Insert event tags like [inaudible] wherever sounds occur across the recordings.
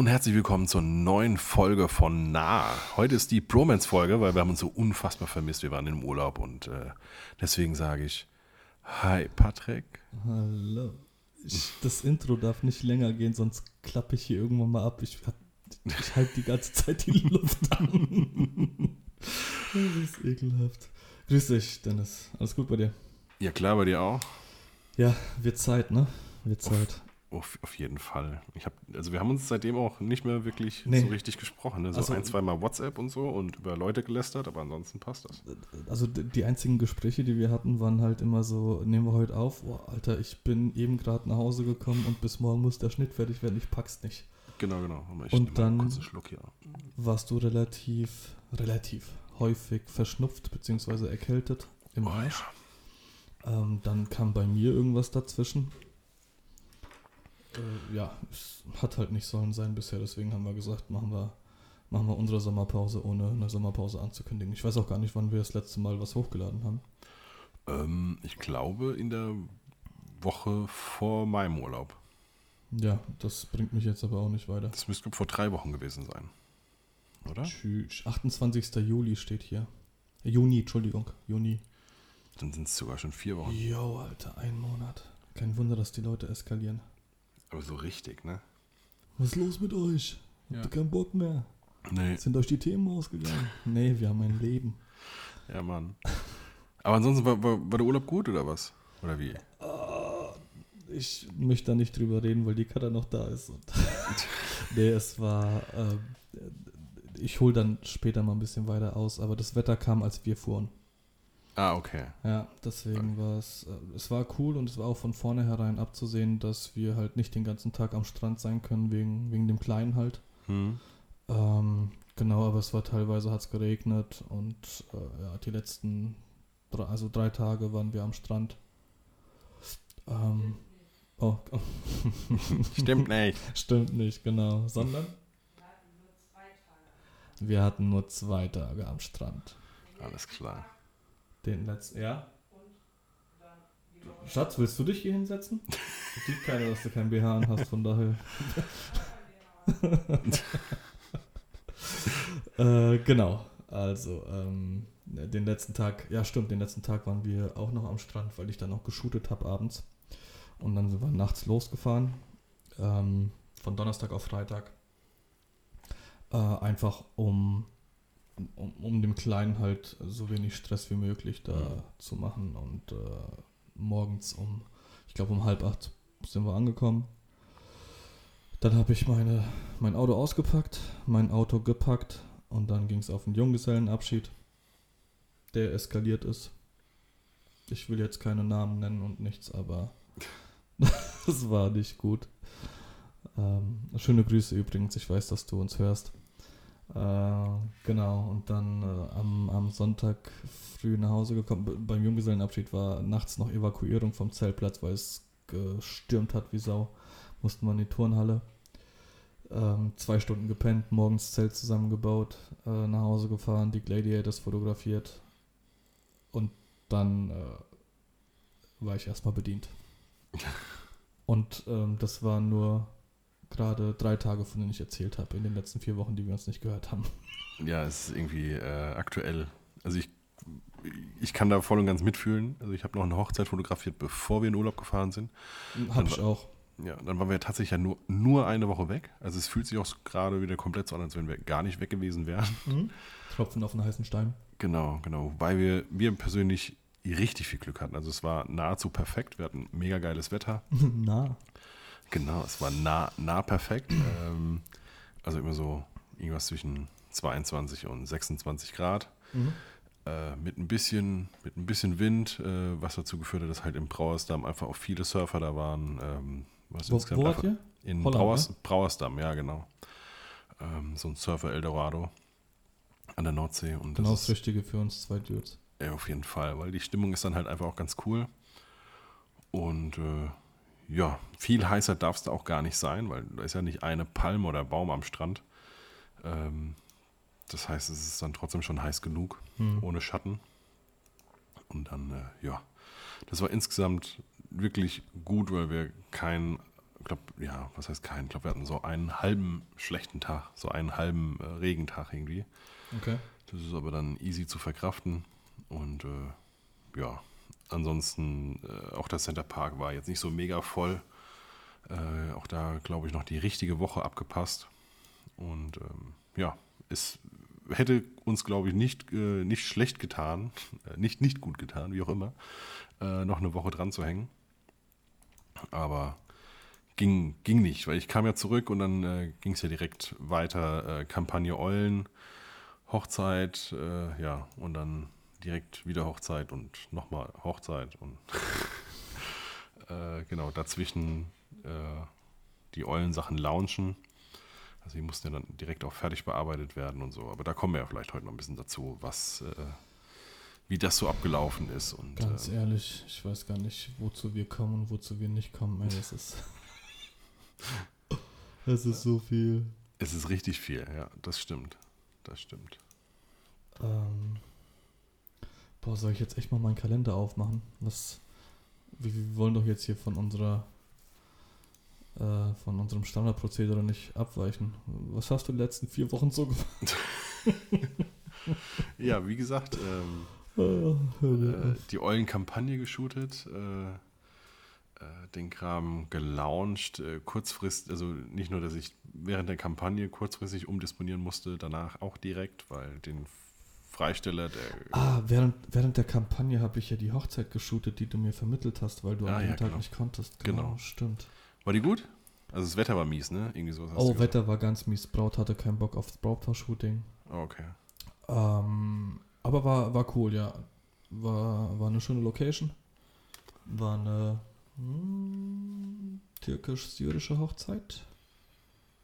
Und herzlich willkommen zur neuen Folge von Nah. Heute ist die Bromance-Folge, weil wir haben uns so unfassbar vermisst. Wir waren im Urlaub und äh, deswegen sage ich Hi Patrick. Hallo. Ich, das Intro darf nicht länger gehen, sonst klappe ich hier irgendwann mal ab. Ich, ich halte die ganze Zeit die [laughs] Luft an. das ist ekelhaft. Grüß dich, Dennis. Alles gut bei dir? Ja, klar, bei dir auch. Ja, wird Zeit, ne? Wird Zeit. Auf, auf jeden Fall. Ich hab, also wir haben uns seitdem auch nicht mehr wirklich nee. so richtig gesprochen. Ne? So also, ein, zwei Mal WhatsApp und so und über Leute gelästert, aber ansonsten passt das. Also die einzigen Gespräche, die wir hatten, waren halt immer so, nehmen wir heute auf, oh, Alter, ich bin eben gerade nach Hause gekommen und bis morgen muss der Schnitt fertig werden, ich pack's nicht. Genau, genau. Und dann warst du relativ, relativ häufig verschnupft bzw. erkältet im oh. Ja. Ähm, dann kam bei mir irgendwas dazwischen äh, ja, es hat halt nicht sollen sein bisher, deswegen haben wir gesagt, machen wir, machen wir unsere Sommerpause, ohne eine Sommerpause anzukündigen. Ich weiß auch gar nicht, wann wir das letzte Mal was hochgeladen haben. Ähm, ich glaube in der Woche vor meinem Urlaub. Ja, das bringt mich jetzt aber auch nicht weiter. Das müsste vor drei Wochen gewesen sein. Oder? 28. Juli steht hier. Juni, Entschuldigung, Juni. Dann sind es sogar schon vier Wochen. Jo, Alter, ein Monat. Kein Wunder, dass die Leute eskalieren. Aber so richtig, ne? Was ist los mit euch? Ja. Habt ihr keinen Bock mehr? Nee. Sind euch die Themen ausgegangen? [laughs] nee, wir haben ein Leben. Ja, Mann. Aber ansonsten war, war, war der Urlaub gut oder was? Oder wie? Uh, ich möchte da nicht drüber reden, weil die Kater noch da ist. nee, es war. Äh, ich hole dann später mal ein bisschen weiter aus, aber das Wetter kam, als wir fuhren. Ah, okay. Ja, deswegen war es, äh, es war cool und es war auch von vornherein abzusehen, dass wir halt nicht den ganzen Tag am Strand sein können, wegen, wegen dem Kleinen halt. Hm. Ähm, genau, aber es war teilweise hat es geregnet und äh, ja, die letzten, drei, also drei Tage waren wir am Strand. Ähm, oh. [laughs] Stimmt nicht. Stimmt nicht, genau. Sondern? Wir hatten nur zwei Tage am Strand. Alles klar. Den letzten, ja. Schatz, willst du dich hier hinsetzen? [laughs] Sieht keiner, dass du kein BH an hast, von daher. [laughs] äh, genau, also ähm, den letzten Tag, ja stimmt, den letzten Tag waren wir auch noch am Strand, weil ich dann noch geshootet habe abends. Und dann sind wir nachts losgefahren, ähm, von Donnerstag auf Freitag. Äh, einfach um um, um dem Kleinen halt so wenig Stress wie möglich da mhm. zu machen. Und äh, morgens um, ich glaube um halb acht sind wir angekommen. Dann habe ich meine, mein Auto ausgepackt, mein Auto gepackt und dann ging es auf den Junggesellenabschied, der eskaliert ist. Ich will jetzt keine Namen nennen und nichts, aber [laughs] das war nicht gut. Ähm, schöne Grüße übrigens, ich weiß, dass du uns hörst. Äh, genau, und dann äh, am, am Sonntag früh nach Hause gekommen. Beim Junggesellenabschied war nachts noch Evakuierung vom Zeltplatz, weil es gestürmt hat wie Sau. Mussten wir in die Turnhalle. Ähm, zwei Stunden gepennt, morgens Zelt zusammengebaut, äh, nach Hause gefahren, die Gladiators fotografiert. Und dann äh, war ich erstmal bedient. [laughs] Und ähm, das war nur gerade drei Tage, von denen ich erzählt habe, in den letzten vier Wochen, die wir uns nicht gehört haben. Ja, es ist irgendwie äh, aktuell. Also ich, ich kann da voll und ganz mitfühlen. Also ich habe noch eine Hochzeit fotografiert, bevor wir in Urlaub gefahren sind. Habe ich auch. Ja, dann waren wir tatsächlich ja nur, nur eine Woche weg. Also es fühlt sich auch gerade wieder komplett so an, als wenn wir gar nicht weg gewesen wären. Mhm. Tropfen auf einen heißen Stein. Genau, genau. Weil wir, wir persönlich richtig viel Glück hatten. Also es war nahezu perfekt. Wir hatten mega geiles Wetter. [laughs] Na. Genau, es war nah, nah perfekt. ähm, also immer so irgendwas zwischen 22 und 26 Grad. Mhm. Äh, mit, ein bisschen, mit ein bisschen Wind, äh, was dazu geführt hat, dass halt im Brauersdamm einfach auch viele Surfer da waren. Ähm, was wo wo wart ihr? In Holland, Brauers, ne? Brauersdamm, ja, genau. Ähm, so ein Surfer Eldorado an der Nordsee. Und genau das, das Richtige für uns zwei Dudes. Ja, auf jeden Fall, weil die Stimmung ist dann halt einfach auch ganz cool. Und äh, ja, viel heißer darf es da auch gar nicht sein, weil da ist ja nicht eine Palme oder Baum am Strand. Ähm, das heißt, es ist dann trotzdem schon heiß genug, hm. ohne Schatten. Und dann, äh, ja, das war insgesamt wirklich gut, weil wir keinen glaube, ja, was heißt keinen? Ich glaube, wir hatten so einen halben schlechten Tag, so einen halben äh, Regentag irgendwie. Okay. Das ist aber dann easy zu verkraften. Und äh, ja, ansonsten äh, auch der Center Park war jetzt nicht so mega voll. Äh, auch da, glaube ich, noch die richtige Woche abgepasst. Und ähm, ja, es hätte uns, glaube ich, nicht, äh, nicht schlecht getan, [laughs] äh, nicht, nicht gut getan, wie auch immer, äh, noch eine Woche dran zu hängen. Aber ging, ging nicht, weil ich kam ja zurück und dann äh, ging es ja direkt weiter. Kampagne Eulen, Hochzeit, ja, und dann direkt wieder Hochzeit und nochmal Hochzeit und [laughs] äh, genau, dazwischen äh, die Eulen-Sachen launchen. Also die mussten ja dann direkt auch fertig bearbeitet werden und so. Aber da kommen wir ja vielleicht heute noch ein bisschen dazu, was, äh, wie das so abgelaufen ist. Und, Ganz ähm, ehrlich, ich weiß gar nicht, wozu wir kommen und wozu wir nicht kommen. Ey, das ist. [laughs] das ist so viel. es ist richtig viel, ja, das stimmt. Das stimmt. Ähm, boah, soll ich jetzt echt mal meinen Kalender aufmachen? Was. Wir, wir wollen doch jetzt hier von unserer. Äh, von unserem Standardprozedere nicht abweichen. Was hast du die letzten vier Wochen so gemacht? [laughs] Ja, wie gesagt, ähm, Äh, äh, die Eulen-Kampagne geshootet, äh, äh, den Kram gelauncht, äh, kurzfristig, also nicht nur, dass ich während der Kampagne kurzfristig umdisponieren musste, danach auch direkt, weil den Freisteller, der Ah, während, während der Kampagne habe ich ja die Hochzeit geshootet, die du mir vermittelt hast, weil du Ah, an dem ja, Tag genau. nicht konntest. Genau. Stimmt. war die gut? Also das Wetter war mies, ne? Irgendwie sowas. Oh. Wetter war ganz mies. Braut hatte keinen Bock aufs Brautpaar-Shooting. Oh, okay. Ähm, aber war, war cool, ja. War, war eine schöne Location. War eine hm, türkisch-syrische Hochzeit.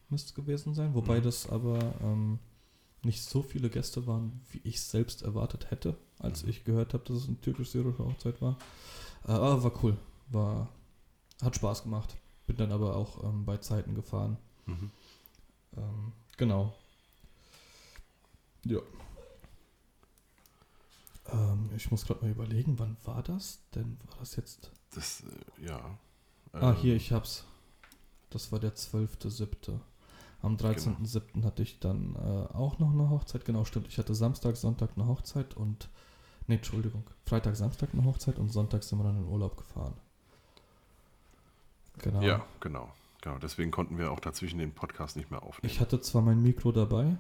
Müsste es gewesen sein. Wobei Mhm. das aber ähm, nicht so viele Gäste waren, wie ich selbst erwartet hätte, als Mhm. ich gehört habe, dass es eine türkisch-syrische Hochzeit war. Äh, aber war cool. War, hat Spaß gemacht. Bin dann aber auch ähm, bei Zeiten gefahren. Mhm. Ähm, genau. Ja. Ähm, ich muss gerade mal überlegen, wann war das? Denn war das jetzt. Das, äh, ja. ah, Ähm, hier, ich hab's. Das war der 12.07. Am 13.07. hatte ich dann äh, auch noch eine Hochzeit. Genau, stimmt. Ich hatte Samstag, Sonntag eine Hochzeit und. Nee, Entschuldigung. Freitag, Samstag eine Hochzeit und Sonntag sind wir dann in Urlaub gefahren. Genau. Ja, genau. Genau, deswegen konnten wir auch dazwischen den Podcast nicht mehr aufnehmen. Ich hatte zwar mein Mikro dabei,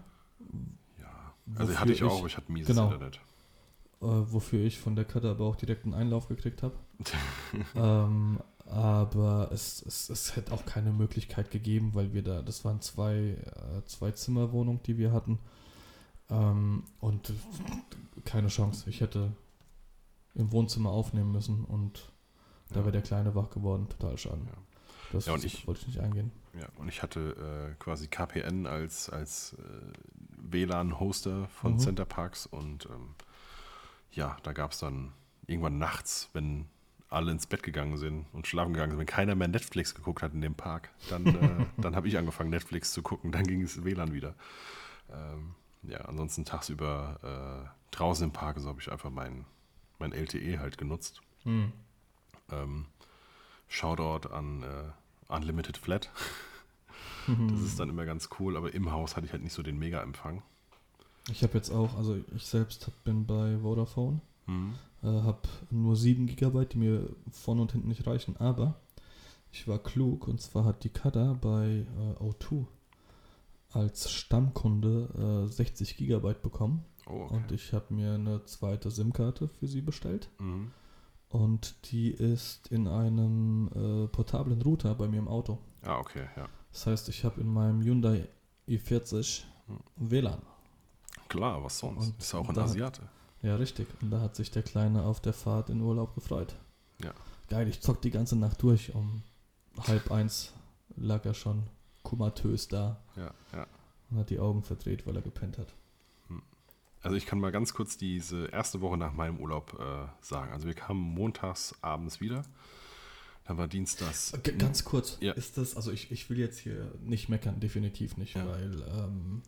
ja. Also hatte ich auch, ich- aber ich hatte mieses genau. Internet. äh, wofür ich von der Kette aber auch direkt einen Einlauf gekriegt habe. [laughs] ähm, aber es, es, es hätte auch keine Möglichkeit gegeben, weil wir da, das waren zwei, äh, zwei Zimmerwohnungen, die wir hatten. Ähm, und keine Chance. Ich hätte im Wohnzimmer aufnehmen müssen und da Ja. wäre der Kleine wach geworden. Total schade. Ja. Das Ja, und ich- wollte ich nicht eingehen. Ja, und ich hatte äh, quasi KPN als, als äh, WLAN-Hoster von Mhm. Center Parks und ähm, ja, da gab es dann irgendwann nachts, wenn alle ins Bett gegangen sind und schlafen gegangen sind, wenn keiner mehr Netflix geguckt hat in dem Park, dann, [laughs] äh, dann habe ich angefangen, Netflix zu gucken, dann ging es WLAN wieder. Ähm, ja, ansonsten tagsüber äh, draußen im Park, so habe ich einfach mein, mein LTE halt genutzt. Hm. Ähm, Shoutout an äh, Unlimited Flat. Mhm. [laughs] Das ist dann immer ganz cool, aber im Haus hatte ich halt nicht so den Mega-Empfang. Ich habe jetzt auch, also ich selbst bin bei Vodafone. Mhm. äh, habe nur 7 GB, die mir vorne und hinten nicht reichen, aber ich war klug und zwar hat die Kada bei äh, O2 als Stammkunde äh, 60 GB bekommen Oh, okay. und ich habe mir eine zweite SIM-Karte für sie bestellt Mhm. und die ist in einem äh, portablen Router bei mir im Auto. Ah, okay, ja. Das heißt, ich habe in meinem Hyundai i40 WLAN. Klar, was sonst? Und ist ja auch ein da- Asiate. Ja, richtig. Und da hat sich der Kleine auf der Fahrt in Urlaub gefreut. Ja. Geil, ich zock die ganze Nacht durch. Um halb eins lag er schon komatös da Ja, ja. und hat die Augen verdreht, weil er gepennt hat. Also ich kann mal ganz kurz diese erste Woche nach meinem Urlaub äh, sagen. Also wir kamen montags abends wieder. Dann war Dienstags. G ganz kurz, Ja. ist das, also ich, ich will jetzt hier nicht meckern, definitiv nicht, Ja. weil ähm,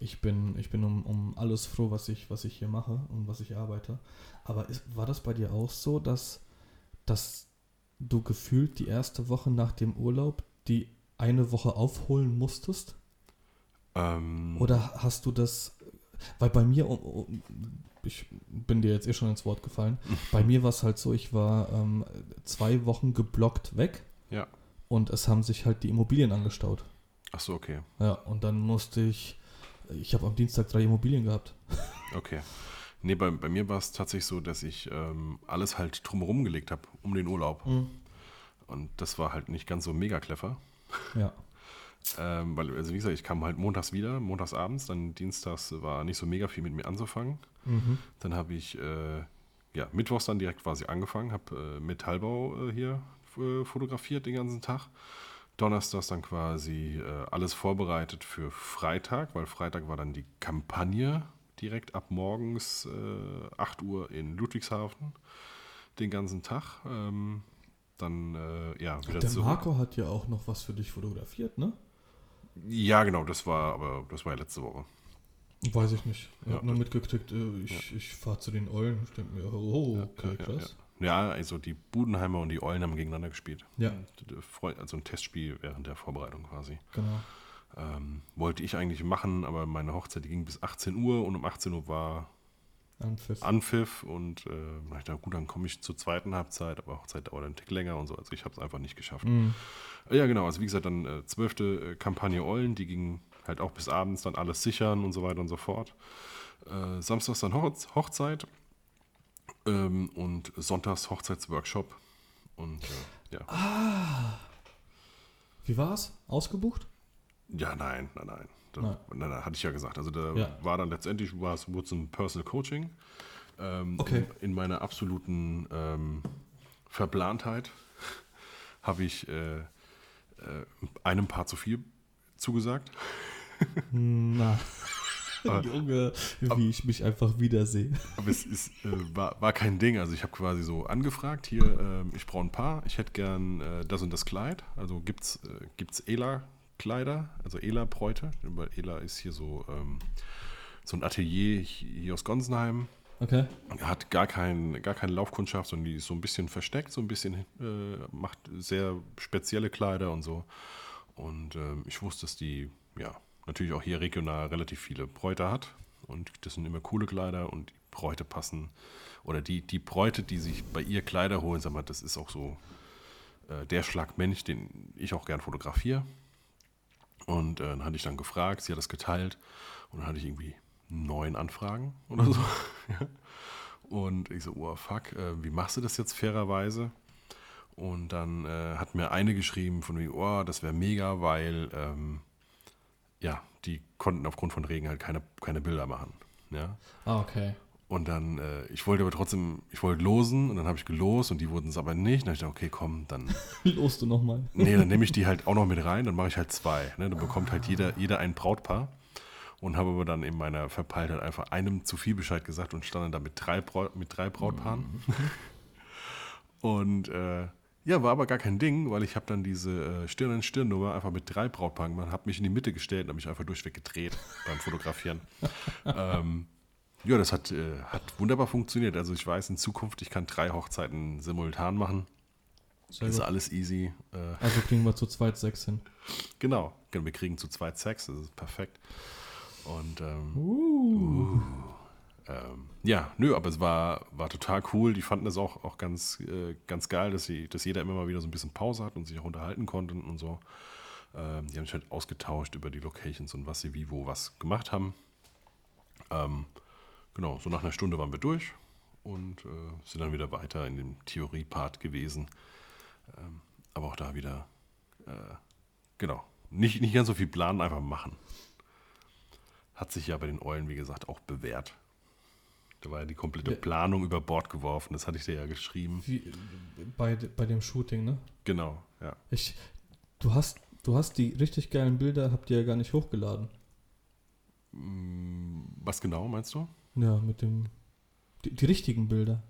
ich bin, ich bin um, um alles froh, was ich, was ich hier mache und was ich arbeite. Aber ist, war das bei dir auch so, dass, dass du gefühlt die erste Woche nach dem Urlaub die eine Woche aufholen musstest? Ähm, Oder hast du das, weil bei mir, ich bin dir jetzt eh schon ins Wort gefallen, [laughs] bei mir war es halt so, ich war ähm, zwei Wochen geblockt weg Ja. und es haben sich halt die Immobilien angestaut. Ach so, okay. Ja, und dann musste ich, ich habe am Dienstag drei Immobilien gehabt. Okay. Nee, bei, bei mir war es tatsächlich so, dass ich ähm, alles halt drumherum gelegt habe, um den Urlaub. Und das war halt nicht ganz so mega clever. Ja. [laughs] Ähm, weil, also wie gesagt, ich kam halt montags wieder, montags abends, dann dienstags war nicht so mega viel mit mir anzufangen. Mhm. Dann habe ich, äh, ja, mittwochs dann direkt quasi angefangen, habe äh, Metallbau äh, hier äh, fotografiert den ganzen Tag. Donnerstags dann quasi äh, alles vorbereitet für Freitag, weil Freitag war dann die Kampagne direkt ab morgens äh, 8 Uhr in Ludwigshafen den ganzen Tag. Ähm, dann, äh, ja, wieder Der. Marco hat ja auch noch was für dich fotografiert, ne? Ja, genau, das war, aber das war ja letzte Woche. Weiß ich nicht. Ich Ja, habe nur mitgekriegt, äh, ich, ich fahre zu den Eulen. Ich denke mir, oh, okay, ja, krass. Ja, also die Budenheimer und die Eulen haben gegeneinander gespielt. Ja, Also ein Testspiel während der Vorbereitung quasi. genau. Ähm, wollte ich eigentlich machen, aber meine Hochzeit die ging bis 18 Uhr und um 18 Uhr war Anpfiff. Anpfiff und äh, ich dachte, gut, dann komme ich zur zweiten Halbzeit, aber Hochzeit dauert einen Tick länger und so. Also ich habe es einfach nicht geschafft. Mhm. Ja, genau. Also wie gesagt, dann äh, zwölfte äh, Kampagne Eulen, die ging halt auch bis abends, dann alles sichern und so weiter und so fort. Äh, Samstags dann Hoch Hochzeit ähm, und sonntags Hochzeitsworkshop. Und äh, ja. Wie war's? Ausgebucht? ja, nein, nein, nein. Da, Nein. nein, nein, hatte ich ja gesagt. Also da Ja. war dann letztendlich war es wurde ein Personal Coaching. Ähm, Okay. in, in meiner absoluten ähm, Verplantheit [laughs] habe ich äh, äh, einem Paar zu viel zugesagt. Na. [laughs] Aber- Junge, wie ich mich einfach wiedersehe. Aber es ist, äh, war, war kein Ding. Also ich habe quasi so angefragt, hier, ähm, ich brauche ein Paar, ich hätte gern äh, das und das Kleid. Also gibt es äh, gibt's Ela-Kleider, also Ela-Bräute. Weil Ela ist hier so, ähm, so ein Atelier hier aus Gonsenheim. Okay. Hat gar, kein, gar keine Laufkundschaft, sondern die ist so ein bisschen versteckt, so ein bisschen, äh, macht sehr spezielle Kleider und so. Und ähm, ich wusste, dass die, ja, natürlich auch hier regional relativ viele Bräute hat. Und das sind immer coole Kleider und die Bräute passen. Oder die, die Bräute, die sich bei ihr Kleider holen, sag mal, das ist auch so äh, der Schlag Mensch, den ich auch gern fotografiere. Und äh, dann hatte ich dann gefragt, sie hat das geteilt und dann hatte ich irgendwie neun Anfragen oder so. [laughs] Und ich so, oh fuck, äh, wie machst du das jetzt fairerweise? Und dann äh, hat mir eine geschrieben von mir, oh, das wäre mega, weil ähm, ja, die konnten aufgrund von Regen halt keine, keine Bilder machen. Ja. Ah, okay. Und dann, äh, ich wollte aber trotzdem, ich wollte losen und dann habe ich gelost und die wurden es aber nicht. Dann habe ich gedacht, okay, komm, dann [laughs] Los du nochmal. Nee, dann nehme ich die [laughs] halt auch noch mit rein, dann mache ich halt zwei. Ne? Dann bekommt halt jeder, jeder ein Brautpaar. Und habe aber dann in meiner Verpeiltheit einfach einem zu viel Bescheid gesagt und stand dann da mit drei, Braut, mit drei Brautpaaren. [laughs] und äh, ja, war aber gar kein Ding, weil ich habe dann diese äh, Stirn an Stirn Nummer einfach mit drei Brautpaaren gemacht, habe mich in die Mitte gestellt und habe mich einfach durchweg gedreht [laughs] beim Fotografieren. ähm, ja, das hat, äh, hat wunderbar funktioniert. Also ich weiß in Zukunft, ich kann drei Hochzeiten simultan machen. Sehr ist gut. alles easy. Äh, Also kriegen wir zu zweit sechs hin. Genau, Genau, wir kriegen zu zweit Sex, das ist perfekt. Und ähm, Uh. Ähm, ja, nö, aber es war, war total cool. Die fanden das auch, auch ganz, äh, ganz geil, dass, sie, dass jeder immer mal wieder so ein bisschen Pause hat und sich auch unterhalten konnte und so. Ähm, die haben sich halt ausgetauscht über die Locations und was sie wie, wo, was gemacht haben. Ähm, genau, so nach einer Stunde waren wir durch und äh, sind dann wieder weiter in dem Theorie-Part gewesen. Ähm, aber auch da wieder, äh, genau, nicht, nicht ganz so viel planen, einfach machen. Hat sich ja bei den Eulen, wie gesagt, auch bewährt. Da war ja die komplette. Planung über Bord geworfen, das hatte ich dir ja geschrieben. Wie, bei, bei dem Shooting, ne? Genau, ja. Ich, du hast, du hast die richtig geilen Bilder, habt ihr ja gar nicht hochgeladen. Mm, Was genau meinst du? Ja, mit dem, die, die richtigen Bilder.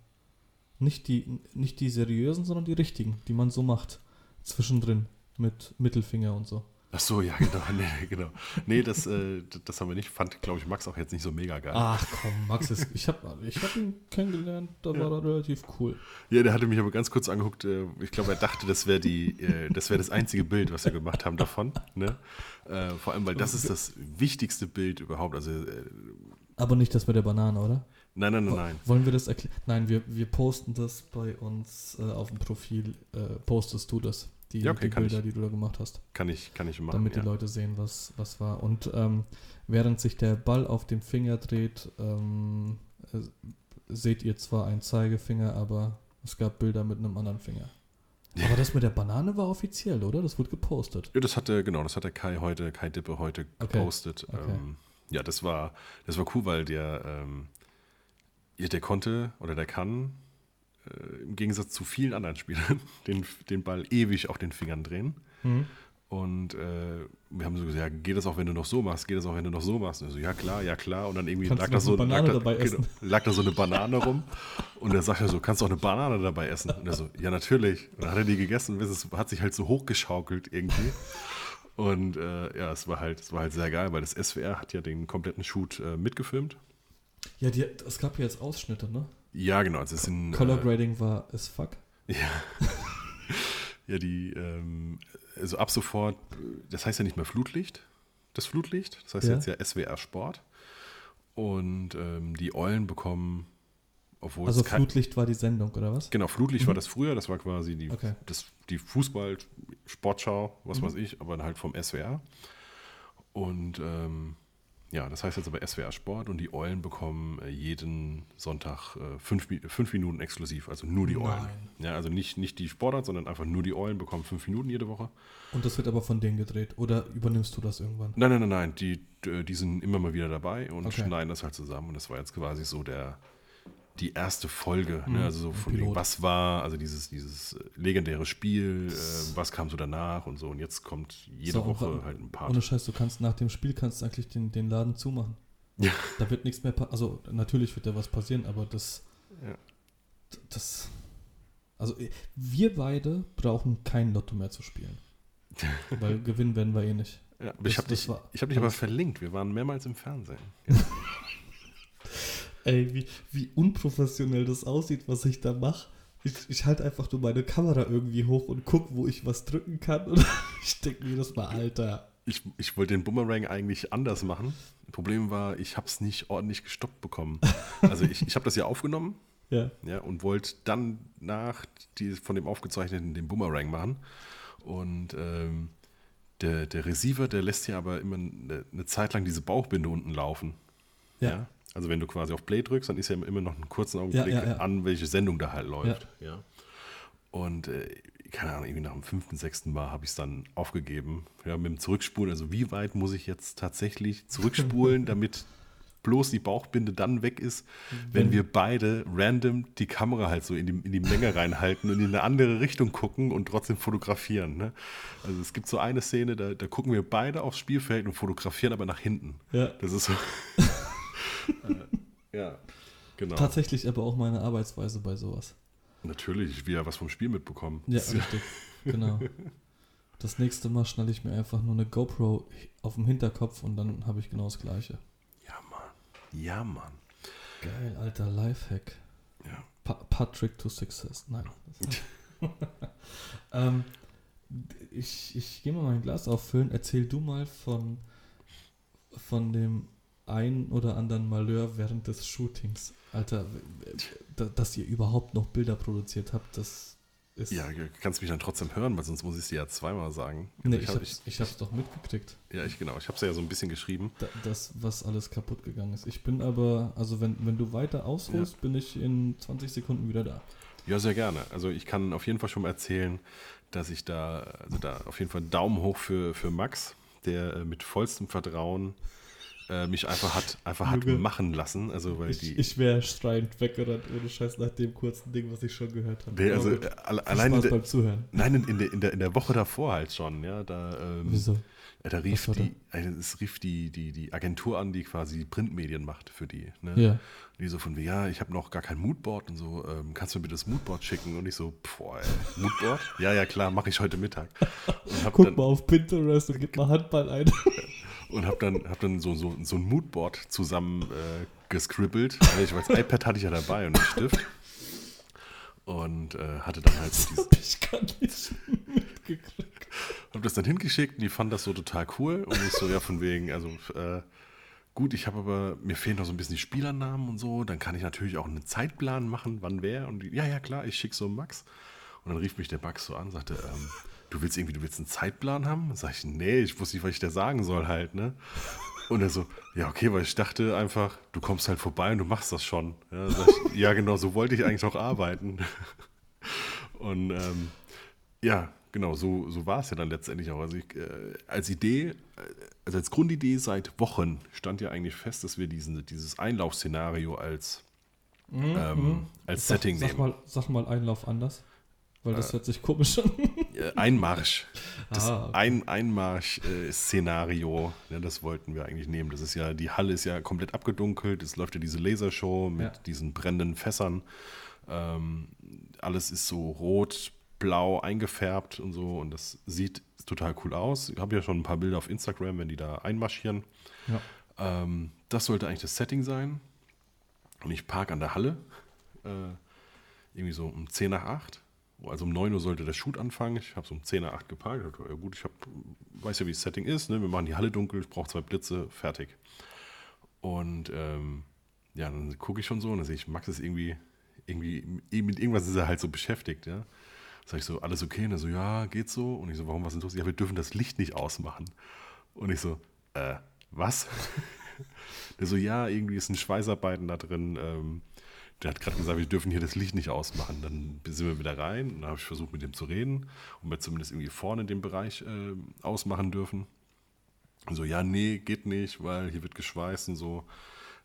Nicht die, nicht die seriösen, sondern die richtigen, die man so macht. Zwischendrin. Mit Mittelfinger und so. Ach so, ja, [laughs] genau. Nee, genau. nee das, äh, das haben wir nicht. Fand, glaube ich, Max auch jetzt nicht so mega geil. Ach komm, Max ist. Ich habe ich hab ihn kennengelernt, da war er relativ cool. Ja, der hatte mich aber ganz kurz angeguckt. äh, Ich glaube, er dachte, das wäre die, äh, das wäre das einzige Bild, was wir gemacht haben davon. Ne? Äh, Vor allem, weil das ist das wichtigste Bild überhaupt. Also, äh, Aber nicht das mit der Banane, oder? nein, nein, nein, nein. Wollen wir das erklären? Nein, wir, wir posten das bei uns äh, auf dem Profil. Äh, postest du das? Die, Ja, okay, die Bilder, ich. die du da gemacht hast. Kann ich, kann ich machen. damit ja. die Leute sehen, was, was war. Und ähm, während sich der Ball auf dem Finger dreht, ähm, äh, seht ihr zwar einen Zeigefinger, aber es gab Bilder mit einem anderen Finger. Aber das mit der Banane war offiziell, oder? Das wurde gepostet. Ja, das hat der, genau, das hat der Kai heute, Kai Dippe heute Okay, gepostet. okay. Ähm, ja, das war, das war cool, weil der, ähm, ja, der konnte oder der kann äh, im Gegensatz zu vielen anderen Spielern [laughs] den, den Ball ewig auf den Fingern drehen. Und äh, wir haben so gesagt, ja, geht das auch, wenn du noch so machst? Geht das auch, wenn du noch so machst? Und so, ja klar, ja klar. Und dann irgendwie lag da, so, eine Banane lag, [laughs] da, genau, lag da so eine Banane rum. Und er sagt er so, kannst du auch eine Banane dabei essen? Und er so, ja natürlich. Und dann hat er die gegessen und es hat sich halt so hochgeschaukelt irgendwie. [laughs] Und äh, ja, es war halt, es war halt sehr geil, weil das SWR hat ja den kompletten Shoot äh, mitgefilmt. Ja, die, es gab ja jetzt Ausschnitte, ne? Ja, genau. Also es sind, Color äh, Grading war as fuck. Ja. [laughs] ja, die, ähm, also ab sofort, äh, das heißt ja nicht mehr Flutlicht, das Flutlicht, das heißt Ja. jetzt ja SWR Sport. Und ähm, die Eulen bekommen, obwohl Also Flutlicht war die Sendung, oder was? Genau, Flutlicht war das früher, das war quasi die, Okay. das, die Fußball-Sportschau, was Mhm. weiß ich, aber halt vom SWR. Und ähm, ja, das heißt jetzt aber SWR Sport und die Eulen bekommen äh, jeden Sonntag äh, fünf, fünf Minuten exklusiv, also nur die Eulen. Nein. Ja, also nicht, nicht die Sportart, sondern einfach nur die Eulen bekommen fünf Minuten jede Woche. Und das wird aber von denen gedreht. Oder übernimmst du das irgendwann? Nein, nein, nein, nein, die, die sind immer mal wieder dabei und Okay. schneiden das halt zusammen. Und das war jetzt quasi so der, die erste Folge, Mhm, ne? also so von wegen, was war, also dieses, dieses äh, legendäre Spiel, äh, was kam so danach und so. Und jetzt kommt jede So, und Woche wa- halt ein paar. Ohne Scheiß, du kannst nach dem Spiel kannst du eigentlich den, den Laden zumachen. [laughs] Ja. Da wird nichts mehr. Also natürlich wird da was passieren, aber das. Ja. Das. Also eh, wir beide brauchen kein Lotto mehr zu spielen. [laughs] Weil gewinnen werden wir eh nicht. Ja, Das- ich habe dich, ich hab dich aber verlinkt. Wir waren mehrmals im Fernsehen. [laughs] Ey, wie, wie unprofessionell das aussieht, was ich da mache. Ich, ich halte einfach nur meine Kamera irgendwie hoch und gucke, wo ich was drücken kann. Und [laughs] ich denke mir das mal, Alter. Ich, ich wollte den Boomerang eigentlich anders machen. Problem war, ich habe es nicht ordentlich gestoppt bekommen. Also ich, ich habe das ja aufgenommen [laughs] Ja. ja, und wollte dann nach die, von dem aufgezeichneten den Boomerang machen. Und ähm, der, der Receiver, der lässt ja aber immer eine, eine Zeit lang diese Bauchbinde unten laufen. Ja. Also wenn du quasi auf Play drückst, dann ist ja immer noch einen kurzen Augenblick Ja, ja, ja. an, welche Sendung da halt läuft. Ja. Und äh, keine Ahnung, irgendwie nach dem fünften, sechsten Mal habe ich es dann aufgegeben. Ja, mit dem Zurückspulen. Also wie weit muss ich jetzt tatsächlich zurückspulen, [laughs] damit bloß die Bauchbinde dann weg ist, wenn Wenn- wir beide random die Kamera halt so in die, in die Menge reinhalten und in eine andere Richtung gucken und trotzdem fotografieren. Ne? Also es gibt so eine Szene, da, da gucken wir beide aufs Spielfeld und fotografieren aber nach hinten. Ja. Das ist so. [laughs] [laughs] ja, genau. Tatsächlich aber auch meine Arbeitsweise bei sowas. Natürlich, ich will ja was vom Spiel mitbekommen. Ja, richtig. [laughs] Genau. Das nächste Mal schnalle ich mir einfach nur eine GoPro auf dem Hinterkopf und dann habe ich genau das gleiche. Ja, Mann. Ja, Mann. Geil, alter Lifehack. Ja. Pa Patrick to Success. Nein. [laughs] ähm, ich ich gehe mal mein Glas auffüllen. Erzähl du mal von, von dem einen oder anderen Malheur während des Shootings. Alter, da- dass ihr überhaupt noch Bilder produziert habt, das ist. Ja, du kannst mich dann trotzdem hören, weil sonst muss ich es dir ja zweimal sagen. nee, Also ich, hab- hab's, ich hab's doch mitgekriegt. ja, ich genau. Ich habe es ja so ein bisschen geschrieben. Da, das, was alles kaputt gegangen ist. Ich bin aber, also wenn, wenn du weiter ausholst, bin ich in 20 Sekunden wieder da. Ja, sehr gerne. Also ich kann auf jeden Fall schon mal erzählen, dass ich da, also da auf jeden Fall Daumen hoch für, für Max, der äh, mit vollstem Vertrauen äh, mich einfach hat, einfach hat machen lassen. Also weil Ich, die. ich wäre schreiend weggerannt, ohne Scheiß, nach dem kurzen Ding, was ich schon gehört habe. Nee, also äh, gut. alle- Viel alleine Spaß der, beim Zuhören. nein, in, in, der, in, der, in der Woche davor halt schon, ja. Da, ähm, Wieso? Da rief, Was die, äh, es rief die, die, die Agentur an, die quasi die Printmedien macht für die. Ne? Ja. Und die so von wie, ja, ich habe noch gar kein Moodboard und so, ähm, kannst du mir bitte das Moodboard schicken? Und ich so, boah, ey, Moodboard? [laughs] ja, ja, klar, mache ich heute Mittag. Guck dann, mal auf Pinterest und gib mal Handball ein. [laughs] und hab dann, hab dann so, so, so ein Moodboard zusammen äh, gescribbelt. Also ich weiß, [laughs] iPad hatte ich ja dabei und einen Stift. Und äh, hatte dann halt so Das dieses, hab ich gar nicht [laughs] mitgekriegt. Hab das dann hingeschickt und die fanden das so total cool. Und ich so, ja, von wegen, also äh, gut, ich habe aber, mir fehlen noch so ein bisschen die Spielernamen und so. Dann kann ich natürlich auch einen Zeitplan machen, wann wer. Und die, ja, ja, klar, ich schicke so Max. Und dann rief mich der Max so an, sagte, ähm, du willst irgendwie, du willst einen Zeitplan haben? Dann sag ich, nee, ich wusste nicht, was ich dir sagen soll halt, ne? Und er so, ja, okay, weil ich dachte einfach, du kommst halt vorbei und du machst das schon. Ja, sag ich, ja genau, so wollte ich eigentlich auch arbeiten. Und ähm, ja, genau, so, so war es ja dann letztendlich auch. Also ich, äh, als Idee, äh, also als Grundidee seit Wochen stand ja eigentlich fest, dass wir diesen, dieses Einlaufszenario als, ähm, als Sag, Setting sag nehmen. mal, sag mal Einlauf anders. Weil das hört sich komisch an. Äh, Einmarsch. Das Ah, okay. Ein Einmarsch-Szenario, ne, das wollten wir eigentlich nehmen. Das ist ja, die Halle ist ja komplett abgedunkelt, es läuft ja diese Lasershow mit Ja. diesen brennenden Fässern. Ähm, alles ist so rot, blau eingefärbt und so und das sieht total cool aus. Ich habe ja schon ein paar Bilder auf Instagram, wenn die da einmarschieren. Ja. Ähm, das sollte eigentlich das Setting sein. Und ich park an der Halle, äh, irgendwie so um 10 nach 8. Also um 9 Uhr sollte der Shoot anfangen. Ich habe so um 10 nach 8 geparkt. Ich dachte, ja gut, ich hab, weiß ja, wie das Setting ist. Ne? Wir machen die Halle dunkel, ich brauche zwei Blitze, fertig. Und ähm, ja, dann gucke ich schon so und dann sehe ich, Max ist irgendwie, irgendwie, mit irgendwas ist er halt so beschäftigt, ja. Sag ich so, alles okay? Und er so, ja, geht so. Und ich so, warum, was denn los? Ja, wir dürfen das Licht nicht ausmachen. Und ich so, äh, was? [laughs] Der so, ja, irgendwie ist ein Schweißarbeiten da drin. Ähm, der hat gerade gesagt, wir dürfen hier das Licht nicht ausmachen. Dann sind wir wieder rein und dann habe ich versucht, mit dem zu reden und wir zumindest irgendwie vorne den Bereich äh, ausmachen dürfen. Und so, ja, nee, geht nicht, weil hier wird geschweißt und so.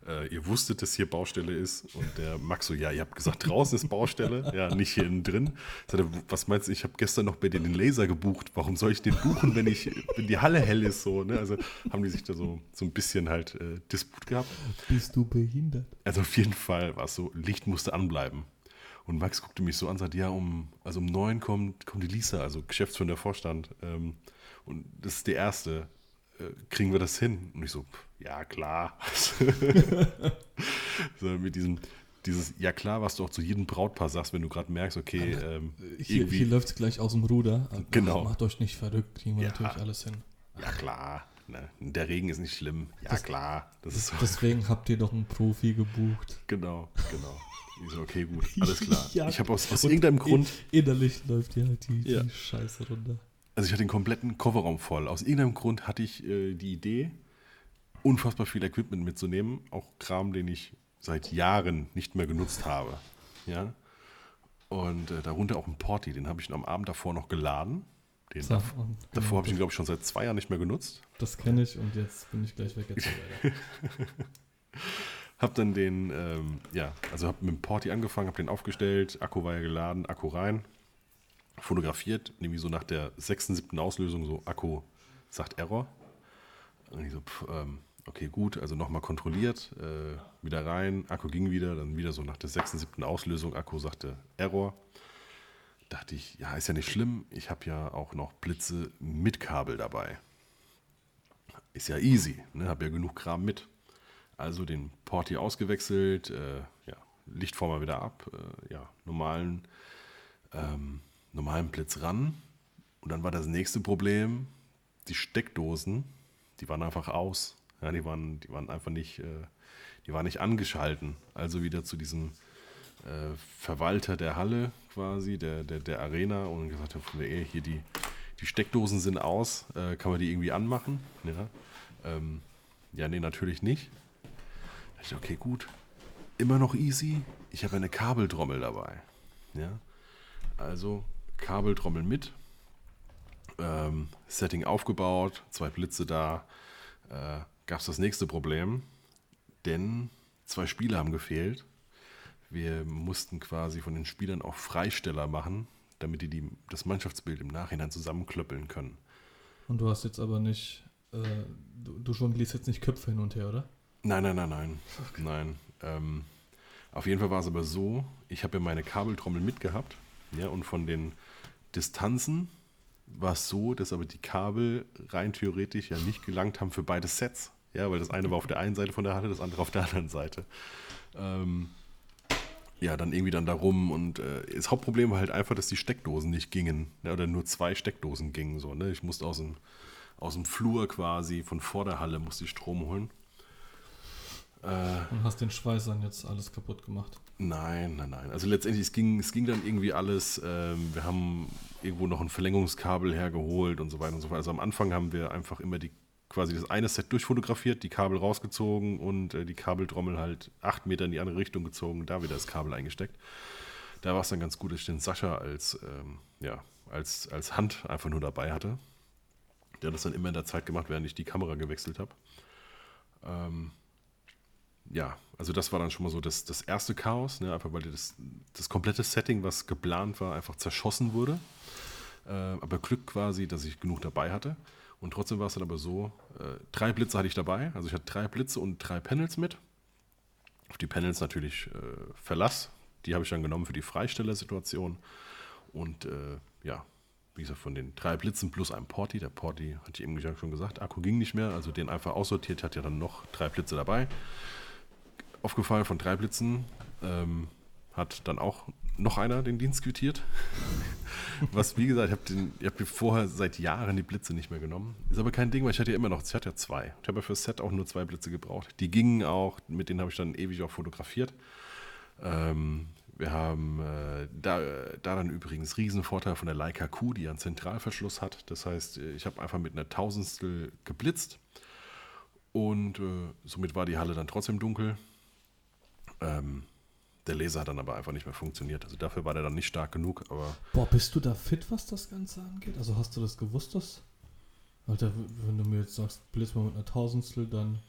Äh, ihr wusstet, dass hier Baustelle ist. Und der Max so, ja, ihr habt gesagt, draußen ist Baustelle, ja, nicht hier innen drin. Sagt er, was meinst du, ich habe gestern noch bei dir den Laser gebucht. Warum soll ich den buchen, wenn, ich, wenn die Halle hell ist? So, ne? Also haben die sich da so, so ein bisschen halt äh, Disput gehabt. Bist du behindert? Also auf jeden Fall war es so, Licht musste anbleiben. Und Max guckte mich so an und sagte, ja, um, also um neun kommt, kommt die Lisa, also Geschäftsführer der Vorstand. Ähm, und das ist die erste. Äh, kriegen wir das hin? Und ich so, ja klar. [laughs] so mit diesem, dieses, ja klar, was du auch zu jedem Brautpaar sagst, wenn du gerade merkst, okay, ähm, Hier, irgendwie, hier läuft es gleich aus dem Ruder. Ach, Genau. Macht euch nicht verrückt, kriegen wir Ja. natürlich alles hin. ja klar, ne, der Regen ist nicht schlimm. Ja Das- klar, das ist so. Deswegen habt ihr doch einen Profi gebucht. Genau, genau. Ich so, okay, gut, [laughs] alles klar. Ja. Ich habe aus, aus irgendeinem Grund, in- Innerlich läuft hier halt die, Ja. die Scheiße runter. Also ich hatte den kompletten Kofferraum voll. Aus irgendeinem Grund hatte ich äh, die Idee, unfassbar viel Equipment mitzunehmen, auch Kram, den ich seit Jahren nicht mehr genutzt habe. Ja. Und äh, darunter auch ein Porti, den habe ich am Abend davor noch geladen. Den So, davor genau, habe ich ihn, glaube ich, schon seit zwei Jahren nicht mehr genutzt. Das kenne ich und jetzt bin ich gleich weg. Jetzt. [laughs] Hab dann den, ähm, ja, also hab mit dem Porti angefangen, hab den aufgestellt, Akku war ja geladen, Akku rein, fotografiert, nämlich so nach der sechsten, siebten Auslösung so, Akku sagt Error. Und ich so, pff, ähm, okay, gut, also nochmal kontrolliert, äh, wieder rein, Akku ging wieder, dann wieder so nach der sechsten, siebten Auslösung, Akku sagte Error. Dachte ich, ja, ist ja nicht schlimm, ich habe ja auch noch Blitze mit Kabel dabei. Ist ja easy, ne? habe ja genug Kram mit. Also den Porti ausgewechselt, äh, ja, Lichtformer wieder ab, äh, ja, normalen, ähm, normalen Blitz ran. Und dann war das nächste Problem, die Steckdosen, die waren einfach aus. Ja, die waren, die waren einfach nicht, äh, die waren nicht angeschalten. Also wieder zu diesem äh, Verwalter der Halle quasi, der, der, der Arena und gesagt habe, von der hier die, die Steckdosen sind aus, äh, kann man die irgendwie anmachen? Ja, ähm, ja nee, natürlich nicht. Da dachte ich, okay, gut. Immer noch easy. Ich habe eine Kabeltrommel dabei. Ja. Also Kabeltrommel mit. Ähm, Setting aufgebaut, zwei Blitze da. Äh, Gab es das nächste Problem, denn zwei Spieler haben gefehlt. Wir mussten quasi von den Spielern auch Freisteller machen, damit die, die das Mannschaftsbild im Nachhinein zusammenklöppeln können. Und du hast jetzt aber nicht äh, du, du jonglierst jetzt nicht Köpfe hin und her, oder? Nein, nein, nein, nein. Okay. Nein. Ähm, auf jeden Fall war es aber so, ich habe ja meine Kabeltrommel mitgehabt. Ja, und von den Distanzen war es so, dass aber die Kabel rein theoretisch ja nicht gelangt haben für beide Sets. Ja, weil das eine war auf der einen Seite von der Halle, das andere auf der anderen Seite. Ähm, ja, dann irgendwie dann darum und äh, das Hauptproblem war halt einfach, dass die Steckdosen nicht gingen. Ja, oder nur zwei Steckdosen gingen so. Ne? Ich musste aus dem, aus dem Flur quasi, von vor der Halle, musste ich Strom holen. Äh, und hast den Schweißern jetzt alles kaputt gemacht? Nein, nein, nein. Also letztendlich, es ging, es ging dann irgendwie alles. Ähm, wir haben irgendwo noch ein Verlängerungskabel hergeholt und so weiter und so fort. Also am Anfang haben wir einfach immer die quasi das eine Set durchfotografiert, die Kabel rausgezogen und äh, die Kabeltrommel halt acht Meter in die andere Richtung gezogen, da wieder das Kabel eingesteckt. Da war es dann ganz gut, dass ich den Sascha als, ähm, ja, als, als Hand einfach nur dabei hatte. Der hat das dann immer in der Zeit gemacht, während ich die Kamera gewechselt habe. Ähm, ja, also das war dann schon mal so das, das erste Chaos, ne, einfach weil das, das komplette Setting, was geplant war, einfach zerschossen wurde. Äh, aber Glück quasi, dass ich genug dabei hatte. Und trotzdem war es dann aber so, äh, drei Blitze hatte ich dabei. Also ich hatte drei Blitze und drei Panels mit. Auf die Panels natürlich äh, Verlass. Die habe ich dann genommen für die Freistellersituation. Und äh, ja, wie gesagt, von den drei Blitzen plus einem Porti. Der Porti, hatte ich eben schon gesagt, Akku ging nicht mehr. Also den einfach aussortiert, hat ja dann noch drei Blitze dabei aufgefallen von drei Blitzen. Ähm, hat dann auch noch einer den Dienst quittiert. [laughs] Was, wie gesagt, ich habe hab vorher seit Jahren die Blitze nicht mehr genommen. Ist aber kein Ding, weil ich hatte ja immer noch, ich hatte ja zwei. Ich habe ja fürs Set auch nur zwei Blitze gebraucht. Die gingen auch, mit denen habe ich dann ewig auch fotografiert. Ähm, wir haben äh, da, da dann übrigens Riesenvorteil von der Leica Q, die einen Zentralverschluss hat. Das heißt, ich habe einfach mit einer Tausendstel geblitzt und äh, somit war die Halle dann trotzdem dunkel. Ähm, der Laser hat dann aber einfach nicht mehr funktioniert. Also dafür war der dann nicht stark genug, aber. Boah, bist du da fit, was das Ganze angeht? Also hast du das gewusst, dass. Alter, wenn du mir jetzt sagst, blitz mal mit einer Tausendstel, dann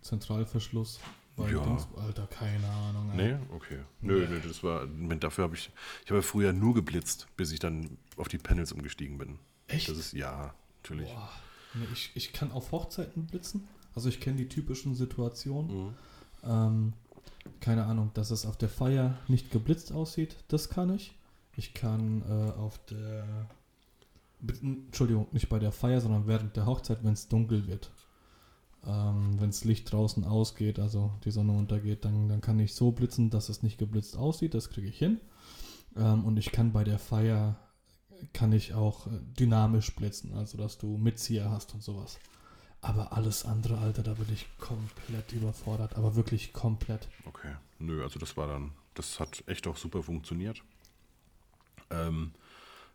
Zentralverschluss. Ja. Dings, Alter, keine Ahnung. Ey. Nee, okay. Nö, nee. das war. Dafür habe ich. Ich habe ja früher nur geblitzt, bis ich dann auf die Panels umgestiegen bin. Echt? Das ist ja, natürlich. Boah. Nee, ich, ich kann auf Hochzeiten blitzen. Also ich kenne die typischen Situationen. Mhm. Ähm, keine Ahnung, dass es auf der Feier nicht geblitzt aussieht, das kann ich. Ich kann äh, auf der, Entschuldigung, nicht bei der Feier, sondern während der Hochzeit, wenn es dunkel wird. Ähm, wenn das Licht draußen ausgeht, also die Sonne untergeht, dann, dann kann ich so blitzen, dass es nicht geblitzt aussieht, das kriege ich hin. Ähm, und ich kann bei der Feier, kann ich auch äh, dynamisch blitzen, also dass du Mitzieher hast und sowas. Aber alles andere, Alter, da bin ich komplett überfordert. Aber wirklich komplett. Okay. Nö, also das war dann, das hat echt auch super funktioniert. Ähm,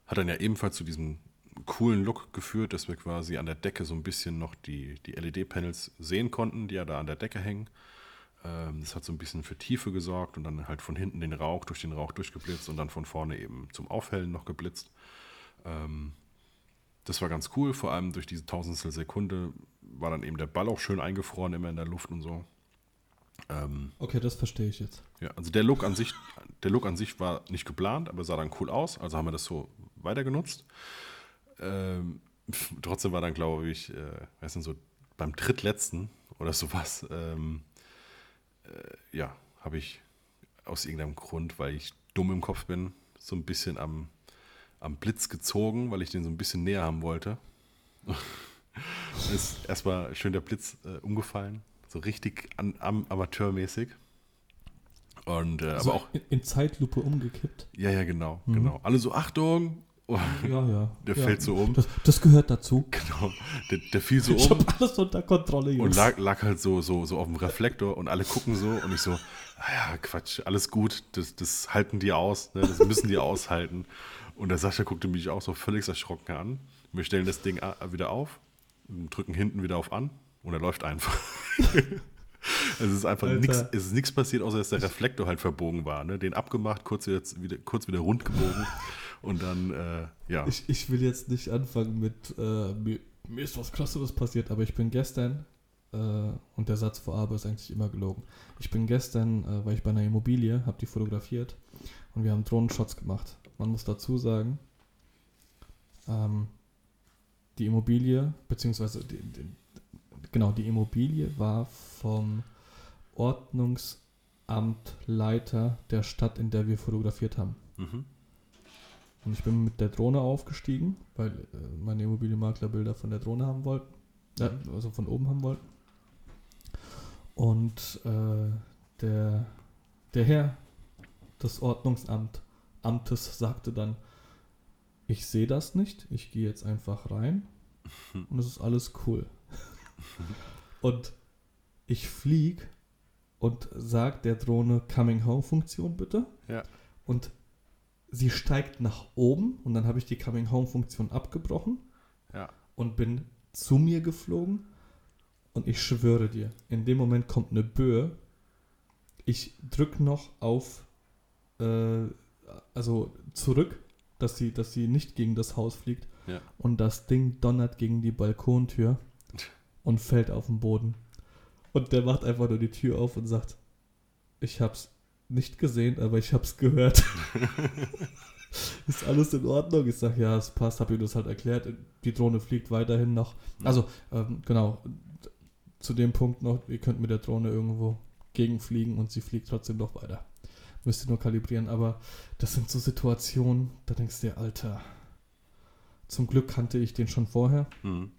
hat dann ja ebenfalls zu diesem coolen Look geführt, dass wir quasi an der Decke so ein bisschen noch die, die LED-Panels sehen konnten, die ja da an der Decke hängen. Ähm, das hat so ein bisschen für Tiefe gesorgt und dann halt von hinten den Rauch durch den Rauch durchgeblitzt und dann von vorne eben zum Aufhellen noch geblitzt. Ähm, das war ganz cool, vor allem durch diese Tausendstel Sekunde war dann eben der Ball auch schön eingefroren, immer in der Luft und so. Ähm, okay, das verstehe ich jetzt. Ja, also der Look an sich, der Look an sich war nicht geplant, aber sah dann cool aus, also haben wir das so weiter genutzt. Ähm, trotzdem war dann, glaube ich, äh, weiß nicht, so beim drittletzten oder sowas, ähm, äh, ja, habe ich aus irgendeinem Grund, weil ich dumm im Kopf bin, so ein bisschen am am Blitz gezogen, weil ich den so ein bisschen näher haben wollte. [laughs] ist erstmal schön der Blitz äh, umgefallen. So richtig an, am, amateurmäßig. Und, äh, also aber auch. In, in, Zeitlupe umgekippt. Ja, ja, genau, mhm. genau. Alle so, Achtung! Oh, ja, ja. [laughs] Der ja. fällt so um. Das, das, gehört dazu. [laughs] Genau. Der, der fiel so um. Ich hab alles unter Kontrolle, Jungs. Und lag, lag halt so, so, so auf dem Reflektor und alle gucken so und ich so, ah ja, Quatsch, alles gut, das, das halten die aus, ne? das müssen die aushalten. Und der Sascha guckte mich auch so völlig erschrocken an. Wir stellen das Ding wieder auf, drücken hinten wieder auf an und er läuft einfach. [laughs] es ist einfach nichts, es ist nichts passiert, außer dass der Reflektor halt verbogen war. Ne? Den abgemacht, kurz wieder, kurz wieder rund gebogen und dann, äh, ja. Ich, ich will jetzt nicht anfangen mit, äh, mir, mir, ist was krasseres passiert, aber ich bin gestern, äh, und der Satz vor Aber ist eigentlich immer gelogen. Ich bin gestern, äh, weil ich bei einer Immobilie, habe die fotografiert und wir haben Drohnenshots gemacht. Man muss dazu sagen, ähm, die Immobilie, beziehungsweise die, die, genau, die Immobilie war vom Ordnungsamtleiter der Stadt, in der wir fotografiert haben. Mhm. Und ich bin mit der Drohne aufgestiegen, weil äh, meine Immobilienmakler Bilder von der Drohne haben wollten. Äh, also von oben haben wollten. Und äh, der, der Herr des Ordnungsamtes sagte dann, ich sehe das nicht, ich gehe jetzt einfach rein [laughs] und es ist alles cool. und ich fliege und sage der Drohne Coming Home Funktion bitte. Ja. Und sie steigt nach oben und dann habe ich die Coming Home Funktion abgebrochen Ja. und bin zu mir geflogen und ich schwöre dir, in dem Moment kommt eine Böe. Ich drück noch auf, äh, also zurück, dass sie, dass sie nicht gegen das Haus fliegt Ja. und das Ding donnert gegen die Balkontür [laughs] und fällt auf den Boden. Und der macht einfach nur die Tür auf und sagt, ich hab's nicht gesehen, aber ich hab's gehört. [laughs] Ist alles in Ordnung? Ich sag, ja, es passt, hab ihm das halt erklärt. Die Drohne fliegt weiterhin noch. Also, ähm, genau, zu dem Punkt noch, ihr könnt mit der Drohne irgendwo gegenfliegen und sie fliegt trotzdem noch weiter. Müsst ihr nur kalibrieren, aber das sind so Situationen, da denkst du dir, Alter, zum Glück kannte ich den schon vorher. Mhm.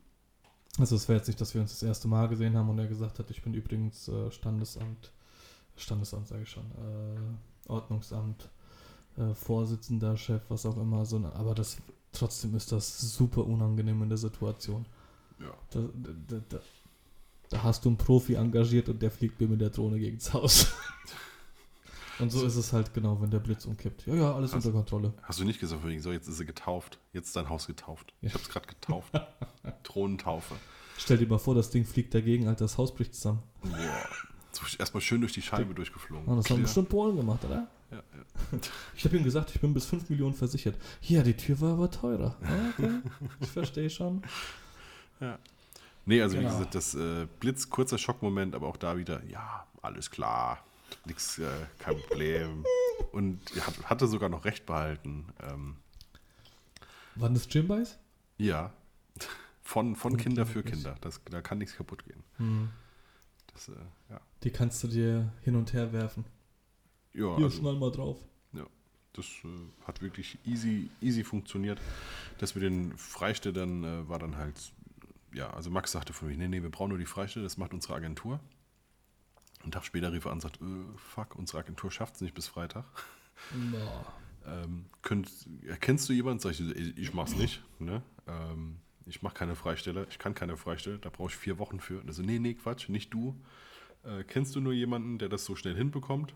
Also es wäre jetzt nicht, dass wir uns das erste Mal gesehen haben und er gesagt hat, ich bin übrigens äh, Standesamt, Standesamt sage ich schon, äh, Ordnungsamt, äh, Vorsitzender, Chef, was auch immer. So, aber das trotzdem ist das super unangenehm in der Situation. Ja. Da, da, da, da hast du einen Profi engagiert und der fliegt mir mit der Drohne gegens Haus. [laughs] und so ist es halt genau, wenn der Blitz umkippt. Ja, ja, alles Hast- unter Kontrolle. Hast du nicht gesagt, so jetzt ist sie getauft. Jetzt ist dein Haus getauft. Ja. Ich hab's gerade getauft. [laughs] Thronentaufe. Stell dir mal vor, das Ding fliegt dagegen, Alter, das Haus bricht zusammen. Boah. So, Erstmal schön durch die Scheibe durchgeflogen. Oh, das haben Clear. bestimmt Polen gemacht, oder? Ja, ja. [laughs] Ich habe ihm gesagt, ich bin bis 5 Millionen versichert. Ja, die Tür war aber teurer. Ja, Okay, ich verstehe schon. [laughs] Nee, also wie Genau. gesagt, das äh, Blitz, kurzer Schockmoment, aber auch da wieder, ja, alles klar, nix, äh, kein Problem. Und hat, hatte sogar noch recht behalten. Ähm, Waren das Gymbuys? ja, von, von Von Kinder für Kinder. Das, da kann nichts kaputt gehen. Hm. Das, äh, ja, Die kannst du dir hin und her werfen. ja Hier, also, schnall mal drauf. das äh, hat wirklich easy, easy funktioniert. Das mit den Freistellern äh, war dann halt, ja, also Max sagte von mir, nee, nee, wir brauchen nur die Freistelle, das macht unsere Agentur. Einen Tag später rief er an und sagt, äh, fuck, unsere Agentur schafft es nicht bis Freitag. Boah. Ähm, könnt, erkennst du jemanden? Sag ich, ich, ich mach's nicht. Ne? Ähm, ich mache keine Freistelle, ich kann keine Freistelle, da brauche ich vier Wochen für. Und er so, nee, nee, Quatsch, nicht du. Äh, kennst du nur jemanden, der das so schnell hinbekommt?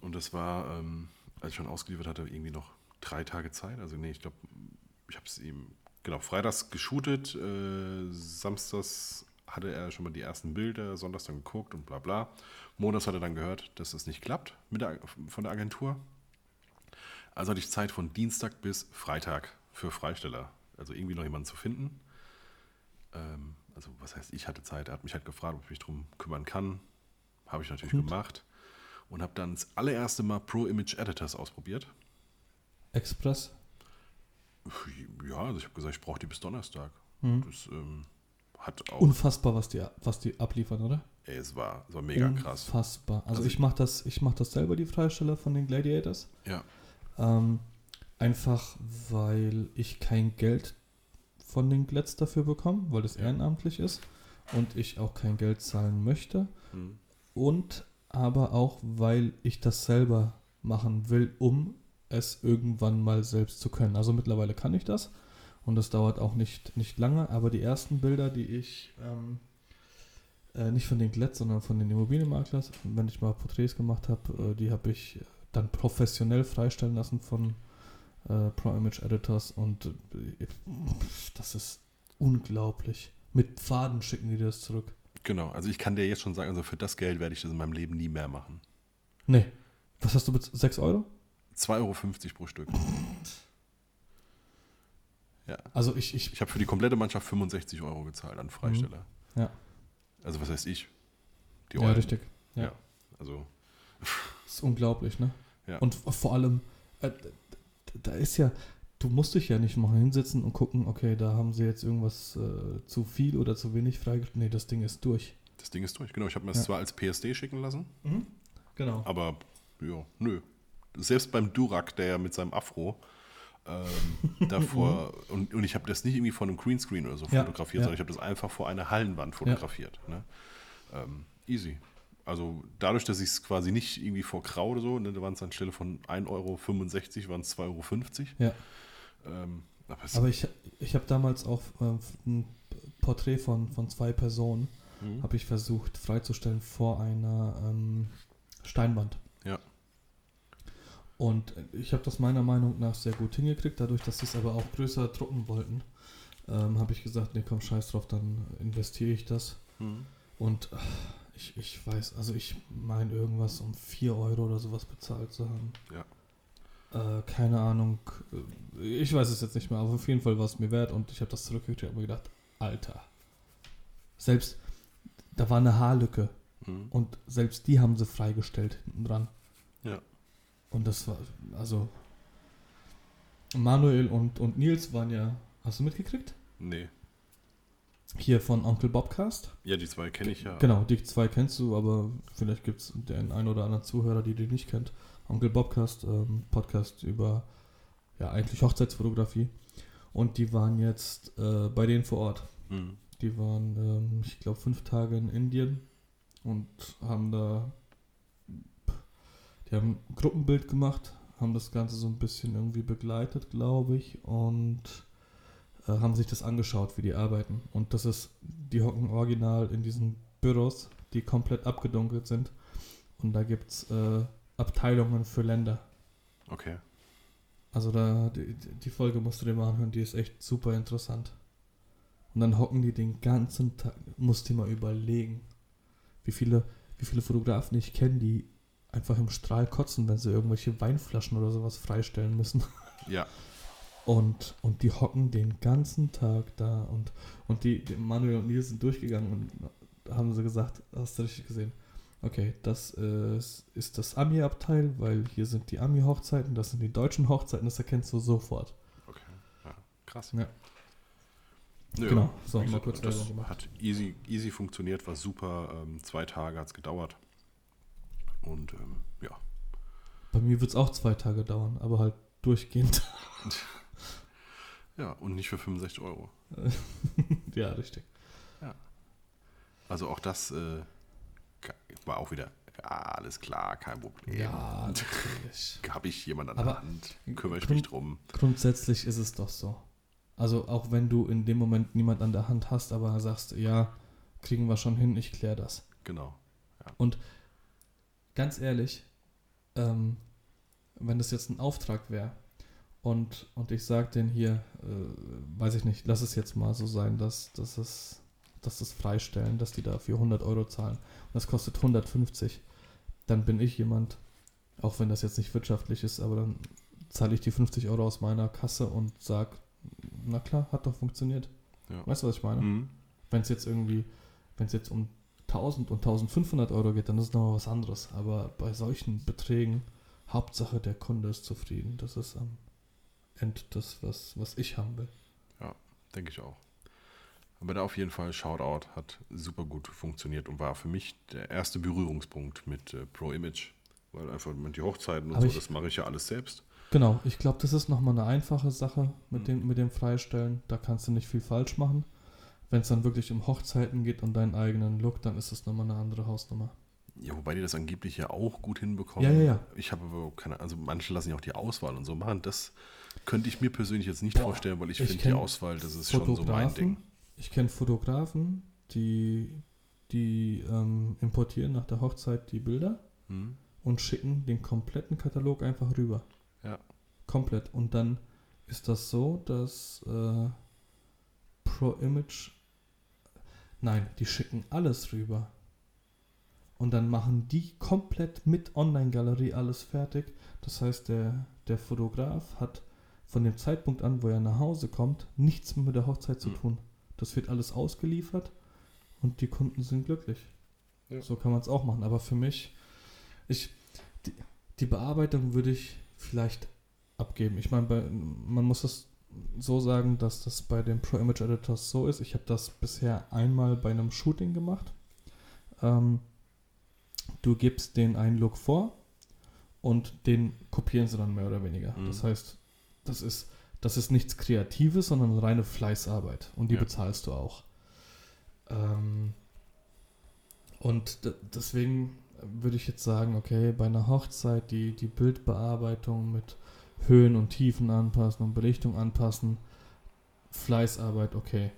Und das war, ähm, als ich schon ausgeliefert hatte, irgendwie noch drei Tage Zeit. Also nee, ich glaube, ich habe es ihm, genau, freitags geshootet, äh, samstags hatte er schon mal die ersten Bilder, sonntags dann geguckt und bla bla. Montags hat er dann gehört, dass das nicht klappt mit der, von der Agentur. Also hatte ich Zeit von Dienstag bis Freitag für Freisteller. Also irgendwie noch jemanden zu finden. Ähm, also was heißt, ich hatte Zeit. Er hat mich halt gefragt, ob ich mich darum kümmern kann. Habe ich natürlich Gut. gemacht. Und habe dann das allererste Mal Pro Image Editors ausprobiert. Express. Ja, also ich habe gesagt, ich brauche die bis Donnerstag. Hm. Das ähm, hat auch, Unfassbar, was die, was die abliefern, oder? ey, es war, es war mega krass. Unfassbar. Also, Also ich ich- mache das, ich mach das selber, die Freisteller von den Gladiators. Ja, Ähm, einfach, weil ich kein Geld von den Glets dafür bekomme, weil das Ja. ehrenamtlich ist und ich auch kein Geld zahlen möchte. hm. Und aber auch, weil ich das selber machen will, um es irgendwann mal selbst zu können. Also mittlerweile kann ich das und das dauert auch nicht, nicht lange, aber die ersten Bilder, die ich ähm, äh, nicht von den Glets, sondern von den Immobilienmaklers, wenn ich mal Porträts gemacht habe, äh, die habe ich dann professionell freistellen lassen von äh, Pro Image Editors und äh, das ist unglaublich. Mit Pfaden schicken die das zurück. genau. Also ich kann dir jetzt schon sagen, also für das Geld werde ich das in meinem Leben nie mehr machen. Nee. Was hast du mit 6 Euro? 2,50 Euro pro Stück. [laughs] Ja. Also ich, ich, Ich habe für die komplette Mannschaft 65 Euro gezahlt an Freisteller. Mhm. Ja. Also was heißt ich? Die ja, Eulen. richtig. Ja. Ja. Also, Das [laughs] ist unglaublich, ne? Ja. Und vor allem, äh, da ist ja, du musst dich ja nicht mal hinsetzen und gucken, okay, da haben sie jetzt irgendwas äh, zu viel oder zu wenig freigestellt. Nee, das Ding ist durch. Das Ding ist durch, genau. Ich habe mir das Ja. zwar als PSD schicken lassen, Genau. aber ja, nö. Selbst beim Durak, der ja mit seinem Afro ähm, [laughs] davor, und, und ich habe das nicht irgendwie vor einem Greenscreen oder so Ja, fotografiert, ja. sondern ich habe das einfach vor einer Hallenwand fotografiert. Ne? Ähm, easy. Also dadurch, dass ich es quasi nicht irgendwie vor Grau oder so, ne, da waren es anstelle von 1,65 Euro, waren es 2,50 Euro. Ja. Ähm, aber Aber ich, ich habe damals auch äh, ein Porträt von, von zwei Personen, Mhm. habe ich versucht freizustellen vor einer ähm, Steinwand. Und ich habe das meiner Meinung nach sehr gut hingekriegt, dadurch, dass sie es aber auch größer drucken wollten, ähm, habe ich gesagt, nee, komm, scheiß drauf, dann investiere ich das. Mhm. Und ach, ich, ich weiß, also ich meine irgendwas um 4 Euro oder sowas bezahlt zu haben. Ja. Äh, keine Ahnung, äh, ich weiß es jetzt nicht mehr, aber auf jeden Fall war es mir wert und ich habe das zurückgekriegt und mir gedacht, Alter. Selbst, da war eine Haarlücke Mhm. und selbst die haben sie freigestellt hinten dran. Ja. Und das war, also, Manuel und, und Nils waren ja, hast du mitgekriegt? Nee. Hier von Onkel Bobcast. Ja, die zwei kenne ich ja. Genau, die zwei kennst du, aber vielleicht gibt es den einen oder anderen Zuhörer, die die nicht kennt. Onkel Bobcast, ähm, Podcast über ja eigentlich Hochzeitsfotografie. Und die waren jetzt äh, bei denen vor Ort. Mhm. Die waren, ähm, ich glaube, fünf Tage in Indien und haben da, die haben ein Gruppenbild gemacht, haben das Ganze so ein bisschen irgendwie begleitet, glaube ich, und äh, haben sich das angeschaut, wie die arbeiten. Und das ist, die hocken original in diesen Büros, die komplett abgedunkelt sind. Und da gibt es äh, Abteilungen für Länder. Okay. Also da, die, die Folge musst du dir mal anhören, die ist echt super interessant. Und dann hocken die den ganzen Tag, musst dir mal überlegen, wie viele, wie viele Fotografen ich kenne, die einfach im Strahl kotzen, wenn sie irgendwelche Weinflaschen oder sowas freistellen müssen. [laughs] Ja. Und, und die hocken den ganzen Tag da und, und die, die Manuel und Nils sind durchgegangen und da haben sie gesagt, hast du richtig gesehen, okay, das ist, ist das Ami-Abteil, weil hier sind die Ami-Hochzeiten, das sind die deutschen Hochzeiten, das erkennst du sofort. Okay. Ja. Krass. Ja. Nö, Genau, so, mal kurz das gemacht. hat easy, easy funktioniert, war super. Ähm, zwei Tage hat es gedauert. Und ähm, ja. Bei mir wird es auch zwei Tage dauern, aber halt durchgehend. [laughs] Ja, und nicht für 65 Euro. ja, richtig. Also auch das äh, war auch wieder, ja, alles klar, kein Problem. Ja, natürlich. [laughs] Habe ich jemand an der Hand, kümmere ich mich drum. Grundsätzlich ist es doch so. Also auch wenn du in dem Moment niemand an der Hand hast, aber sagst, ja, kriegen wir schon hin, ich kläre das. Genau. Ganz ehrlich, ähm, wenn das jetzt ein Auftrag wäre und, und ich sage denen hier, äh, weiß ich nicht, lass es jetzt mal so sein, dass, dass, es, dass das freistellen, dass die dafür 100 Euro zahlen und das kostet 150, dann bin ich jemand, auch wenn das jetzt nicht wirtschaftlich ist, aber dann zahle ich die 50 Euro aus meiner Kasse und sag, na klar, hat doch funktioniert. Ja. Weißt du, was ich meine? Mhm. Wenn es jetzt irgendwie, wenn es jetzt um 1000 und 1500 Euro geht, dann ist es nochmal was anderes. Aber bei solchen Beträgen, Hauptsache der Kunde ist zufrieden. Das ist am Ende das, was, was ich haben will. Denke ich auch. Aber da auf jeden Fall Shoutout hat super gut funktioniert und war für mich der erste Berührungspunkt mit äh, Pro Image. Weil einfach mit die Hochzeiten und Aber so, ich- das mache ich ja alles selbst. Genau, ich glaube, das ist nochmal eine einfache Sache mit, Mhm. dem, mit dem Freistellen. Da kannst du nicht viel falsch machen. Wenn es dann wirklich um Hochzeiten geht und deinen eigenen Look, dann ist das nochmal eine andere Hausnummer. Ja, wobei die das angeblich ja auch gut hinbekommen. Ja, ja, ja. Ich habe aber keine, also manche lassen ja auch die Auswahl und so machen. Das könnte ich mir persönlich jetzt nicht Boah, vorstellen, weil ich, ich finde die Auswahl, das ist schon so mein Ding. ich kenne Fotografen, die, die ähm, importieren nach der Hochzeit die Bilder Hm? und schicken den kompletten Katalog einfach rüber. Ja. Komplett. Und dann ist das so, dass äh, Pro Image. Nein, die schicken alles rüber. Und dann machen die komplett mit Online-Galerie alles fertig. Das heißt, der, der Fotograf hat von dem Zeitpunkt an, wo er nach Hause kommt, nichts mehr mit der Hochzeit zu Hm. tun. Das wird alles ausgeliefert und die Kunden sind glücklich. Ja. So kann man es auch machen. Aber für mich, ich, die, die Bearbeitung würde ich vielleicht abgeben. Ich meine, man muss es so sagen, dass das bei den Pro Image Editors so ist. Ich habe das bisher einmal bei einem Shooting gemacht. Ähm, du gibst den einen Look vor und den kopieren sie dann mehr oder weniger. Mhm. Das heißt, das ist, das ist nichts Kreatives, sondern reine Fleißarbeit und die ja. bezahlst du auch. Ähm, und deswegen würde ich jetzt sagen, okay, bei einer Hochzeit die, die Bildbearbeitung mit Höhen und Tiefen anpassen und Belichtung anpassen, Fleißarbeit, okay.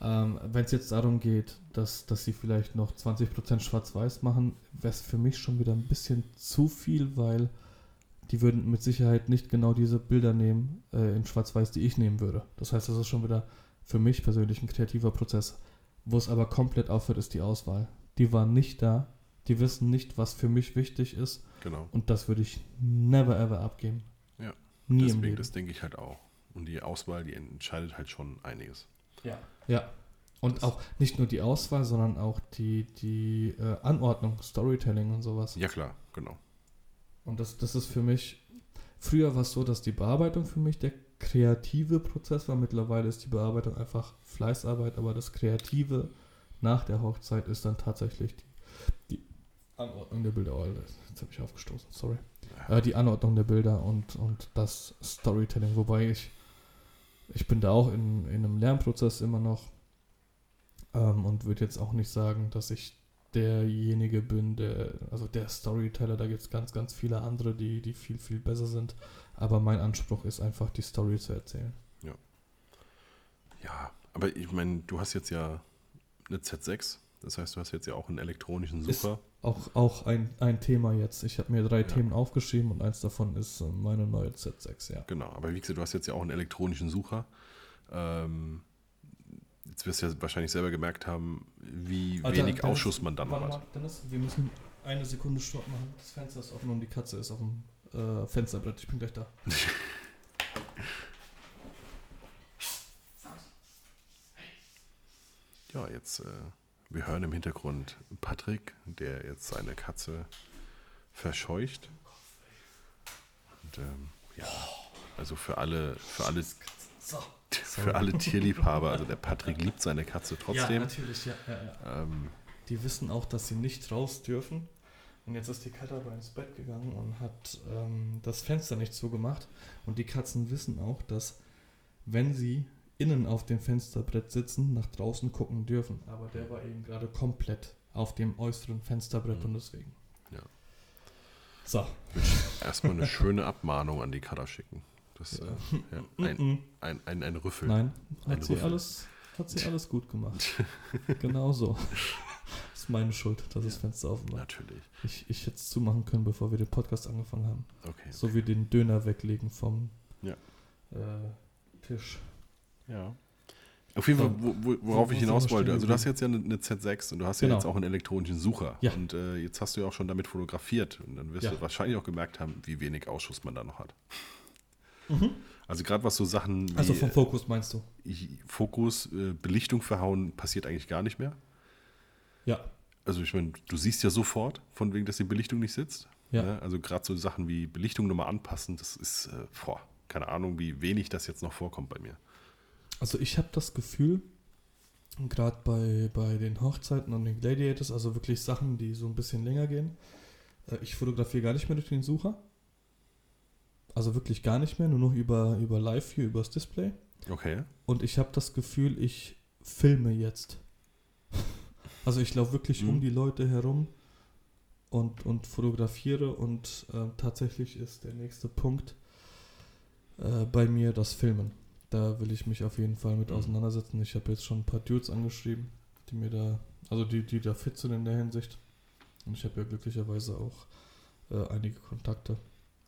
Ähm, Wenn es jetzt darum geht, dass, dass sie vielleicht noch 20% schwarz-weiß machen, wäre es für mich schon wieder ein bisschen zu viel, weil die würden mit Sicherheit nicht genau diese Bilder nehmen äh, in schwarz-weiß, die ich nehmen würde. Das heißt, das ist schon wieder für mich persönlich ein kreativer Prozess. Wo es aber komplett aufhört, ist die Auswahl. Die waren nicht da, die wissen nicht, was für mich wichtig ist. Genau. Und das würde ich never ever abgeben. Nie Deswegen, das denke ich halt auch. Und die Auswahl, die entscheidet halt schon einiges. Ja. Ja. Und das auch nicht nur die Auswahl, sondern auch die, die äh, Anordnung, Storytelling und sowas. Ja, klar, genau. Und das, das ist für mich, früher war es so, dass die Bearbeitung für mich der kreative Prozess war. Mittlerweile ist die Bearbeitung einfach Fleißarbeit, aber das Kreative nach der Hochzeit ist dann tatsächlich die Anordnung der Bilder. Oh, jetzt habe ich aufgestoßen, sorry. Äh, die Anordnung der Bilder und, und das Storytelling, wobei ich, ich bin da auch in, in einem Lernprozess immer noch ähm, und würde jetzt auch nicht sagen, dass ich derjenige bin, der, also der Storyteller, da gibt es ganz, ganz viele andere, die, die viel, viel besser sind. Aber mein Anspruch ist einfach, die Story zu erzählen. Ja. Ja, aber ich meine, du hast jetzt ja eine Z6, das heißt, du hast jetzt ja auch einen elektronischen Sucher. Ist auch, auch ein, ein Thema jetzt. Ich habe mir drei ja. Themen aufgeschrieben und eins davon ist äh, meine neue Z6, ja. Genau, aber wie gesagt, du hast jetzt ja auch einen elektronischen Sucher. Ähm, jetzt wirst du ja wahrscheinlich selber gemerkt haben, wie Alter, wenig Dennis, Ausschuss man dann hat. Dennis, wir müssen eine Sekunde Stopp machen. Das Fenster ist offen und die Katze ist auf dem äh, Fensterbrett. Ich bin gleich da. [laughs] ja, jetzt, äh, wir hören im Hintergrund Patrick, der jetzt seine Katze verscheucht. Und ähm, ja, also für alle, für alle, für alle Tierliebhaber, also der Patrick liebt seine Katze trotzdem. Ja, natürlich, ja. ja, ja. Ähm, die wissen auch, dass sie nicht raus dürfen. Und jetzt ist die Katze aber ins Bett gegangen und hat ähm, das Fenster nicht zugemacht. Und die Katzen wissen auch, dass wenn sie innen auf dem Fensterbrett sitzen, nach draußen gucken dürfen. Aber der war eben gerade komplett auf dem äußeren Fensterbrett mhm. und deswegen. Ja. So. Erstmal eine schöne Abmahnung an die Kader schicken. Das, ja. Äh, ja, ein, ein, ein, ein, Rüffel. Nein, hat, ein sie, Rüffel. Alles, hat sie alles gut gemacht. [laughs] genau so. Das ist meine Schuld, dass das Fenster offen war. Natürlich. Ich, ich hätte es zumachen können, bevor wir den Podcast angefangen haben. Okay. So okay. wie den Döner weglegen vom ja. äh, Tisch. Ja. Auf jeden Fall, wo, wo, worauf ich hinaus wollte. Also du hast jetzt ja eine, eine Z6 und du hast ja genau. jetzt auch einen elektronischen Sucher. Ja. Und äh, jetzt hast du ja auch schon damit fotografiert. Und dann wirst ja. du wahrscheinlich auch gemerkt haben, wie wenig Ausschuss man da noch hat. Mhm. Also gerade was so Sachen wie, Also vom Fokus meinst du? Fokus, äh, Belichtung verhauen passiert eigentlich gar nicht mehr. Ja. Also ich meine, du siehst ja sofort, von wegen, dass die Belichtung nicht sitzt. Ja. Ne? Also gerade so Sachen wie Belichtung nochmal anpassen, das ist, äh, boah, keine Ahnung, wie wenig das jetzt noch vorkommt bei mir. Also ich habe das Gefühl, gerade bei, bei den Hochzeiten und den Gladiators, also wirklich Sachen, die so ein bisschen länger gehen, äh, ich fotografiere gar nicht mehr durch den Sucher. Also wirklich gar nicht mehr, nur noch über, über Live-View, übers Display. Okay. Und ich habe das Gefühl, ich filme jetzt. [laughs] Also ich laufe wirklich mhm. um die Leute herum und, und fotografiere und äh, tatsächlich ist der nächste Punkt äh, bei mir das Filmen. Da will ich mich auf jeden Fall mit mhm. auseinandersetzen. Ich habe jetzt schon ein paar Dudes angeschrieben, die mir da, also die, die da fit sind in der Hinsicht. Und ich habe ja glücklicherweise auch äh, einige Kontakte.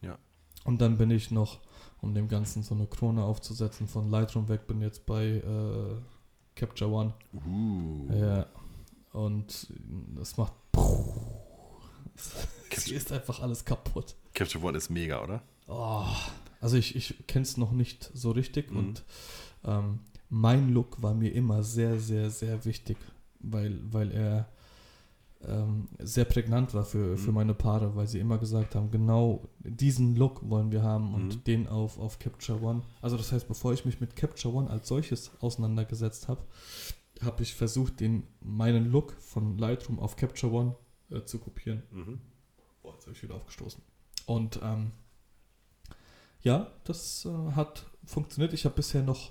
Ja. Und dann bin ich noch, um dem Ganzen so eine Krone aufzusetzen, von Lightroom weg, bin jetzt bei äh, Capture One. Uh. Ja. Und das macht. Es [laughs] ist einfach alles kaputt. Capture One ist mega, oder? Oh, also ich, ich kenne es noch nicht so richtig mhm. und ähm, mein Look war mir immer sehr, sehr, sehr wichtig, weil, weil er ähm, sehr prägnant war für, für Mhm. meine Paare, weil sie immer gesagt haben, genau diesen Look wollen wir haben und Mhm. den auf, auf Capture One. Also das heißt, bevor ich mich mit Capture One als solches auseinandergesetzt habe, habe ich versucht, den, meinen Look von Lightroom auf Capture One äh, zu kopieren. Mhm. Boah, jetzt habe ich wieder aufgestoßen. Und ähm, ja, das äh, hat funktioniert. Ich habe bisher noch,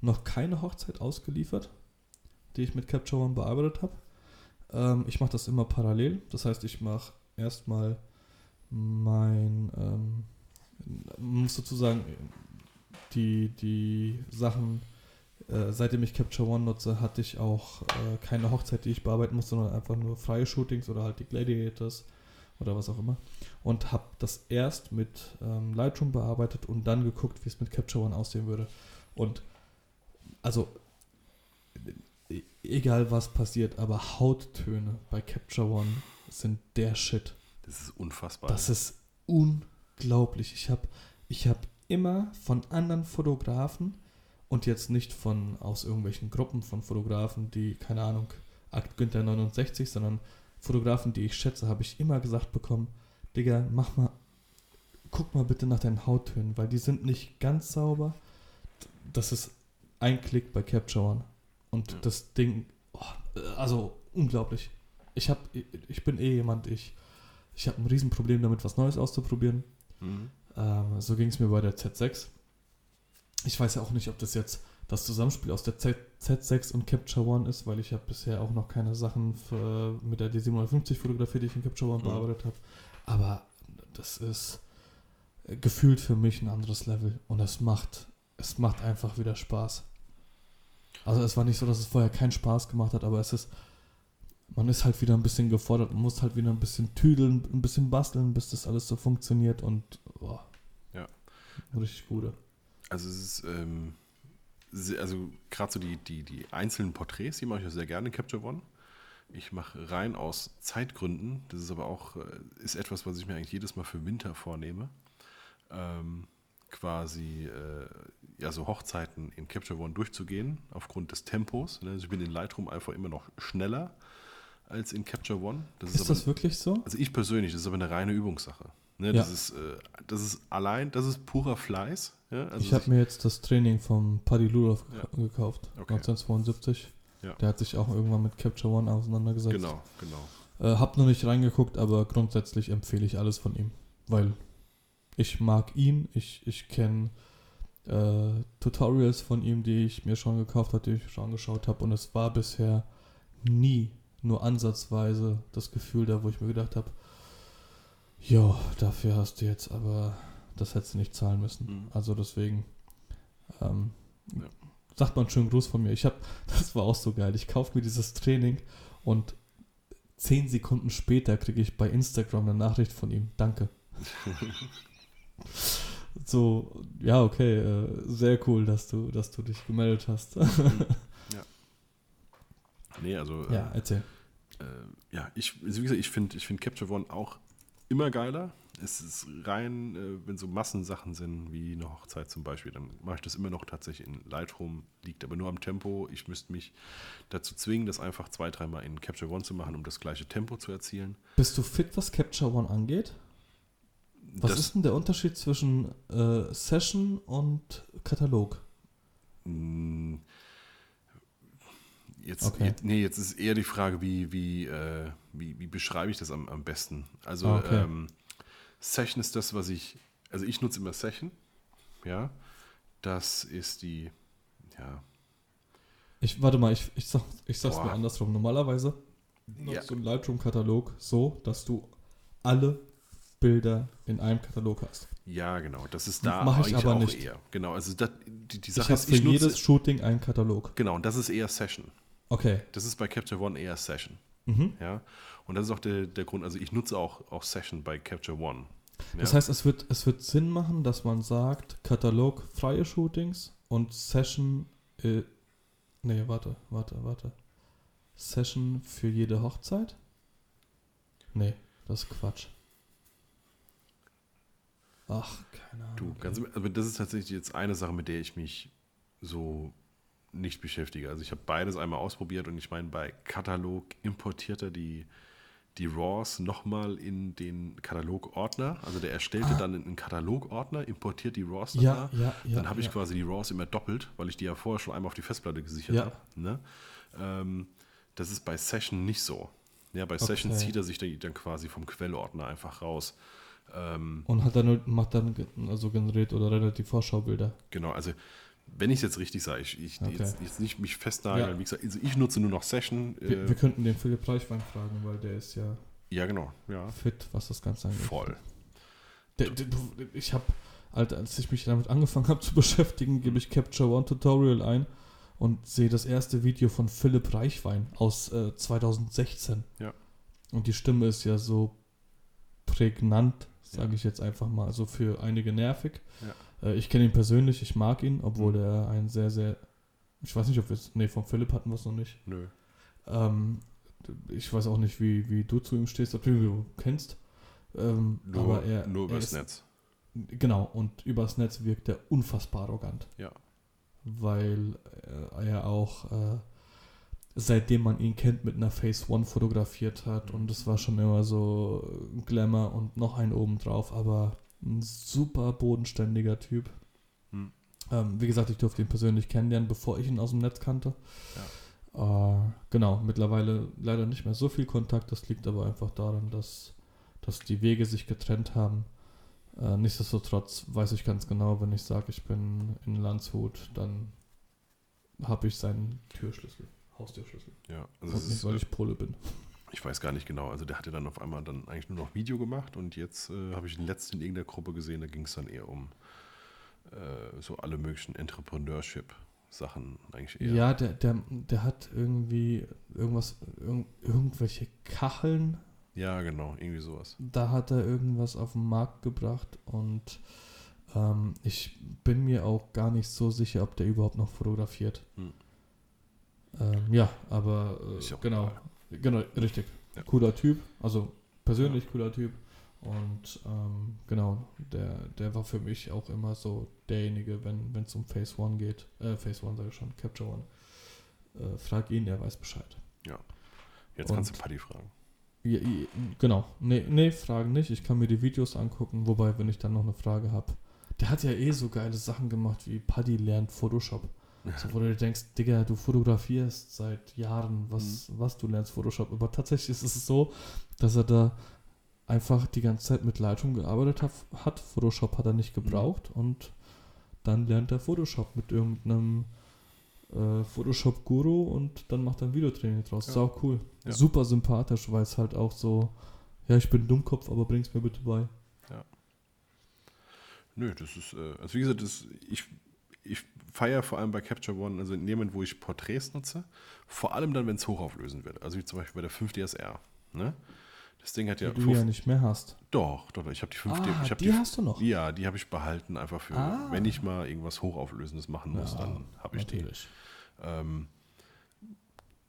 noch keine Hochzeit ausgeliefert, die ich mit Capture One bearbeitet habe. Ähm, ich mache das immer parallel. Das heißt, ich mache erstmal mein, ähm, muss sozusagen die, die Sachen, äh, seitdem ich Capture One nutze, hatte ich auch äh, keine Hochzeit, die ich bearbeiten muss, sondern einfach nur freie Shootings oder halt die Gladiators oder was auch immer. Und habe das erst mit ähm, Lightroom bearbeitet und dann geguckt, wie es mit Capture One aussehen würde. Und also, e- egal was passiert, aber Hauttöne bei Capture One sind der Shit. Das ist unfassbar. Das ist unglaublich. Ich habe ich hab immer von anderen Fotografen und jetzt nicht von aus irgendwelchen Gruppen von Fotografen, die, keine Ahnung, Akt Günther 69, sondern Fotografen, die ich schätze, habe ich immer gesagt bekommen, Digga, mach mal, guck mal bitte nach deinen Hauttönen, weil die sind nicht ganz sauber. Das ist ein Klick bei Capture One. Und Ja. das Ding, oh, also unglaublich. Ich, hab, ich bin eh jemand, ich, ich habe ein Riesenproblem damit, was Neues auszuprobieren. Mhm. Ähm, so ging es mir bei der Z6. Ich weiß ja auch nicht, ob das jetzt das Zusammenspiel aus der Z Z6 und Capture One ist, weil ich habe bisher auch noch keine Sachen für, mit der D750 fotografiert, die ich in Capture One Mhm. bearbeitet habe. Aber das ist äh, gefühlt für mich ein anderes Level und es macht, es macht einfach wieder Spaß. Also es war nicht so, dass es vorher keinen Spaß gemacht hat, aber es ist, man ist halt wieder ein bisschen gefordert, man muss halt wieder ein bisschen tüdeln, ein bisschen basteln, bis das alles so funktioniert und boah, Ja. richtig gute. Also es ist, ähm, also gerade so die, die, die einzelnen Porträts, die mache ich ja sehr gerne in Capture One. Ich mache rein aus Zeitgründen. Das ist aber auch äh, ist etwas, was ich mir eigentlich jedes Mal für Winter vornehme. Ähm, quasi äh, ja so Hochzeiten in Capture One durchzugehen aufgrund des Tempos. ne? Also ich bin in Lightroom einfach immer noch schneller als in Capture One. Das Ist aber, das wirklich so? also ich persönlich, das ist aber eine reine Übungssache. Ne? Ja. Das, ist, äh, das ist allein, das ist purer Fleiß. Ja? Also ich habe mir jetzt das Training vom Paddy Ludov Ja. gek- gekauft, Okay. 1972. Ja. Der hat sich auch irgendwann mit Capture One auseinandergesetzt. Genau, genau. Äh, hab noch nicht reingeguckt, aber grundsätzlich empfehle ich alles von ihm, weil ich mag ihn, ich, ich kenne äh, Tutorials von ihm, die ich mir schon gekauft habe, die ich schon angeschaut habe und es war bisher nie nur ansatzweise das Gefühl da, wo ich mir gedacht habe, ja, dafür hast du jetzt aber, das hättest du nicht zahlen müssen. Mhm. Also deswegen, ähm, Ja. sagt man einen schönen Gruß von mir. Ich habe, [laughs] das war auch so geil. Ich kaufe mir dieses Training und zehn Sekunden später kriege ich bei Instagram eine Nachricht von ihm. Danke. [laughs] so, ja, okay, äh, sehr cool, dass du, dass du dich gemeldet hast. [laughs] Nee, also ja, erzähl. äh, äh, ja, ich, wie gesagt, ich finde ich find Capture One auch immer geiler. Es ist rein, äh, wenn so Massensachen sind, wie eine Hochzeit zum Beispiel, dann mache ich das immer noch tatsächlich in Lightroom, liegt aber nur am Tempo. Ich müsste mich dazu zwingen, das einfach zwei, dreimal in Capture One zu machen, um das gleiche Tempo zu erzielen. Bist du fit, was Capture One angeht? Was das, ist denn der Unterschied zwischen äh, Session und Katalog? mh, Jetzt, Okay. jetzt, nee, jetzt ist eher die Frage, wie, wie, äh, wie, wie beschreibe ich das am, am besten? Also Ah, okay. ähm, Session ist das, was ich, also ich nutze immer Session, ja. Das ist die, ja, Ich, warte mal, ich, ich, sag, ich sag's Boah. mir andersrum. Normalerweise Ja. nutzt du einen Lightroom-Katalog so, dass du alle Bilder in einem Katalog hast. ja, genau. Das ist da Mach ich aber auch nicht. eher. Genau, also das, die, die Ich Sache habe ist, für ich nutze, jedes Shooting einen Katalog. genau, und das ist eher Session. Okay. Das ist bei Capture One eher Session, Mhm. ja. Und das ist auch der, der Grund, also ich nutze auch, auch Session bei Capture One. Ja. Das heißt, es wird, es wird Sinn machen, dass man sagt, Katalog freie Shootings und Session. Äh, nee, warte, warte, warte. Session für jede Hochzeit? Nee, das ist Quatsch. Ach, keine Ahnung. Du, ganz, aber das ist tatsächlich jetzt eine Sache, mit der ich mich so nicht beschäftige. Also ich habe beides einmal ausprobiert und ich meine, bei Katalog importiert er die, die RAWs nochmal in den Katalogordner. Also der erstellte Ah. dann einen Katalogordner, importiert die RAWs dann Ja, da. ja, ja. dann habe ich quasi die RAWs immer doppelt, weil ich die ja vorher schon einmal auf die Festplatte gesichert habe. Ne? Ähm, das ist bei Session nicht so. Ja, bei Okay. Session zieht er sich dann, quasi vom Quellordner einfach raus. Ähm, Und hat dann, macht dann also generiert oder die Vorschaubilder. genau, also wenn ich es jetzt richtig sage, ich, ich Okay. jetzt, jetzt nicht mich festnageln, Ja. wie gesagt, also ich nutze nur noch Session. Wir, Äh, wir könnten den Philipp Reichwein fragen, weil der ist ja ja, genau, ja, fit, was das Ganze angeht. voll. Der, der, ich habe, Alter, als ich mich damit angefangen habe zu [laughs] beschäftigen, gebe ich Capture One Tutorial ein und sehe das erste Video von Philipp Reichwein aus äh, 2016. Ja. Und die Stimme ist ja so prägnant, sage Ja. ich jetzt einfach mal, also für einige nervig. Ja. Äh, ich kenne ihn persönlich, ich mag ihn, obwohl Mhm. er ein sehr, sehr, ich weiß nicht, ob wir es, nee, von Philipp hatten wir es noch nicht. Nö. Ähm, ich weiß auch nicht, wie, wie du zu ihm stehst, ob du ihn kennst. Ähm, Nur, aber er, nur er übers ist, Netz. Genau, und übers Netz wirkt er unfassbar arrogant. Ja. Weil äh, er auch, äh, seitdem man ihn kennt, mit einer Face One fotografiert hat. Und es war schon immer so Glamour und noch ein obendrauf, aber ein super bodenständiger Typ. Hm. Ähm, wie gesagt, ich durfte ihn persönlich kennenlernen, bevor ich ihn aus dem Netz kannte. Äh, genau, mittlerweile leider nicht mehr so viel Kontakt. Das liegt aber einfach daran, dass, dass die Wege sich getrennt haben. Äh, nichtsdestotrotz weiß ich ganz genau, wenn ich sage, ich bin in Landshut, dann habe ich seinen Türschlüssel, Haustürschlüssel. Ja, also Und nicht, weil ich Pole bin. Ich weiß gar nicht genau. Also der hatte dann auf einmal dann eigentlich nur noch Video gemacht und jetzt äh, habe ich den letzten in irgendeiner Gruppe gesehen, da ging es dann eher um äh, so alle möglichen Entrepreneurship-Sachen eigentlich eher. Ja, der, der, der hat irgendwie irgendwas, irg irgendwelche Kacheln Ja, genau, irgendwie sowas. da hat er irgendwas auf den Markt gebracht und ähm, ich bin mir auch gar nicht so sicher, ob der überhaupt noch fotografiert. Hm. Ähm, ja, aber äh, genau, egal. Genau, richtig. Ja. Cooler Typ, also persönlich cooler Typ. Und ähm, genau, der, der war für mich auch immer so derjenige, wenn es um Phase One geht, äh, Phase One sage ich schon, Capture One. Äh, frag ihn, er weiß Bescheid. Jetzt kannst Und- du Paddy fragen. Ja, ja, genau. Nee, nee, Fragen nicht. Ich kann mir die Videos angucken, wobei, wenn ich dann noch eine Frage habe. Der hat ja eh so geile Sachen gemacht, wie Paddy lernt Photoshop. So, wo du denkst, Digga, du fotografierst seit Jahren, was, Mhm. was du lernst Photoshop. Aber tatsächlich ist es so, dass er da einfach die ganze Zeit mit Lightroom gearbeitet hat. Photoshop hat er nicht gebraucht und dann lernt er Photoshop mit irgendeinem äh, Photoshop-Guru und dann macht er ein Videotraining draus. Ja. Sau cool. Ja. Super sympathisch, weil es halt auch so, ja, ich bin Dummkopf, aber bring's mir bitte bei. Nö, das ist, äh, also wie gesagt, das, ich, ich feiere vor allem bei Capture One, also in dem Moment, wo ich Porträts nutze, vor allem dann, wenn es hochauflösend wird. Also wie zum Beispiel bei der 5DSR. Ne? Das Ding hat ja. die du ja nicht mehr hast. Doch, doch, doch, ich habe die 5D. ah, hab die, hast du noch. Ja, die habe ich behalten, einfach für, Ah. wenn ich mal irgendwas Hochauflösendes machen muss, Ja, dann habe ich die. Natürlich. Ähm,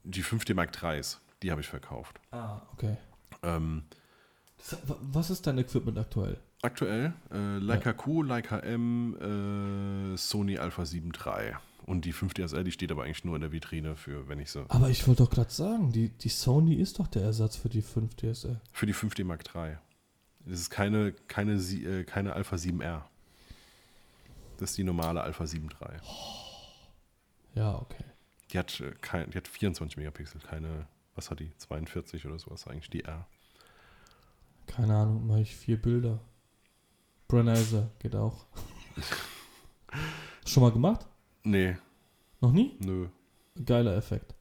die 5D Mark IIIs, die habe ich verkauft. Ah, okay. Ähm, Das, wa- was ist dein Equipment aktuell? Aktuell äh, Leica Q, Leica M, äh, Sony Alpha 7 III. Und die 5DSL, die steht aber eigentlich nur in der Vitrine für, wenn ich so. Aber ich wollte doch gerade sagen, die, die Sony ist doch der Ersatz für die 5 DSL. Für die 5D Mark III. Das ist keine, keine, äh, keine Alpha 7R. Das ist die normale Alpha 7 III. Ja, okay. Die hat, äh, kein, die hat 24 Megapixel, keine, was hat die? 42 oder sowas eigentlich, die R. Keine Ahnung, mache ich vier Bilder. Brenizer geht auch. Schon mal gemacht? Nee, Noch nie? nö, Geiler Effekt.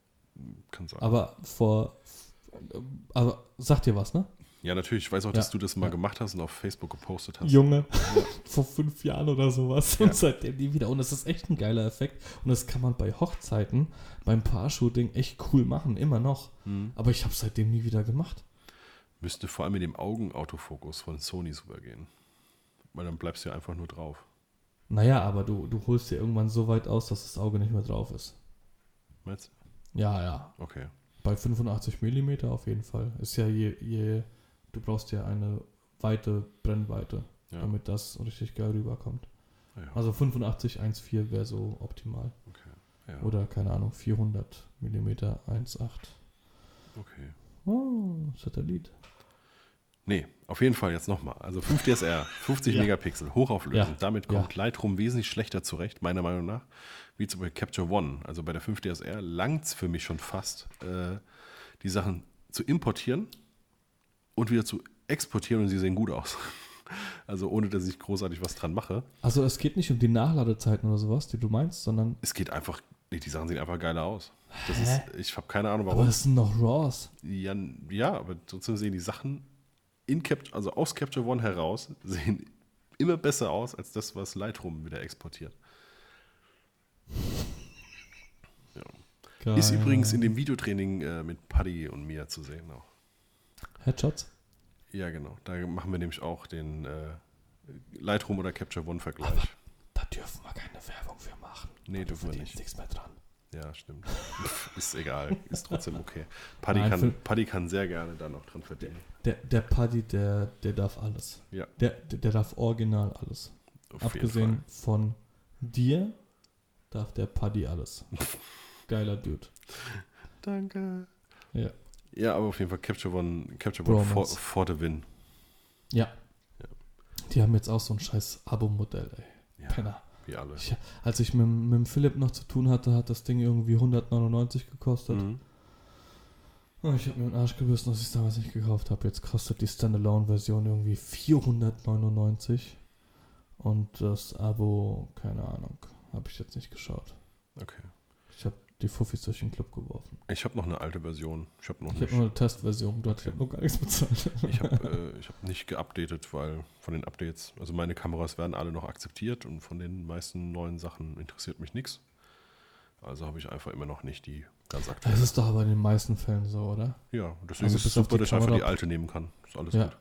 kann sein. Aber vor. Aber sagt dir was, ne? ja, natürlich, ich weiß auch, Ja, dass du das mal ja. gemacht hast und auf Facebook gepostet hast. Junge, [laughs] vor fünf Jahren oder sowas. Ja. Und seitdem nie wieder. Und es ist echt ein geiler Effekt. Und das kann man bei Hochzeiten, beim Paar-Shooting echt cool machen, immer noch. Hm. Aber ich habe seitdem nie wieder gemacht. Müsste vor allem mit dem Augenautofokus von Sony super gehen. Weil dann bleibst du ja einfach nur drauf. Naja, aber du, du holst dir irgendwann so weit aus, dass das Auge nicht mehr drauf ist. Meinst Ja, ja. du? Okay. Bei 85 mm auf jeden Fall. Ist ja je, je, du brauchst ja eine weite Brennweite, Ja. damit das richtig geil rüberkommt. ja. Also 85 1,4 wäre so optimal. okay. Ja. Oder keine Ahnung, 400 mm 1,8. okay. Oh, Satellit. Nee, auf jeden Fall jetzt nochmal. Also 5 DSR, 50 Ja. Megapixel, hochauflösend. Ja. Damit kommt Ja. Lightroom wesentlich schlechter zurecht, meiner Meinung nach, wie zum Beispiel Capture One. Also bei der 5 DSR langt es für mich schon fast, äh, die Sachen zu importieren und wieder zu exportieren und sie sehen gut aus. [laughs] Also ohne, dass ich großartig was dran mache. Also es geht nicht um die Nachladezeiten oder sowas, die du meinst, sondern Es geht einfach, nee, die Sachen sehen einfach geiler aus. Das ist, ich habe keine Ahnung, aber warum. es sind noch RAWs. Ja, ja, aber trotzdem sehen die Sachen in Cap also aus Capture One heraus [laughs] sehen immer besser aus als das, was Lightroom wieder exportiert. Ist Geil. übrigens in dem Videotraining äh, mit Paddy und mir zu sehen auch. Headshots? Ja, genau. Da machen wir nämlich auch den äh, Lightroom oder Capture One Vergleich. Aber- Da dürfen wir keine Werbung für machen. Nee, Du dürfen wir nicht. nichts mehr dran. Ja, stimmt. [laughs] ist egal. Ist trotzdem okay. Paddy, Nein, kann, Paddy kann sehr gerne da noch dran verdienen. Der, der Paddy, der, der darf alles. Ja, Der, der, der darf original alles. auf Abgesehen von dir darf der Paddy alles. Geiler Dude. Danke. Ja. Ja, aber auf jeden Fall Capture One, Capture One for, for the win. Ja. Ja. Die haben jetzt auch so ein scheiß Abo-Modell, ey. Ja, Penner. wie alle. Ich, als ich mit, mit dem Philipp noch zu tun hatte, hat das Ding irgendwie 199 gekostet. Mhm. Oh, ich habe mir den Arsch gebissen, dass ich es damals nicht gekauft habe. Jetzt kostet die Standalone-Version irgendwie 499. Und das Abo, keine Ahnung, habe ich jetzt nicht geschaut. Okay. Ich habe die Fuffis durch den Club geworfen. Ich habe noch eine alte Version. Ich habe noch Ich habe nicht, nur eine Testversion, du hast Okay. noch gar nichts bezahlt. [laughs] ich hab, äh, ich hab nicht geupdatet, weil von den Updates, also meine Kameras werden alle noch akzeptiert und von den meisten neuen Sachen interessiert mich nichts. Also habe ich einfach immer noch nicht die ganz Das aktuelle. ist doch aber in den meisten Fällen so, oder? Ja, deswegen Also ist es super, dass ich einfach die alte nehmen kann. Ist alles Ja. gut.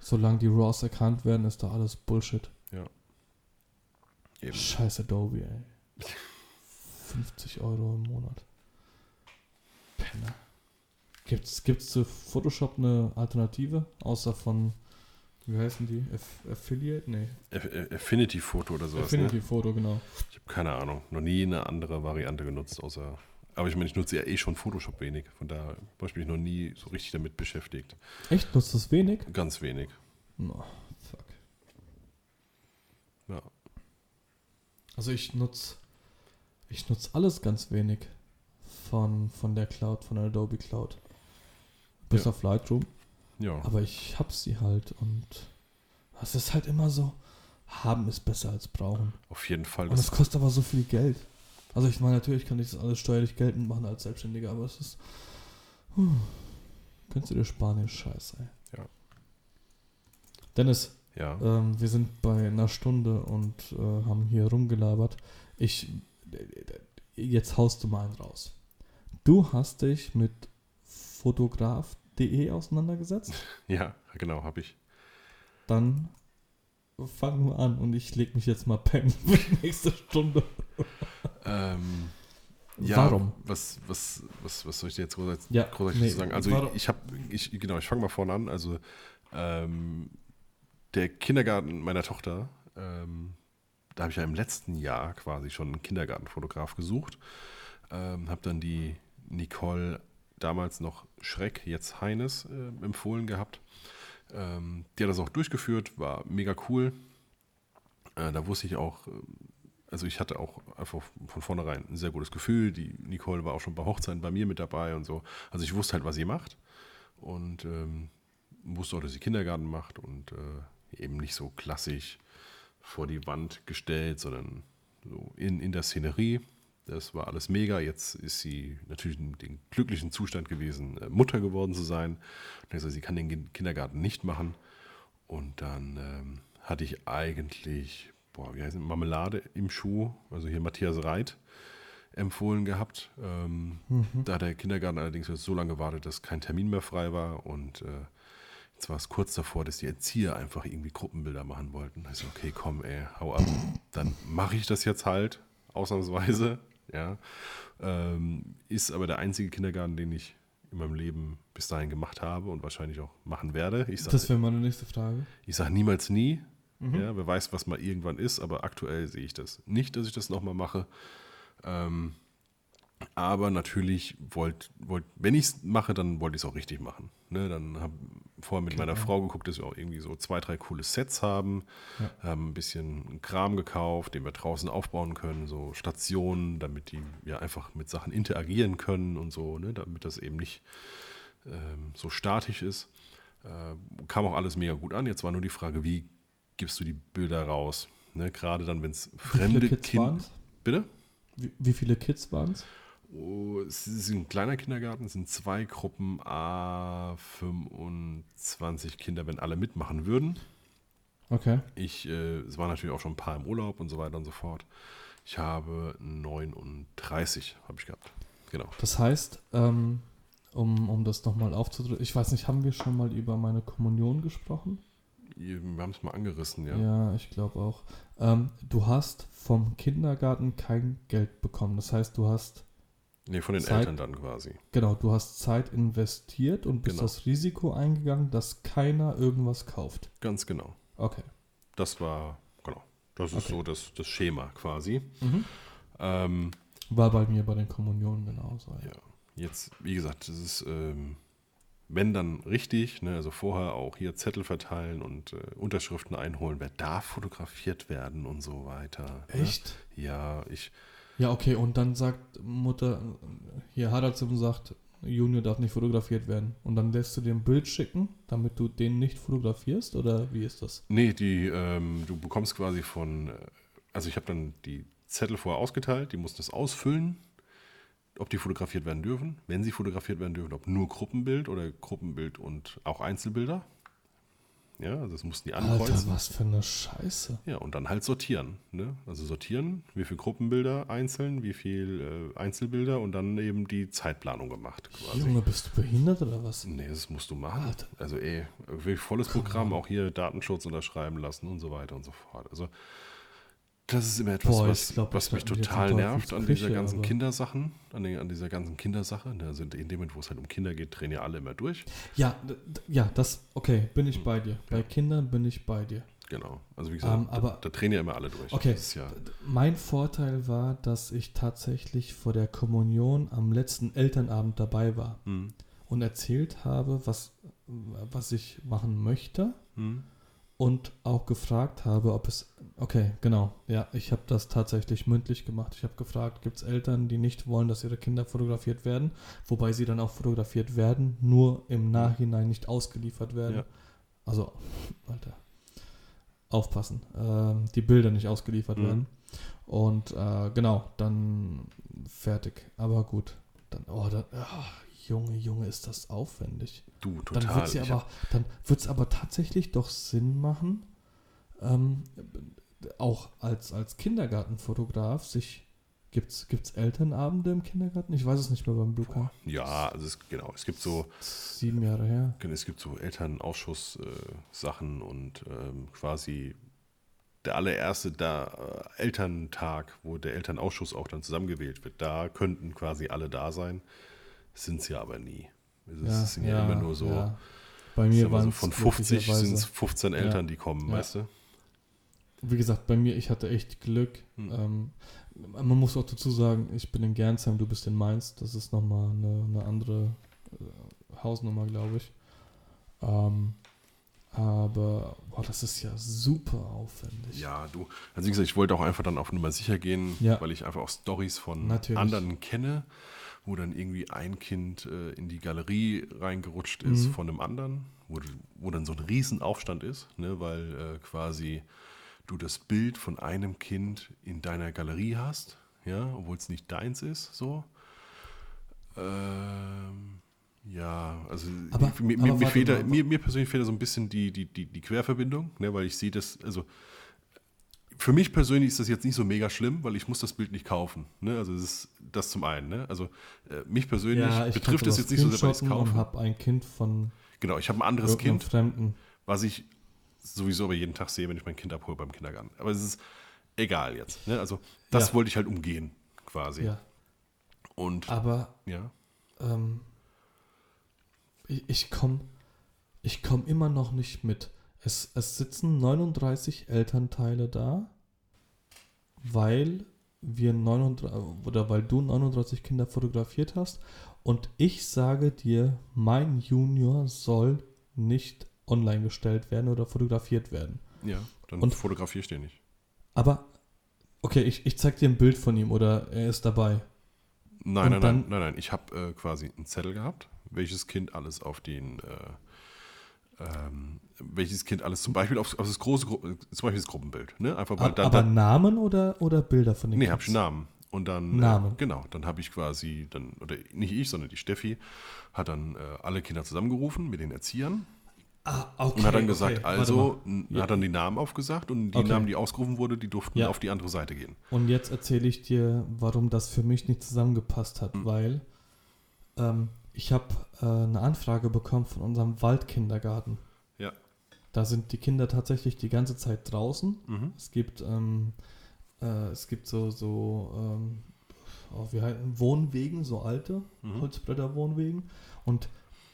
Solange die RAWs erkannt werden, ist doch alles Bullshit. Eben. Scheiß Adobe, ey. [laughs] 50 Euro im Monat. Penner. Gibt's, gibt's zu Photoshop eine Alternative? Außer von, wie heißen die? Aff Affiliate? Nee. Aff- Aff- Affinity Foto oder sowas. Affinity Ne? Photo, genau. Ich habe keine Ahnung. Noch nie eine andere Variante genutzt, außer. Aber ich meine, ich nutze ja eh schon Photoshop wenig. Von daher habe ich mich noch nie so richtig damit beschäftigt. Echt? Nutzt das wenig? Ganz wenig. No, fuck. Ja. Also ich nutze ich nutze alles ganz wenig von, von der Cloud, von der Adobe Cloud. Bis Ja. auf Lightroom. Ja. Aber ich hab sie halt und es ist halt immer so, haben ist besser als brauchen. Auf jeden Fall. Und Das, es kostet aber so viel Geld. Also ich meine, natürlich kann ich das alles steuerlich geltend machen als Selbstständiger, aber es ist. Huh, könntest du dir sparen, den Scheiß, ey. Ja. Dennis, ja. ähm, wir sind bei einer Stunde und äh, haben hier rumgelabert. Ich. Jetzt haust du mal einen raus. Du hast dich mit fotograf.de auseinandergesetzt? [laughs] Ja, genau, habe ich. Dann fang nur an und ich leg mich jetzt mal pennen für die nächste Stunde. Ähm, ja, Warum? Was, was, was, was soll ich dir jetzt großartig, Ja, großartig nee, sagen? Also warum- ich habe, ich, genau, ich fange mal vorne an. Also ähm, der Kindergarten meiner Tochter, ähm, da habe ich ja im letzten Jahr quasi schon einen Kindergartenfotograf gesucht. Ähm, habe dann die Nicole, damals noch Schreck, jetzt Heines, äh, empfohlen gehabt. Ähm, die hat das auch durchgeführt, war mega cool. Äh, da wusste ich auch, äh, also ich hatte auch einfach von vornherein ein sehr gutes Gefühl. Die Nicole war auch schon bei Hochzeiten bei mir mit dabei und so. Also ich wusste halt, was sie macht und ähm, wusste auch, dass sie Kindergarten macht und äh, eben nicht so klassisch vor die Wand gestellt, sondern so in, in der Szenerie. Das war alles mega. Jetzt ist sie natürlich in dem glücklichen Zustand gewesen, äh, Mutter geworden zu sein. Also sie kann den Kin- Kindergarten nicht machen. Und dann ähm, hatte ich eigentlich, boah, wie heißt es, Marmelade im Schuh, also hier Matthias Reit, empfohlen gehabt. Ähm, Mhm. Da hat der Kindergarten allerdings so lange gewartet, dass kein Termin mehr frei war. Und äh, jetzt war es kurz davor, dass die Erzieher einfach irgendwie Gruppenbilder machen wollten. Ich so, okay, komm, ey, hau ab. Dann mache ich das jetzt halt, ausnahmsweise. Ja. Ähm, ist aber der einzige Kindergarten, den ich in meinem Leben bis dahin gemacht habe und wahrscheinlich auch machen werde. Ich sage Das wäre meine nächste Frage. ich sag niemals nie. Mhm. Ja, wer weiß, was mal irgendwann ist, aber aktuell sehe ich das nicht, dass ich das nochmal mache. Ähm, Aber natürlich wollt, wollt wenn ich es mache, dann wollte ich es auch richtig machen. Ne, dann habe vorher mit meiner Genau. Frau geguckt, dass wir auch irgendwie so zwei, drei coole Sets haben. Ja. Haben ein bisschen Kram gekauft, den wir draußen aufbauen können, so Stationen, damit die ja einfach mit Sachen interagieren können und so, ne, damit das eben nicht ähm, so statisch ist. Äh, kam auch alles mega gut an. Jetzt war nur die Frage, wie gibst du die Bilder raus? Ne, gerade dann, wenn es fremde Kinder. Bitte? Wie, wie viele Kids waren es? Oh, es ist ein kleiner Kindergarten, es sind zwei Gruppen, A 25 Kinder, wenn alle mitmachen würden. Okay. Ich, äh, es waren natürlich auch schon ein paar im Urlaub und so weiter und so fort. Ich habe 39, habe ich gehabt. Genau. Das heißt, ähm, um, um das nochmal aufzudrücken, ich weiß nicht, haben wir schon mal über meine Kommunion gesprochen? Wir haben es mal angerissen, ja. Ja, ich glaube auch. Ähm, du hast vom Kindergarten kein Geld bekommen. Das heißt, du hast, Nee, von den Zeit- Eltern dann quasi. genau, du hast Zeit investiert und bist Genau. das Risiko eingegangen, dass keiner irgendwas kauft. Ganz genau. Okay. Das war, genau. Das ist Okay. so das, das Schema quasi. Mhm. Ähm, War bei mir bei den Kommunionen genauso. Ja. Ja, jetzt, wie gesagt, das ist, ähm, wenn dann richtig, ne, also vorher auch hier Zettel verteilen und äh, Unterschriften einholen, wer darf fotografiert werden und so weiter. ne? Echt? Ja, ich, Ja, okay, und dann sagt Mutter, hier Haraldsum sagt, Junior darf nicht fotografiert werden. Und dann lässt du dir ein Bild schicken, damit du den nicht fotografierst? Oder wie ist das? nee, die, ähm, du bekommst quasi von, äh, also ich habe dann die Zettel vorher ausgeteilt, die mussten das ausfüllen, ob die fotografiert werden dürfen, wenn sie fotografiert werden dürfen, ob nur Gruppenbild oder Gruppenbild und auch Einzelbilder. Ja, also das mussten die ankreuzen. Alter, was für eine Scheiße. Ja, und dann halt sortieren. Ne? Also sortieren, wie viele Gruppenbilder einzeln, wie viel äh, Einzelbilder und dann eben die Zeitplanung gemacht quasi. Junge, bist du behindert oder was? Nee, das musst du machen. Alter. Also eh, wirklich volles Programm, auch hier Datenschutz unterschreiben lassen und so weiter und so fort. Also das ist immer etwas, Boah, was, glaub, was ich mich total nervt an dieser ganzen Kindersachen, an, den, an dieser ganzen Kindersache. Also in dem Moment, wo es halt um Kinder geht, drehen ja alle immer durch. Ja, ja, das, okay, bin Hm. ich bei dir. Bei Kindern bin ich bei dir. Genau. Also wie gesagt, Ähm, aber- da, da drehen ja immer alle durch. Okay. Ja, Mein Vorteil war, dass ich tatsächlich vor der Kommunion am letzten Elternabend dabei war hm, und erzählt habe, was, was ich machen möchte hm, und auch gefragt habe, ob es. Okay, genau. Ja, ich habe das tatsächlich mündlich gemacht. Ich habe gefragt, gibt es Eltern, die nicht wollen, dass ihre Kinder fotografiert werden, wobei sie dann auch fotografiert werden, nur im Nachhinein nicht ausgeliefert werden. Ja. Also, Alter, aufpassen, ähm, die Bilder nicht ausgeliefert Mhm. werden. Und äh, genau, dann fertig. Aber gut, dann, oh, dann, ah, Junge, Junge, ist das aufwendig. du, Dann total. wird es aber, dann wird's aber tatsächlich doch Sinn machen, ähm, auch als, als Kindergartenfotograf sich. Gibt es Elternabende im Kindergarten? Ich weiß es nicht mehr beim Luca. Ja, also es, genau, es gibt so, Sieben Jahre her. es gibt so Elternausschuss-Sachen und ähm, quasi der allererste da, äh, Elterntag, wo der Elternausschuss auch dann zusammengewählt wird, da könnten quasi alle da sein, sind sie aber nie. Es sind ja, immer nur so, ja. Bei mir immer so waren von 50 sind es 15 Ja. Eltern, die kommen, Ja. weißt du? Wie gesagt, bei mir, ich hatte echt Glück. Hm. Ähm, man muss auch dazu sagen, ich bin in Gernsheim, du bist in Mainz. Das ist nochmal eine, eine andere äh, Hausnummer, glaube ich. Ähm, aber boah, das ist ja super aufwendig. Ja, du, also wie gesagt, ich wollte auch einfach dann auf Nummer sicher gehen, Ja. weil ich einfach auch Stories von Natürlich. anderen kenne, wo dann irgendwie ein Kind äh, in die Galerie reingerutscht ist Mhm. von einem anderen, wo, wo dann so ein Riesenaufstand ist, ne, weil äh, quasi du das Bild von einem Kind in deiner Galerie hast, ja, obwohl es nicht deins ist, so. Ähm, ja, also Aber- mir, aber mir, mir, fehlt da, mir, mir persönlich fehlt da so ein bisschen die, die, die, die Querverbindung, ne, weil ich sehe das, also für mich persönlich ist das jetzt nicht so mega schlimm, weil ich muss das Bild nicht kaufen. Ne? Also das ist das zum einen. Ne? Also äh, mich persönlich betrifft das jetzt nicht so sehr, weil ich es kaufe. habe ein Kind von Genau, ich habe ein anderes Kind, Fremden. was ich sowieso aber jeden Tag sehe, wenn ich mein Kind abhole beim Kindergarten. Aber es ist egal jetzt. Ne? Also das Ja. wollte ich halt umgehen, quasi. Ja, Und aber ja, ähm, ich, ich komme ich komm immer noch nicht mit. Es, es sitzen 39 Elternteile da, weil wir 39, oder weil du 39 Kinder fotografiert hast und ich sage dir, mein Junior soll nicht online gestellt werden oder fotografiert werden. Ja, dann Und- fotografiere ich den nicht. Aber, okay, ich, ich zeig dir ein Bild von ihm oder er ist dabei. Nein, Und nein, dann- nein, nein, nein. Ich habe äh, quasi einen Zettel gehabt, welches Kind alles auf den, äh, ähm, welches Kind alles zum Beispiel auf, auf das große, äh, zum Beispiel das Gruppenbild. Ne? Einfach weil Aber, dann, aber dann Namen oder, oder Bilder von den nee, Kids? habe ich Namen. Und dann, Namen. Äh, genau, dann habe ich quasi, dann, oder nicht ich, sondern die Steffi, hat dann äh, alle Kinder zusammengerufen mit den Erziehern Ah, okay, und hat dann gesagt, okay, also, mal. Ja. hat dann die Namen aufgesagt und die Okay. Namen, die ausgerufen wurde, die durften Ja. auf die andere Seite gehen. Und jetzt erzähle ich dir, warum das für mich nicht zusammengepasst hat, Mhm. weil ähm, ich habe äh, eine Anfrage bekommen von unserem Waldkindergarten. Da sind die Kinder tatsächlich die ganze Zeit draußen. Mhm. Es gibt, ähm, äh, es gibt so, so ähm, oh, wie heißen, Wohnwegen, so alte Mhm. Holzbretterwohnwegen. Und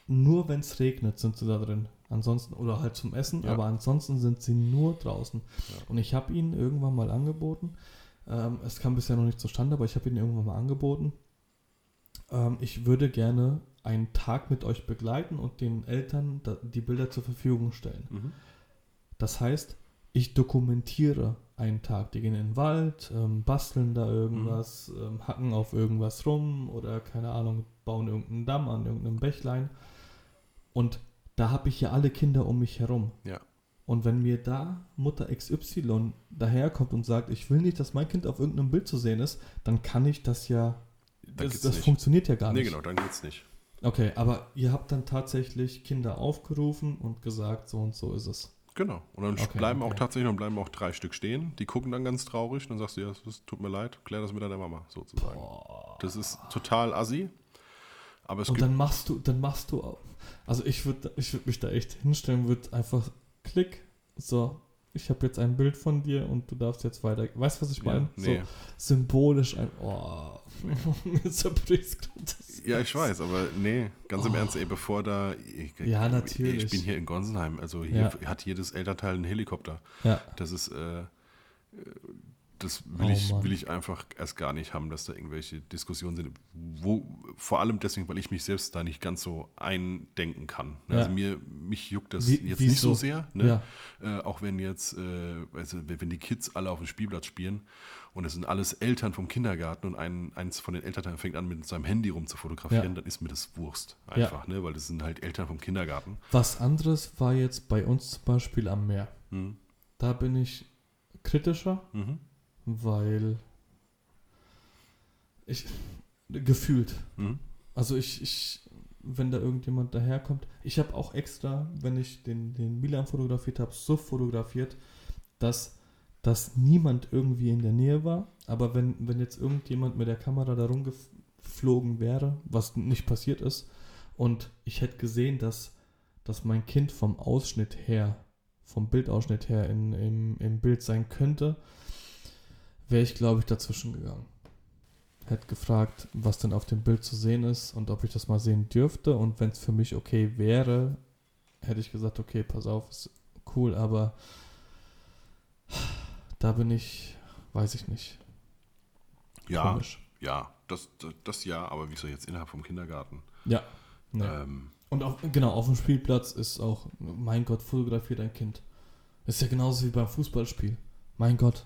nur wenn es regnet, sind sie da drin. Ansonsten, oder halt zum Essen, Ja. aber ansonsten sind sie nur draußen. Ja. Und ich habe ihnen irgendwann mal angeboten, ähm, es kam bisher noch nicht zustande, aber ich habe ihnen irgendwann mal angeboten, ähm, ich würde gerne einen Tag mit euch begleiten und den Eltern die Bilder zur Verfügung stellen. Mhm. Das heißt, ich dokumentiere einen Tag. Die gehen in den Wald, ähm, basteln da irgendwas, ähm, hacken auf irgendwas rum oder keine Ahnung, bauen irgendeinen Damm an irgendeinem Bächlein. Und da habe ich ja alle Kinder um mich herum. Ja. Und wenn mir da Mutter XY daherkommt und sagt, ich will nicht, dass mein Kind auf irgendeinem Bild zu sehen ist, dann kann ich das ja. Das, das funktioniert ja gar Nee, nicht. genau, dann geht's nicht. Okay, aber ihr habt dann tatsächlich Kinder aufgerufen und gesagt, so und so ist es. Genau. Und dann Okay, bleiben okay. auch tatsächlich dann bleiben auch drei Stück stehen. Die gucken dann ganz traurig. Dann sagst du, ja, es tut mir leid, klär das mit deiner Mama, sozusagen. Das ist total assi. Aber es Und dann machst du, dann machst du, auch- also ich würde ich würd mich da echt hinstellen, würde einfach klick, so, ich habe jetzt ein Bild von dir und du darfst jetzt weiter, weißt du, was ich ja, meine? nee. So symbolisch ein, oh, [laughs] mir zerbricht ja, ich weiß, aber nee, ganz im Oh. Ernst, ey, bevor da. Ich, Ja, natürlich. Ich bin hier in Gonsenheim. Also hier Ja. hat jedes Elternteil einen Helikopter. Ja, Das ist. Äh, das will, Oh ich, will ich einfach erst gar nicht haben, dass da irgendwelche Diskussionen sind. Wo, vor allem deswegen, weil ich mich selbst da nicht ganz so eindenken kann. Ja. Also mir, mich juckt das Wie- jetzt wieso? nicht so sehr. Ne? ja, Äh, auch wenn jetzt, äh, du, wenn die Kids alle auf dem Spielplatz spielen und es sind alles Eltern vom Kindergarten und ein, eins von den Eltern fängt an, mit seinem Handy rum zu fotografieren, Ja. dann ist mir das Wurst einfach, ne? weil das sind halt Eltern vom Kindergarten. Was anderes war jetzt bei uns zum Beispiel am Meer. Mhm. Da bin ich kritischer, Mhm. Weil ich gefühlt. Mhm. Also ich, ich, wenn da irgendjemand daherkommt, ich habe auch extra, wenn ich den, den Milan fotografiert habe, so fotografiert, dass, dass niemand irgendwie in der Nähe war. Aber wenn, wenn jetzt irgendjemand mit der Kamera da rumgeflogen wäre, was nicht passiert ist, und ich hätte gesehen, dass, dass mein Kind vom Ausschnitt her, vom Bildausschnitt her in, im, im Bild sein könnte, wäre ich, glaube ich, dazwischen gegangen hätte gefragt, was denn auf dem Bild zu sehen ist und ob ich das mal sehen dürfte. Und wenn es für mich okay wäre, hätte ich gesagt, okay, pass auf, ist cool, aber da bin ich, weiß ich nicht. Ja, Komisch. ja, das, das, das ja, aber wieso jetzt innerhalb vom Kindergarten? Ja. Nee. Ähm, Und auf, genau, auf dem Spielplatz ist auch, mein Gott, fotografiert ein Kind. Ist ja genauso wie beim Fußballspiel. Mein Gott.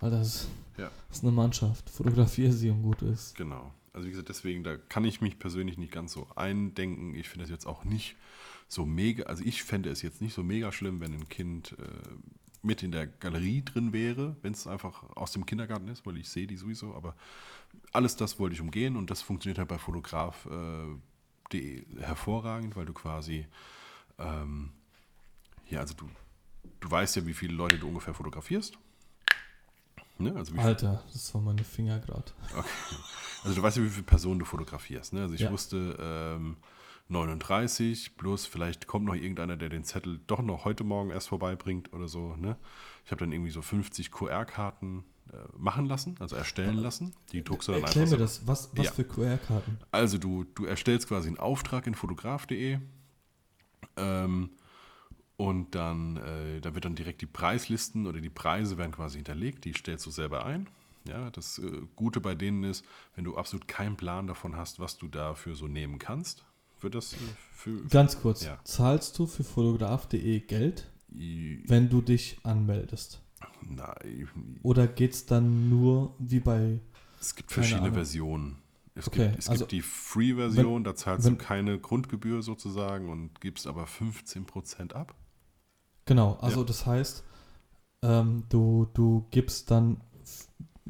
Alter, das ist, Ja. ist eine Mannschaft. Fotografiere sie und gut ist. Genau. Also wie gesagt, deswegen, da kann ich mich persönlich nicht ganz so eindenken. Ich finde das jetzt auch nicht so mega, also ich fände es jetzt nicht so mega schlimm, wenn ein Kind äh, mit in der Galerie drin wäre, wenn es einfach aus dem Kindergarten ist, weil ich sehe die sowieso, aber alles das wollte ich umgehen und das funktioniert halt bei fotograf.de hervorragend, weil du quasi, ähm, ja, also du, du weißt ja, wie viele Leute du ungefähr fotografierst. Ne? Also Alter, das war meine Finger gerade. also du weißt ja, wie viele Personen du fotografierst. Ne? Also ich Ja. wusste ähm, 39 plus vielleicht kommt noch irgendeiner, der den Zettel doch noch heute Morgen erst vorbeibringt oder so. Ne? Ich habe dann irgendwie so 50 QR-Karten äh, machen lassen, also erstellen lassen. Die druckst du dann Erklär einfach mir so. das. Was, was Ja. für QR-Karten? Also du, du erstellst quasi einen Auftrag in fotograf.de ähm, und dann, äh, da wird dann direkt die Preislisten oder die Preise werden quasi hinterlegt, die stellst du selber ein. Ja, das äh, Gute bei denen ist, wenn du absolut keinen Plan davon hast, was du dafür so nehmen kannst, wird das äh, für. Ganz kurz, Ja. zahlst du für fotograf.de Geld, I- wenn du dich anmeldest? Nein, Oder geht es dann nur wie bei. es gibt verschiedene Ahnung. Versionen. Es, Okay, gibt, es also gibt die Free-Version, da zahlst wenn- du keine Grundgebühr sozusagen und gibst aber 15% ab. Genau, also Ja. das heißt, ähm, du, du gibst dann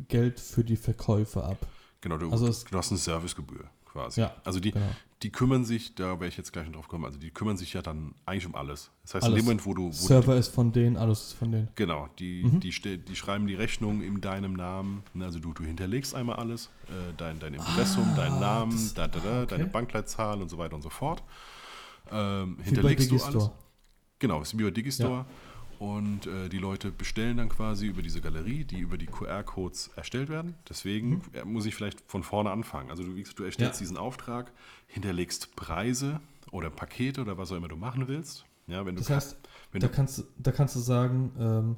Geld für die Verkäufe ab. Genau, du, Also es- du hast eine Servicegebühr quasi. Ja, also die, Genau. die kümmern sich, da werde ich jetzt gleich noch drauf kommen, also die kümmern sich ja dann eigentlich um alles. Das heißt, in Alles. dem Moment, wo du, wo Server ist von denen, alles ist von denen. Genau, die, Mhm. die, die schreiben die Rechnung in deinem Namen. Ne, Also du, du hinterlegst einmal alles, äh, dein, dein Impressum, Ah, deinen Namen, das- da, da, da, okay. deine Bankleitzahl und so weiter und so fort. Ähm, hinterlegst du alles. Genau, ist wie bei Digistore. Und äh, die Leute bestellen dann quasi über diese Galerie, die über die QR-Codes erstellt werden. Deswegen äh, muss ich vielleicht von vorne anfangen. Also du, du erstellst Ja. diesen Auftrag, hinterlegst Preise oder Pakete oder was auch immer du machen willst. Ja, wenn du Das heißt, wenn da du, kannst, du- da kannst du sagen, ähm,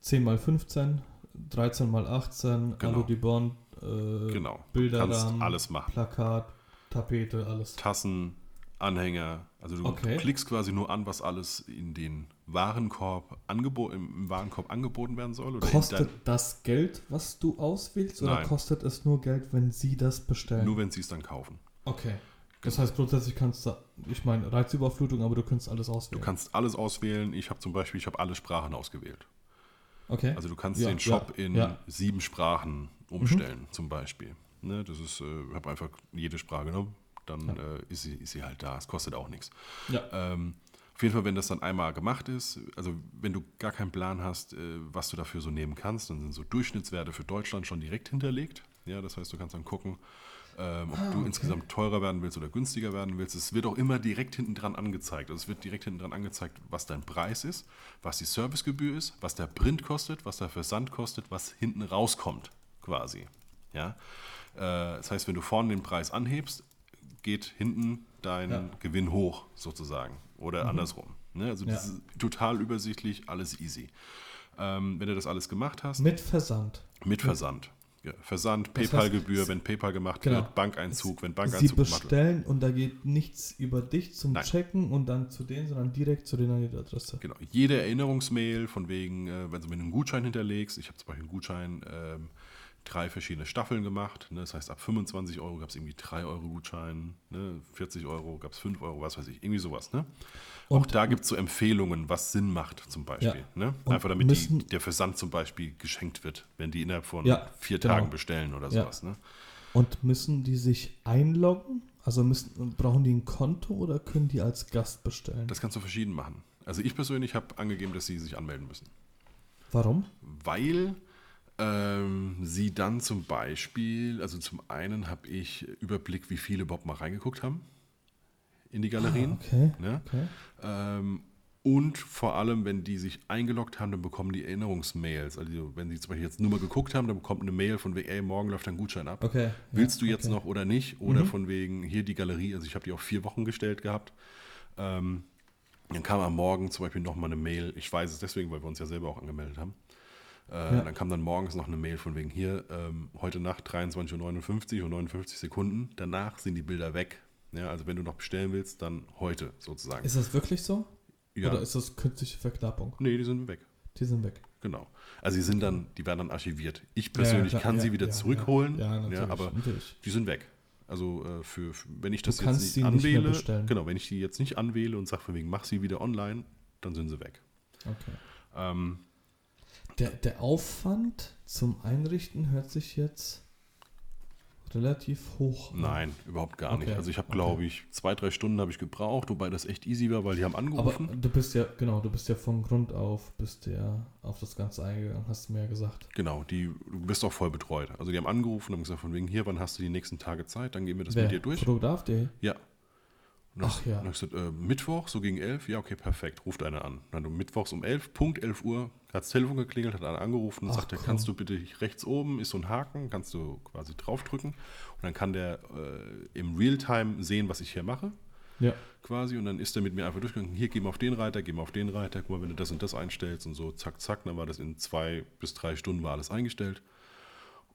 10 mal 15, 13 mal 18, Genau. Alu Dibon, äh, genau, Bilderrahmen, alles machen. Plakat, Tapete, alles. Tassen, Anhänger. Also du Okay. klickst quasi nur an, was alles in den Warenkorb angebo im Warenkorb angeboten werden soll. Kostet das Geld, was du auswählst, oder Nein. kostet es nur Geld, wenn sie das bestellen? nur wenn sie es dann kaufen. okay. Das heißt, grundsätzlich kannst du, ich meine, Reizüberflutung, aber du kannst alles Du auswählen. kannst alles auswählen. Ich habe zum Beispiel, ich habe alle Sprachen ausgewählt. okay. Also du kannst Ja, den Shop ja, in ja. Mhm. sieben Sprachen umstellen, zum Beispiel. Ne, das ist, äh, ich habe einfach jede Sprache genommen, dann Ja. äh, ist, sie, ist sie halt da. Es kostet auch nichts. ja. Ähm, auf jeden Fall, wenn das dann einmal gemacht ist, also wenn du gar keinen Plan hast, äh, was du dafür so nehmen kannst, dann sind so Durchschnittswerte für Deutschland schon direkt hinterlegt. Ja, das heißt, du kannst dann gucken, ähm, ob Ah, du okay. insgesamt teurer werden willst oder günstiger werden willst. Es wird auch immer direkt hinten dran angezeigt. Also es wird direkt hinten dran angezeigt, was dein Preis ist, was die Servicegebühr ist, was der Print kostet, was der Versand kostet, was hinten rauskommt, quasi. Ja? Äh, das heißt, wenn du vorne den Preis anhebst, geht hinten dein Ja. Gewinn hoch, sozusagen. Oder andersrum. Ne? Also Ja. das ist total übersichtlich, alles easy. Ähm, wenn du das alles gemacht hast, Mit Versand. mit Versand. Ja, Versand, PayPal-Gebühr, wenn PayPal gemacht Genau. wird, Bankeinzug, wenn Sie Bankeinzug gemacht wird. bestellen und da geht nichts über dich zum Nein. Checken und dann zu denen, sondern direkt zu denen an die Adresse. Genau. Jede Erinnerungsmail von wegen, äh, wenn du mir einen Gutschein hinterlegst, ich habe zum Beispiel einen Gutschein, ähm, drei verschiedene Staffeln gemacht. Ne? Das heißt, ab 25 Euro gab es irgendwie 3 Euro Gutschein, ne? 40 Euro gab es 5 Euro, was weiß ich, irgendwie sowas. Ne? Auch Und- da gibt es so Empfehlungen, was Sinn macht zum Beispiel. Ne? Und Einfach damit müssen- die, der Versand zum Beispiel geschenkt wird, wenn die innerhalb von Ja, vier genau. Tagen bestellen oder Ja. sowas. Ne? Und müssen die sich einloggen? Also müssen, brauchen die ein Konto oder können die als Gast bestellen? Das kannst du verschieden machen. Also ich persönlich habe angegeben, dass sie sich anmelden müssen. Warum? weil ähm, sie dann zum Beispiel, also zum einen habe ich Überblick, wie viele überhaupt mal reingeguckt haben in die Galerien. Ah, okay. Ne? okay. Ähm, und vor allem, wenn die sich eingeloggt haben, dann bekommen die Erinnerungsmails. Also wenn sie zum Beispiel jetzt nur mal geguckt haben, dann bekommt eine Mail von wegen, ey, morgen läuft dein Gutschein ab. Okay. Willst ja, du jetzt noch oder nicht? Oder Mhm. von wegen, hier die Galerie, also ich habe die auf vier Wochen gestellt gehabt. Ähm, dann kam am Morgen zum Beispiel nochmal eine Mail, ich weiß es deswegen, weil wir uns ja selber auch angemeldet haben. Äh, Ja. Dann kam dann morgens noch eine Mail von wegen hier, ähm, heute Nacht 23.59 Uhr und 59 Sekunden, danach sind die Bilder weg. Ja, also wenn du noch bestellen willst, dann heute sozusagen. Ist das wirklich so? ja. Oder ist das künstliche Verknappung? nee, die sind weg. Die sind weg. Genau. Also die sind dann, die werden dann archiviert. Ich persönlich klar, kann ja, sie wieder ja, zurückholen, Ja, ja, natürlich, aber natürlich. die sind weg. Also äh, für, für wenn ich das kannst jetzt nicht nicht anwähle, bestellen. genau, wenn ich die jetzt nicht anwähle und sage von wegen, mach sie wieder online, dann sind sie weg. Okay. Ähm, Der, der Aufwand zum Einrichten hört sich jetzt relativ hoch an. nein, überhaupt gar Okay, nicht. Also ich habe, okay. glaube ich, zwei, drei Stunden habe ich gebraucht, wobei das echt easy war, weil die haben Aber angerufen. du bist ja, genau, du bist ja von Grund auf, bist ja auf das Ganze eingegangen, hast du mir ja gesagt. genau, die, du bist auch voll betreut. Also die haben angerufen und haben gesagt von wegen, hier, wann hast du die nächsten Tage Zeit? Dann gehen wir das Wer? mit dir durch. Fotograf.de? Ja. Und dann Ach ja. Dann ich gesagt, äh, Mittwoch, so gegen 11, ja, okay, perfekt, ruft einer an. Dann mittwochs um 11, Punkt 11 Uhr, hat das Telefon geklingelt, hat einer angerufen und Ach, sagte, komm. kannst du bitte rechts oben, ist so ein Haken, kannst du quasi draufdrücken und dann kann der äh, im Realtime sehen, was ich hier mache, Ja. quasi, und dann ist er mit mir einfach durchgegangen, hier, geh mal auf den Reiter, geh mal auf den Reiter, guck mal, wenn du das und das einstellst und so, zack, zack, dann war das in zwei bis drei Stunden war alles eingestellt.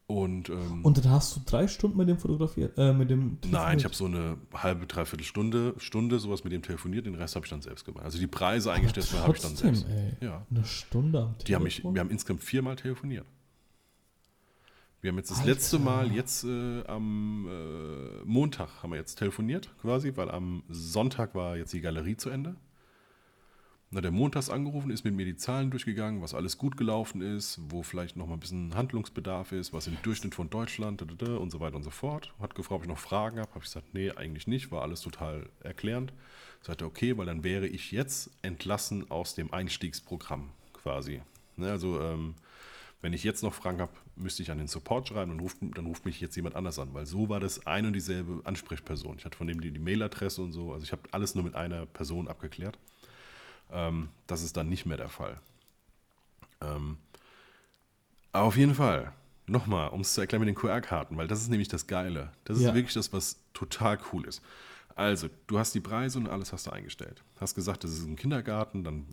Und, ähm, Und dann hast du drei Stunden mit dem fotografiert, äh, mit dem Nein, ich habe so eine halbe, dreiviertel Stunde, Stunde sowas mit dem telefoniert, den Rest habe ich dann selbst gemacht. Also die Preise eingestellt habe ich dann selbst. ey. Ja. Eine Stunde am Die haben mich, Telefon? wir haben insgesamt viermal telefoniert. Wir haben jetzt das Alter. letzte Mal, jetzt äh, am äh, Montag haben wir jetzt telefoniert quasi, weil am Sonntag war jetzt die Galerie zu Ende. Hat der montags angerufen, ist mit mir die Zahlen durchgegangen, was alles gut gelaufen ist, wo vielleicht noch mal ein bisschen Handlungsbedarf ist, was im Durchschnitt von Deutschland und so weiter und so fort. Hat gefragt, ob ich noch Fragen habe. Habe ich gesagt, nee, eigentlich nicht, war alles total erklärend. Sagte, okay, weil dann wäre ich jetzt entlassen aus dem Einstiegsprogramm quasi. Ne, also ähm, wenn ich jetzt noch Fragen habe, müsste ich an den Support schreiben und ruft, dann ruft mich jetzt jemand anders an, weil so war das ein und dieselbe Ansprechperson. Ich hatte von dem die, die Mailadresse und so, also ich habe alles nur mit einer Person abgeklärt. Ähm, das ist dann nicht mehr der Fall. Ähm, aber auf jeden Fall, nochmal, um es zu erklären mit den QR-Karten, weil das ist nämlich das Geile. Das ist Ja. wirklich das, was total cool ist. Also, du hast die Preise und alles hast du eingestellt. Hast gesagt, das ist ein Kindergarten, dann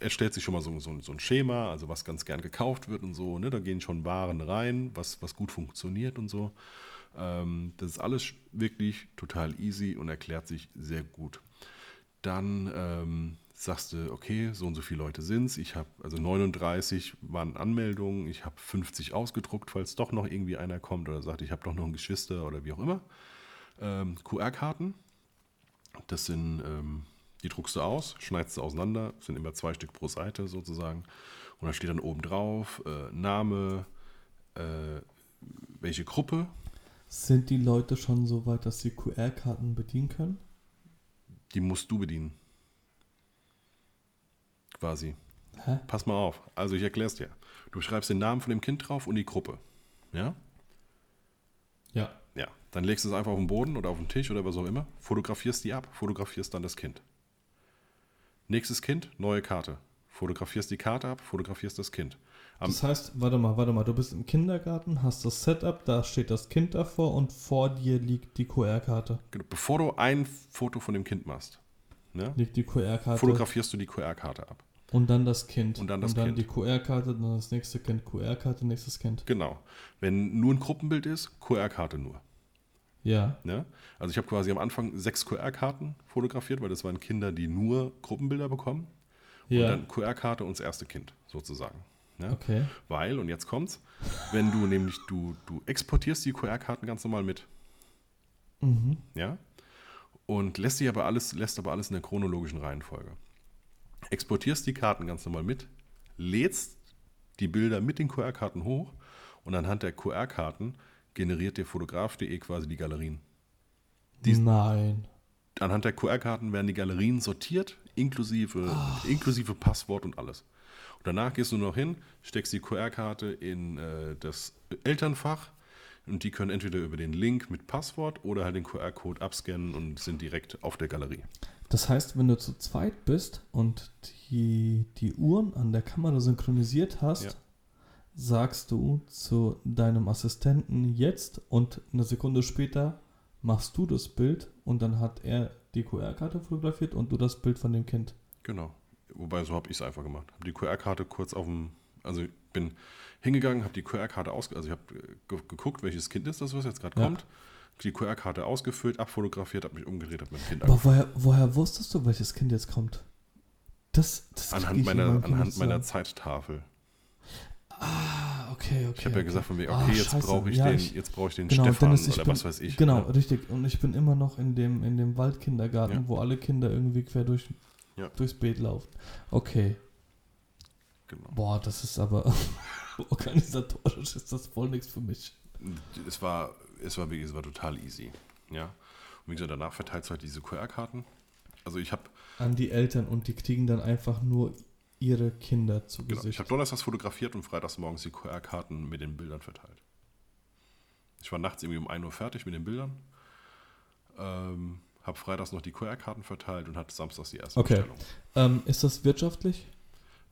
erstellt sich schon mal so, so, so ein Schema, also was ganz gern gekauft wird und so. Ne? Da gehen schon Waren rein, was, was gut funktioniert und so. Ähm, das ist alles wirklich total easy und erklärt sich sehr gut. Dann ähm, sagst du, okay, so und so viele Leute sind es. Ich habe, also 39 waren Anmeldungen, ich habe 50 ausgedruckt, falls doch noch irgendwie einer kommt oder sagt, ich habe doch noch ein Geschwister oder wie auch immer. Ähm, QR-Karten, das sind, ähm, die druckst du aus, schneidest du auseinander, sind immer zwei Stück pro Seite sozusagen. Und da steht dann oben drauf äh, Name, äh, welche Gruppe, Sind die Leute schon so weit, dass sie QR-Karten bedienen können? die musst du bedienen. Quasi. Hä? Pass mal auf. Also ich erkläre es dir. Du schreibst den Namen von dem Kind drauf und die Gruppe. Ja? Ja. Ja. Dann legst du es einfach auf den Boden oder auf den Tisch oder was auch immer. Fotografierst die ab. Fotografierst dann das Kind. Nächstes Kind, neue Karte. Fotografierst die Karte ab, fotografierst das Kind. Am, Das heißt, warte mal, warte mal, du bist im Kindergarten, hast das Setup, da steht das Kind davor und vor dir liegt die QR-Karte. bevor du ein Foto von dem Kind machst, ne, Liegt die QR-Karte fotografierst du die QR-Karte ab. Und dann das Kind. Und dann das und dann Kind. die QR-Karte, dann das nächste Kind, QR-Karte, nächstes Kind. Genau. Wenn nur ein Gruppenbild ist, QR-Karte nur. Ja. Ne? Also ich habe quasi am Anfang sechs QR-Karten fotografiert, weil das waren Kinder, die nur Gruppenbilder bekommen. Ja. Und dann QR-Karte und das erste Kind sozusagen. Ne? okay. Weil, und jetzt kommt's, wenn du nämlich, du, du exportierst die QR-Karten ganz normal mit. Mhm. Ja? Und lässt die aber alles, lässt aber alles in der chronologischen Reihenfolge. Exportierst die Karten ganz normal mit, lädst die Bilder mit den QR-Karten hoch und anhand der QR-Karten generiert der Fotograf.de quasi die Galerien. Dies- Nein. Anhand der QR-Karten werden die Galerien sortiert, inklusive, inklusive Passwort und alles. Und danach gehst du noch hin, steckst die QR-Karte in äh, das Elternfach und die können entweder über den Link mit Passwort oder halt den QR-Code abscannen und sind direkt auf der Galerie. Das heißt, wenn du zu zweit bist und die, die Uhren an der Kamera synchronisiert hast, Ja. sagst du zu deinem Assistenten jetzt und eine Sekunde später machst du das Bild und dann hat er die QR-Karte fotografiert und du das Bild von dem Kind. Genau. Wobei, so habe ich es einfach gemacht. Habe die QR-Karte kurz auf dem, also ich bin hingegangen, habe die QR-Karte aus, also ich habe ge geguckt, welches Kind ist das, was jetzt gerade Ja. kommt. Die QR-Karte ausgefüllt, abfotografiert, habe mich umgedreht, habe mein Kind Aber woher, woher wusstest du, welches Kind jetzt kommt? Das, das Anhand meiner, anhand meiner. Zeittafel. Ah, okay, okay. Ich habe ja okay. gesagt von wegen, Ah, okay, jetzt scheiße. brauche ich, Ja, den, ich- jetzt brauche ich den Genau, Stefan Dennis, ich oder bin, was weiß ich. Genau, ne? richtig. Und ich bin immer noch in dem, in dem Waldkindergarten, Ja. wo alle Kinder irgendwie quer durch, Ja. durchs Beet laufen. Okay. Genau. Boah, das ist aber [laughs] organisatorisch ist das voll nichts für mich. Es war, es war wirklich, es war total easy. Ja. Und wie gesagt, danach verteilst du halt diese QR-Karten. Also ich habe An die Eltern und die kriegen dann einfach nur ihre Kinder zu genau, ich Gesicht. habe donnerstags fotografiert und freitags morgens die QR-Karten mit den Bildern verteilt. Ich war nachts irgendwie um 1 Uhr fertig mit den Bildern. Ähm, habe freitags noch die QR-Karten verteilt und hatte samstags die erste Okay. Bestellung. ähm, ist das wirtschaftlich?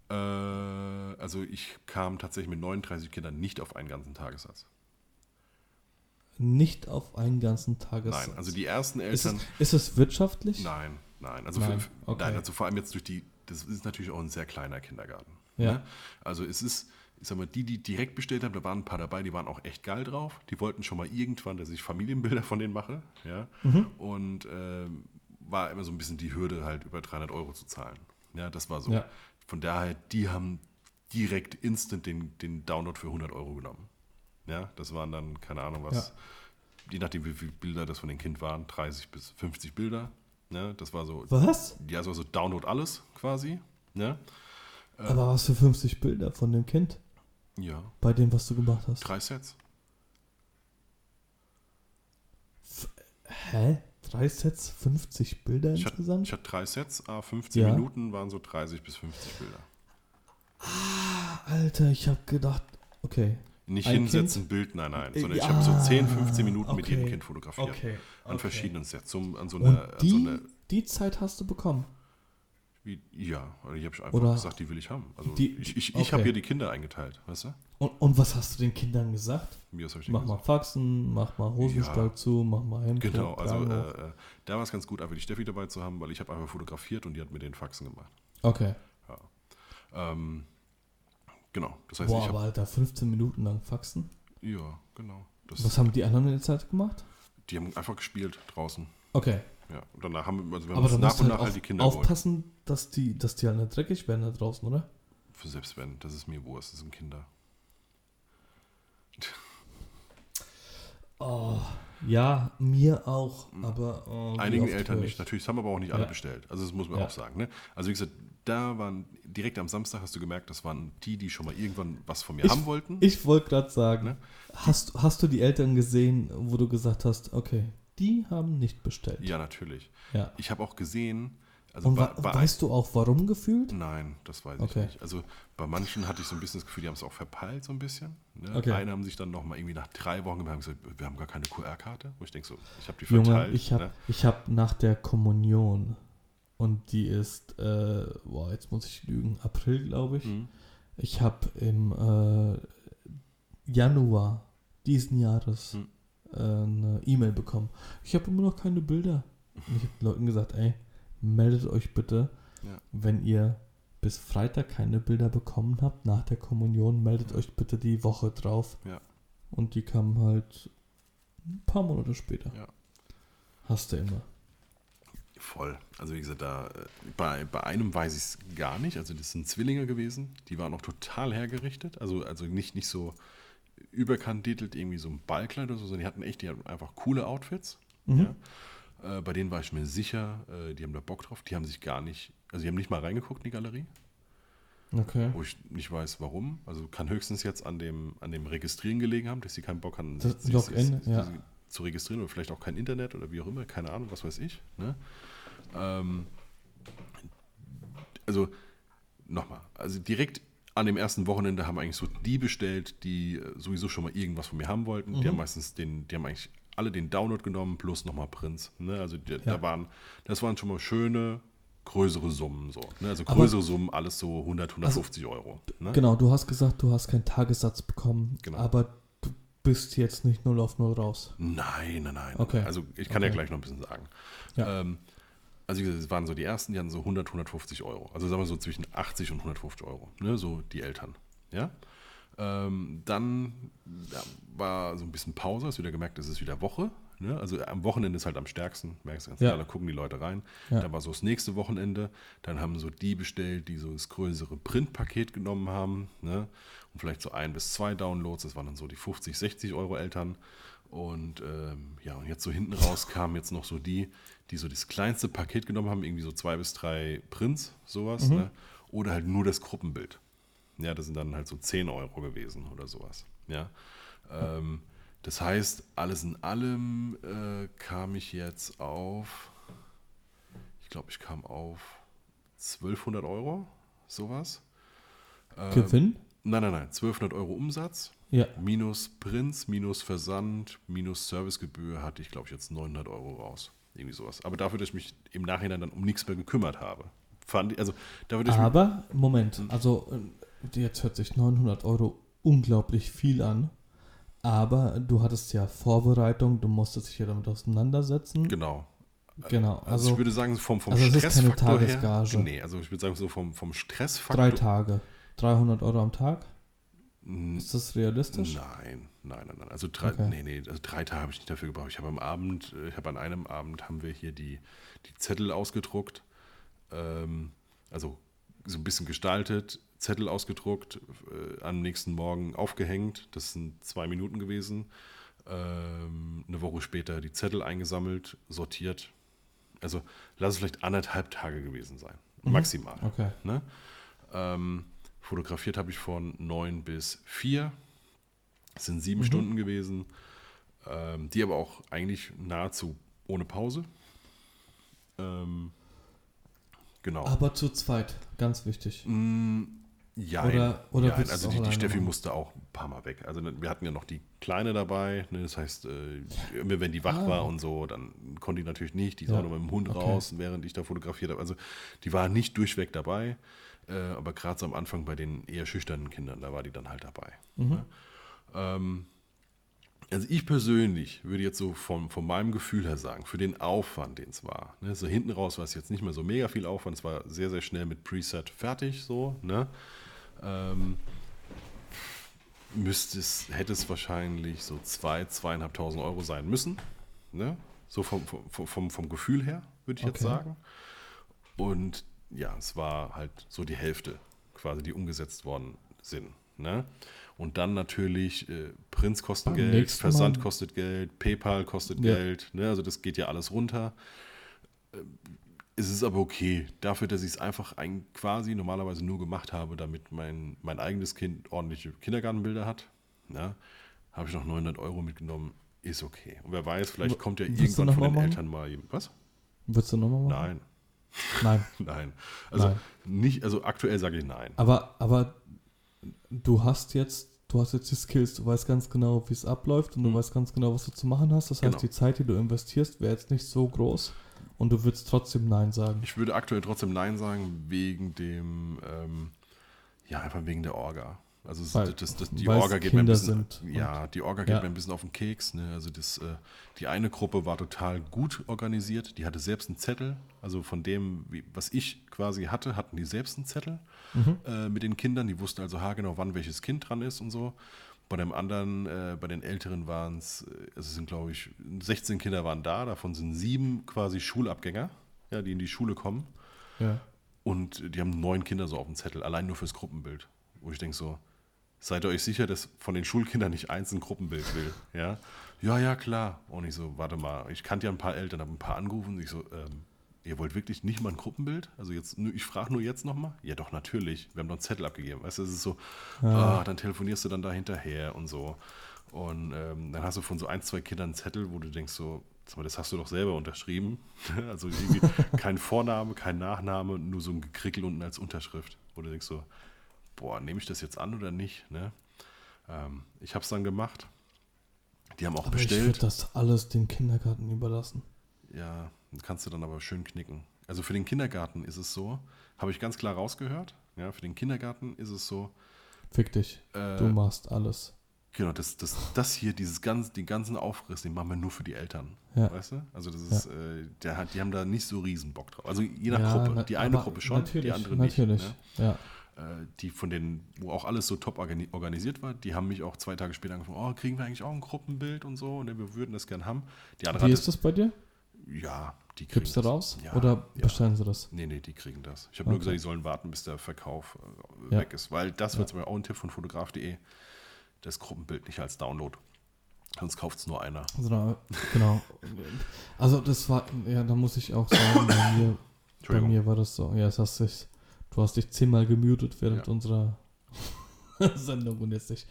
Äh, also ich kam tatsächlich mit 39 Kindern nicht auf einen ganzen Tagessatz. Nicht auf einen ganzen Tagessatz. Nein, also die ersten ist, Eltern. es, ist es wirtschaftlich? Nein, nein. Also, Nein, für, okay. nein, also vor allem jetzt durch die, das ist natürlich auch ein sehr kleiner Kindergarten. Ja. Ne? Also es ist, ich sag mal, die, die direkt bestellt haben, da waren ein paar dabei, die waren auch echt geil drauf. Die wollten schon mal irgendwann, dass ich Familienbilder von denen mache. Ja? Mhm. Und ähm, war immer so ein bisschen die Hürde, halt über 300 Euro zu zahlen. Ja, das war so. Ja. Von daher, die haben direkt instant den, den Download für 100 Euro genommen. Ja, das waren dann, keine Ahnung was, je nachdem wie viele Bilder das von dem Kind waren, 30 bis 50 Bilder. Ja, das war so, Was? ja, so, so Download alles quasi. Ja, Aber was für 50 Bilder von dem Kind? ja. Bei dem, was du gemacht hast. drei Sets. Hä? Drei Sets, 50 Bilder Ich hatte, insgesamt? ich hatte drei Sets, ah, 15 Ja. Minuten waren so 30 bis 50 Bilder. Alter, ich hab gedacht, okay. Nicht Ein hinsetzen, Bild, nein, nein, Äh, sondern ich ja, habe so 10, 15 Minuten mit okay. jedem Kind fotografiert. Okay. An okay. verschiedenen Sets. So, an so Und einer, an die, so eine, die Zeit hast du bekommen? wie, ja, ich habe einfach Oder- gesagt, die will ich haben. Also Die- ich, ich, ich okay. habe hier die Kinder eingeteilt, weißt du? Und, und was hast du den Kindern gesagt? Wie was habe ich Mach mal gesagt? Faxen, mach mal Hosenstall Ja. zu, mach mal Hemd. Genau, also äh, äh, da war es ganz gut, einfach die Steffi dabei zu haben, weil ich habe einfach fotografiert und die hat mir den Faxen gemacht. okay. Ähm, genau, das heißt, Boah, ich aber Alter, 15 Minuten lang Faxen. ja, genau. Das, Was haben die anderen in der Zeit gemacht? die haben einfach gespielt draußen. Okay. Ja, und danach haben wir, also wir haben Aber uns nach und halt nach halt die Kinder geholt. aufpassen, dass die, dass die halt nicht dreckig werden da draußen, oder? Für selbst wenn, das ist mir Wurst, das sind Kinder. Oh, ja, mir auch, aber oh. Einigen Eltern nicht. ich- Natürlich, das haben aber auch nicht alle Ja. bestellt. Also das muss man Ja. auch sagen. Ne? Also wie gesagt, da waren direkt am Samstag hast du gemerkt, das waren die, die schon mal irgendwann was von mir Ich- haben wollten. Ich wollte gerade sagen, Ne? hast, hast du die Eltern gesehen, wo du gesagt hast, okay, die haben nicht bestellt? ja, natürlich. Ja. Ich habe auch gesehen, also Und bei, bei weißt du auch, warum gefühlt? Nein, das weiß Okay. ich nicht. Also bei manchen hatte ich so ein bisschen das Gefühl, die haben es auch verpeilt so ein bisschen. Ne? Okay. Eine haben sich dann noch mal irgendwie nach drei Wochen gemerkt, gesagt, wir haben gar keine QR-Karte. Wo ich denke so, ich habe die Junge, verteilt. ich habe ne? ich hab nach der Kommunion und die ist, äh, boah, jetzt muss ich lügen, April, glaube ich. Mhm. Ich habe im äh, Januar diesen Jahres Hm. äh, eine E-Mail bekommen. Ich habe immer noch keine Bilder. Und ich habe Leuten gesagt, ey, meldet euch bitte, Ja. wenn ihr bis Freitag keine Bilder bekommen habt nach der Kommunion, meldet euch bitte die Woche drauf. Ja. Und die kamen halt ein paar Monate später. Ja. Hast du immer. Voll. Also wie gesagt, da äh, bei, bei einem weiß ich es gar nicht. Also das sind Zwillinge gewesen. Die waren auch total hergerichtet. Also, also nicht, nicht so überkandidelt, irgendwie so ein Ballkleid oder so, sondern die hatten echt, die hatten einfach coole Outfits. Mhm. Ja. Äh, bei denen war ich mir sicher, äh, die haben da Bock drauf. Die haben sich gar nicht, also die haben nicht mal reingeguckt in die Galerie, Okay. wo ich nicht weiß, warum. Also kann höchstens jetzt an dem, an dem Registrieren gelegen haben, dass sie keinen Bock hatten, Das sich- Login, sich- ja. Zu registrieren oder vielleicht auch kein Internet oder wie auch immer, keine Ahnung, was weiß ich. Ne? Ähm, also nochmal, also direkt an dem ersten Wochenende haben eigentlich so die bestellt, die äh, sowieso schon mal irgendwas von mir haben wollten. Die Mhm. haben meistens den, die haben eigentlich alle den Download genommen plus nochmal Prints. Ne? Also die, Ja. da waren, das waren schon mal schöne, größere Summen so. Ne? Also Aber- größere Summen, alles so 100, 150 Euro. Ne? Genau, du hast gesagt, du hast keinen Tagessatz bekommen, Genau. aber bist jetzt nicht 0 auf 0 raus. Nein, nein, nein. Okay. Also ich kann ja Okay. gleich noch ein bisschen sagen. Ja. Ähm, also wie gesagt, es waren so die ersten, die hatten so 100, 150 Euro. Also sagen wir so zwischen 80 und 150 Euro. Ne? So die Eltern. Ja. Ähm, dann ja, war so ein bisschen Pause, hast wieder gemerkt, es ist wieder Woche. Ne? Also am Wochenende ist halt am stärksten, merkst du ganz Ja. klar, da gucken die Leute rein. Ja. Dann war so das nächste Wochenende, dann haben so die bestellt, die so das größere Printpaket genommen haben. Ne? Und vielleicht so ein bis zwei Downloads, das waren dann so die 50, 60 Euro Eltern. Und ähm, ja, und jetzt so hinten raus kamen jetzt noch so die, die so das kleinste Paket genommen haben, irgendwie so zwei bis drei Prints, sowas, Mhm. ne? Oder halt nur das Gruppenbild. Ja, das sind dann halt so 10 Euro gewesen oder sowas. Ja. Ähm, das heißt, alles in allem äh, kam ich jetzt auf, ich glaube, ich kam auf 1200 Euro, sowas. Ähm, Gewinn? Nein, nein, nein, 1200 Euro Umsatz. Ja. Minus Prinz, minus Versand, minus Servicegebühr hatte ich, glaube ich, jetzt 900 Euro raus. Irgendwie sowas. Aber dafür, dass ich mich im Nachhinein dann um nichts mehr gekümmert habe. Fand ich, also dafür, dass ich Aber, Moment, also äh, jetzt hört sich 900 Euro unglaublich viel an. Aber du hattest ja Vorbereitung, du musstest dich ja damit auseinandersetzen. genau. Genau, Also, also ich würde sagen, vom, vom also es ist keine Stressfaktor Tagesgage. her. Nee, also ich würde sagen, so vom, vom Stressfaktor. drei Tage. 300 Euro am Tag? Ist das realistisch? Nein, nein, nein, nein. Also drei, Okay. nee, nee, also drei Tage habe ich nicht dafür gebraucht. Ich habe am Abend, äh, ich habe an einem Abend haben wir hier die, die Zettel ausgedruckt, ähm, also so ein bisschen gestaltet, Zettel ausgedruckt, äh, am nächsten Morgen aufgehängt. Das sind zwei Minuten gewesen. Ähm, eine Woche später die Zettel eingesammelt, sortiert. Also lass es vielleicht anderthalb Tage gewesen sein, maximal. Okay. Ne? Ähm, fotografiert habe ich von 9 bis 4. Das sind sieben Stunden gewesen, ähm, die aber auch eigentlich nahezu ohne Pause. Ähm, genau. Aber zu zweit, ganz wichtig. Mm, ja, Oder- oder ja, also die, die Steffi machen? musste auch ein paar Mal weg. Also wir hatten ja noch die Kleine dabei, ne, das heißt, äh, immer wenn die wach Ah. war und so, dann konnte die natürlich nicht, die Ja. auch noch mit dem Hund Okay. raus, während ich da fotografiert habe. Also die war nicht durchweg dabei, äh, aber gerade so am Anfang bei den eher schüchternen Kindern, da war die dann halt dabei. Mhm. Ähm, also ich persönlich würde jetzt so vom, von meinem Gefühl her sagen, für den Aufwand, den es war, ne, so hinten raus war es jetzt nicht mehr so mega viel Aufwand, es war sehr, sehr schnell mit Preset fertig, so, ne? Ähm, müsste es, hätte es wahrscheinlich so zwei, zweieinhalbtausend Euro sein müssen, ne? So vom, vom, vom, vom Gefühl her, würde ich jetzt Okay. sagen. Und ja, es war halt so die Hälfte quasi, die umgesetzt worden sind. Ne? Und dann natürlich äh, Prints kosten Beim Geld, Versand Mal- kostet Geld, PayPal kostet Ja. Geld. Ne? Also das geht ja alles runter. Es ist aber okay, dafür, dass ich es einfach ein, quasi normalerweise nur gemacht habe, damit mein, mein eigenes Kind ordentliche Kindergartenbilder hat. Ne? Habe ich noch 900 Euro mitgenommen, ist okay. Und wer weiß, vielleicht W- kommt ja du irgendwann von den machen? Eltern mal jemand. Was? Würdest du nochmal machen? Nein, Nein. [laughs] nein. Also Nein. nicht, also aktuell sage ich nein. Aber, aber du hast jetzt, du hast jetzt die Skills, du weißt ganz genau, wie es abläuft und du Mhm. weißt ganz genau, was du zu machen hast. Das heißt, Genau. die Zeit, die du investierst, wäre jetzt nicht so groß und du würdest trotzdem Nein sagen. Ich würde aktuell trotzdem Nein sagen, wegen dem, ähm, ja, einfach wegen der Orga. Also Weil- das, das, die Orga geht mir ein Kinder bisschen, ja, die Orga geht Ja. mir ein bisschen auf den Keks. Ne? Also das, äh, die eine Gruppe war total gut organisiert, die hatte selbst einen Zettel, also von dem, wie, was ich quasi hatte, hatten die selbst einen Zettel Mhm. äh, mit den Kindern. Die wussten also haargenau, wann welches Kind dran ist und so. Bei dem anderen, äh, bei den Älteren waren es, äh, es sind glaube ich 16 Kinder waren da, davon sind sieben quasi Schulabgänger, ja, die in die Schule kommen. Ja. Und die haben neun Kinder so auf dem Zettel, allein nur fürs Gruppenbild. Wo ich denke so, seid ihr euch sicher, dass von den Schulkindern nicht eins ein Gruppenbild will? Ja, ja, ja, klar. Und ich so, warte mal, ich kannte ja ein paar Eltern, habe ein paar angerufen. Ich so, ähm, ihr wollt wirklich nicht mal ein Gruppenbild? Also jetzt, ich frage nur jetzt nochmal. Ja, doch, natürlich. Wir haben doch einen Zettel abgegeben. Weißt du, es ist so, ah, dann telefonierst du dann da hinterher und so. Und ähm, dann hast du von so ein, zwei Kindern einen Zettel, wo du denkst so, das hast du doch selber unterschrieben. [laughs] also irgendwie kein Vorname, kein Nachname, nur so ein Gekrickel unten als Unterschrift. Wo du denkst so, boah, nehme ich das jetzt an oder nicht? Ne? Ähm, ich habe es dann gemacht. Die haben auch Aber ich bestellt. würde das alles dem Kindergarten überlassen. Ja, kannst du dann aber schön knicken. Also für den Kindergarten ist es so, habe ich ganz klar rausgehört. Ja, für den Kindergarten ist es so, Fick dich. äh, Du machst alles. genau, das, das, das hier, dieses ganz, den ganzen Aufriss, den machen wir nur für die Eltern. Ja. Weißt du? Also das ist, äh, der hat, die haben da nicht so riesen Bock drauf. Also je nach Ja, Gruppe. na- Die eine Gruppe schon, die natürlich, andere Natürlich, nicht. ja. Ne? Äh, die von denen, wo auch alles so top organi organisiert war, die haben mich auch zwei Tage später angefangen, oh, kriegen wir eigentlich auch ein Gruppenbild und so, und wir würden das gern haben. Die andere Wie ist das bei dir? Ja, die kriegen Gibst du das. raus? Ja, Oder ja. bestellen sie das? Nee, nee, die kriegen das. Ich habe nur Okay. gesagt, die sollen warten, bis der Verkauf äh, Ja. weg ist. Weil das wird zum Beispiel auch ein Tipp von fotograf.de, das Gruppenbild nicht als Download. Sonst kauft es nur einer. Also, genau. Also das war, ja, da muss ich auch sagen, bei mir, [coughs] bei mir war das so. Ja, es hast dich, du hast dich zehnmal gemutet während unserer [laughs] Sendung und jetzt nicht.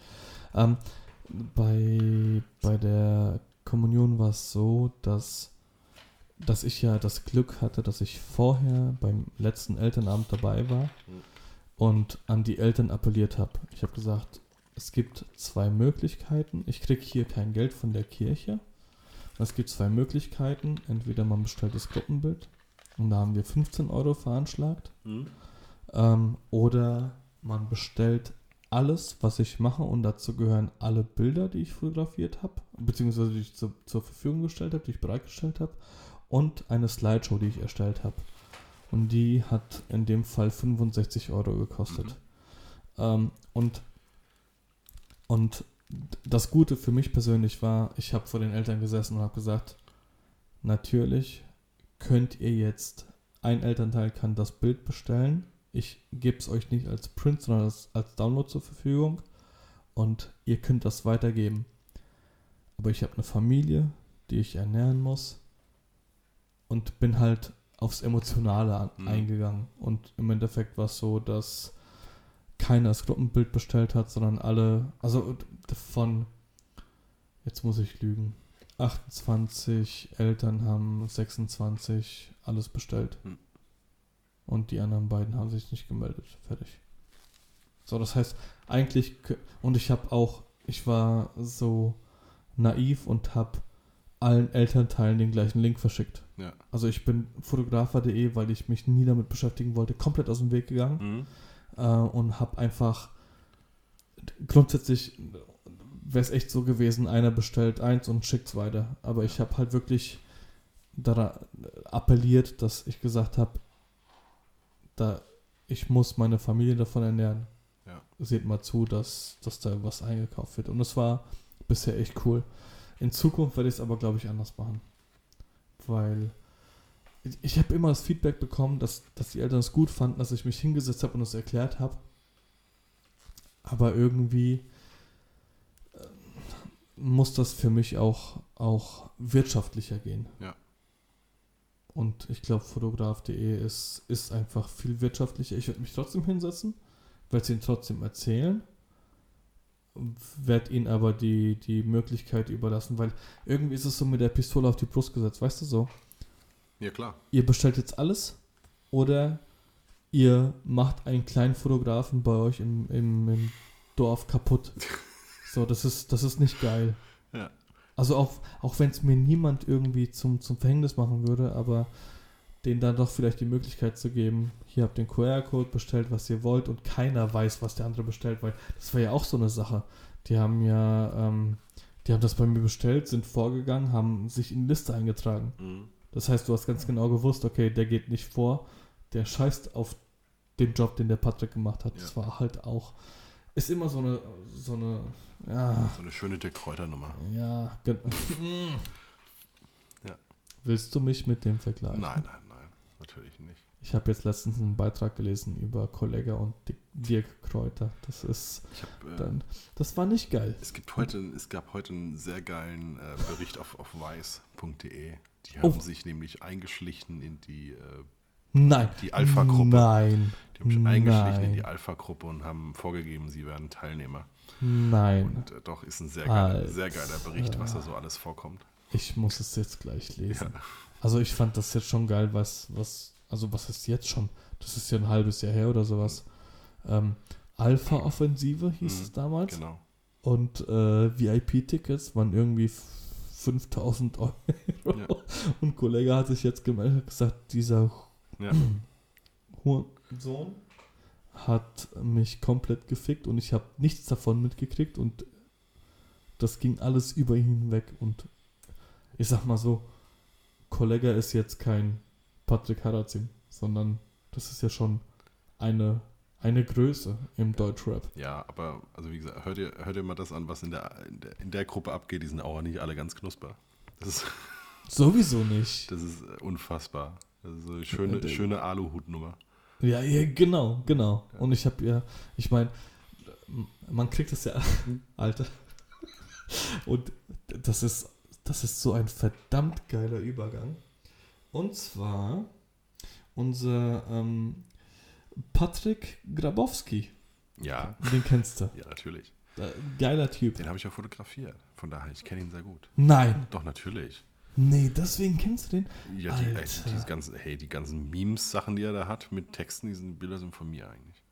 Ähm, bei, bei der Kommunion war es so, dass, dass ich ja das Glück hatte, dass ich vorher beim letzten Elternabend dabei war Mhm. und an die Eltern appelliert habe. Ich habe gesagt, es gibt zwei Möglichkeiten. Ich kriege hier kein Geld von der Kirche. Es gibt zwei Möglichkeiten. Entweder man bestellt das Gruppenbild und da haben wir 15 Euro veranschlagt. Hm? Ähm, oder man bestellt alles, was ich mache und dazu gehören alle Bilder, die ich fotografiert habe, beziehungsweise die ich zu, zur Verfügung gestellt habe, die ich bereitgestellt habe und eine Slideshow, die ich erstellt habe. Und die hat in dem Fall 65 Euro gekostet. Ähm, und Und das Gute für mich persönlich war, ich habe vor den Eltern gesessen und habe gesagt, natürlich könnt ihr jetzt, ein Elternteil kann das Bild bestellen. Ich gebe es euch nicht als Print, sondern als, als Download zur Verfügung. Und ihr könnt das weitergeben. Aber ich habe eine Familie, die ich ernähren muss. Und bin halt aufs Emotionale Mhm. eingegangen. Und im Endeffekt war es so, dass keiner das Gruppenbild bestellt hat, sondern alle, also von, jetzt muss ich lügen, 28 Eltern haben 26 alles bestellt. Hm. Und die anderen beiden haben sich nicht gemeldet. Fertig. So, das heißt, eigentlich, und ich habe auch, ich war so naiv und habe allen Elternteilen den gleichen Link verschickt. Ja. Also ich bin fotografer.de, weil ich mich nie damit beschäftigen wollte, komplett aus dem Weg gegangen Mhm. äh, und habe einfach grundsätzlich wäre es echt so gewesen, einer bestellt eins und schickt es weiter. Aber ich habe halt wirklich daran appelliert, dass ich gesagt habe, da ich muss meine Familie davon ernähren. Ja. Seht mal zu, dass, dass da was eingekauft wird. Und das war bisher echt cool. In Zukunft werde ich es aber, glaube ich, anders machen. Weil ich, ich habe immer das Feedback bekommen, dass, dass die Eltern es gut fanden, dass ich mich hingesetzt habe und es erklärt habe. Aber irgendwie äh, muss das für mich auch, auch wirtschaftlicher gehen. Ja. Und ich glaube, fotograf.de ist, ist einfach viel wirtschaftlicher. Ich werde mich trotzdem hinsetzen, werde es ihnen trotzdem erzählen, werde ihnen aber die, die Möglichkeit überlassen, weil irgendwie ist es so mit der Pistole auf die Brust gesetzt, weißt du so? Ja, klar. Ihr bestellt jetzt alles oder ihr macht einen kleinen Fotografen bei euch im, im, im Dorf kaputt. [laughs] So, das ist, das ist nicht geil. Ja. Also auch, auch wenn es mir niemand irgendwie zum, zum Verhängnis machen würde, aber denen dann doch vielleicht die Möglichkeit zu geben, hier habt ihr den QR-Code, bestellt, was ihr wollt und keiner weiß, was der andere bestellt, weil das war ja auch so eine Sache. Die haben ja, ähm, die haben das bei mir bestellt, sind vorgegangen, haben sich in die Liste eingetragen. Mhm. Das heißt, du hast ganz genau gewusst, okay, der geht nicht vor, der scheißt auf den Job, den der Patrick gemacht hat. Das Ja. war halt auch, ist immer so eine, so eine, ja, So eine schöne Dirk Kräuter-Nummer. ja, gen- [laughs] Ja. Willst du mich mit dem vergleichen? Nein, nein. Natürlich nicht. Ich habe jetzt letztens einen Beitrag gelesen über Kollega und Di- Dirk Kräuter. Das ist hab, äh, dann, das war nicht geil. es, gibt heute, es gab heute einen sehr geilen äh, Bericht auf, auf weiß.de. Die Oh. haben sich nämlich eingeschlichen in die, äh, Nein. die Alpha-Gruppe. Nein. die haben sich eingeschlichen in die Alpha-Gruppe und haben vorgegeben, sie werden Teilnehmer. Nein. Und äh, doch ist ein sehr geiler, sehr geiler Bericht, was da so alles vorkommt. Ich muss es jetzt gleich Ja. Also ich fand das jetzt schon geil, was, was, also was ist jetzt schon? Das ist ja ein halbes Jahr her oder sowas. Ähm, Alpha-Offensive hieß Mhm, es damals. Genau. Und äh, VIP-Tickets waren irgendwie 5000 Euro. Ja. [laughs] Und ein Kollege hat sich jetzt gemeldet und gesagt, dieser Ja. [clears throat] Hurensohn hat mich komplett gefickt und ich habe nichts davon mitgekriegt und das ging alles über ihn hinweg und ich sag mal so, Kollega ist jetzt kein Patrick Harazin, sondern das ist ja schon eine, eine Größe im Deutschrap. Ja, aber also wie gesagt, hör dir, hör dir mal das an, was in der, in der, in der Gruppe abgeht. Die sind auch nicht alle ganz knusper. Das ist, [laughs] Sowieso nicht. das ist äh, unfassbar. Das ist so eine schöne, Ja, schöne Aluhutnummer. Ja, ja, genau, genau. Und ich habe ja, ich meine, man kriegt das ja, [laughs] Alter. Und das ist, das ist so ein verdammt geiler Übergang. Und zwar unser ähm, Patrick Grabowski. Ja, Den kennst du. ja, natürlich. Äh, geiler Typ. Den habe ich ja fotografiert. Von daher, ich kenne ihn sehr gut. Nein. Doch, natürlich. Nee, deswegen kennst du den? Ja, die, ey, Alter. die ganzen, hey, die ganzen Memes-Sachen, die er da hat mit Texten, diese Bilder sind von mir eigentlich.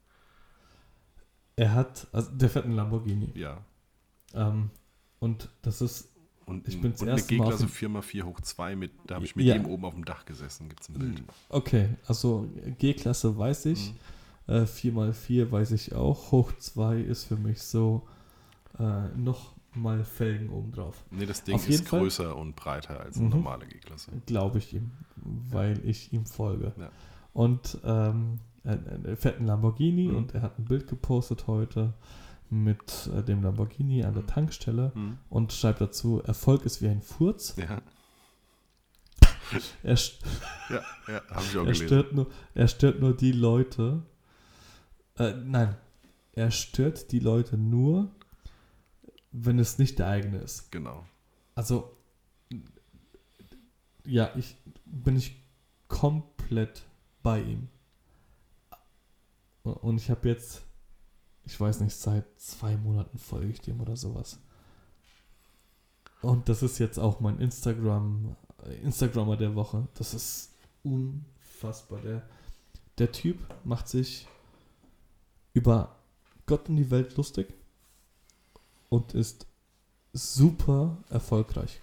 Er hat, also der fährt einen Lamborghini. Ja. Ähm, und das ist, Und, Ich bin's und eine G-Klasse dem- 4x4 hoch 2 mit, da habe ich mit Ja. ihm oben auf dem Dach gesessen, gibt es ein Bild. okay, also G-Klasse weiß ich. Mhm. Äh, 4x4 weiß ich auch. Hoch 2 ist für mich so äh, noch mal Felgen obendrauf. Nee, das Ding Auf ist Fall. größer und breiter als eine Mhm. normale G-Klasse. Glaube ich ihm, weil ich ihm folge. Ja. Und ähm, fährt einen Lamborghini Mhm. und er hat ein Bild gepostet heute mit äh, dem Lamborghini an der Tankstelle Hm. und schreibt dazu, Erfolg ist wie ein Furz. Ja, [laughs] Er, ja, ja habe ich auch er, gelesen. stört nur, er stört nur die Leute. Äh, nein, er stört die Leute nur, wenn es nicht der eigene ist. Genau. Also, ja, ich bin ich komplett bei ihm. Und ich habe jetzt, ich weiß nicht, seit zwei Monaten folge ich dem oder sowas. Und das ist jetzt auch mein Instagram, Instagrammer der Woche. Das ist unfassbar. Der, der Typ macht sich über Gott und die Welt lustig und ist super erfolgreich.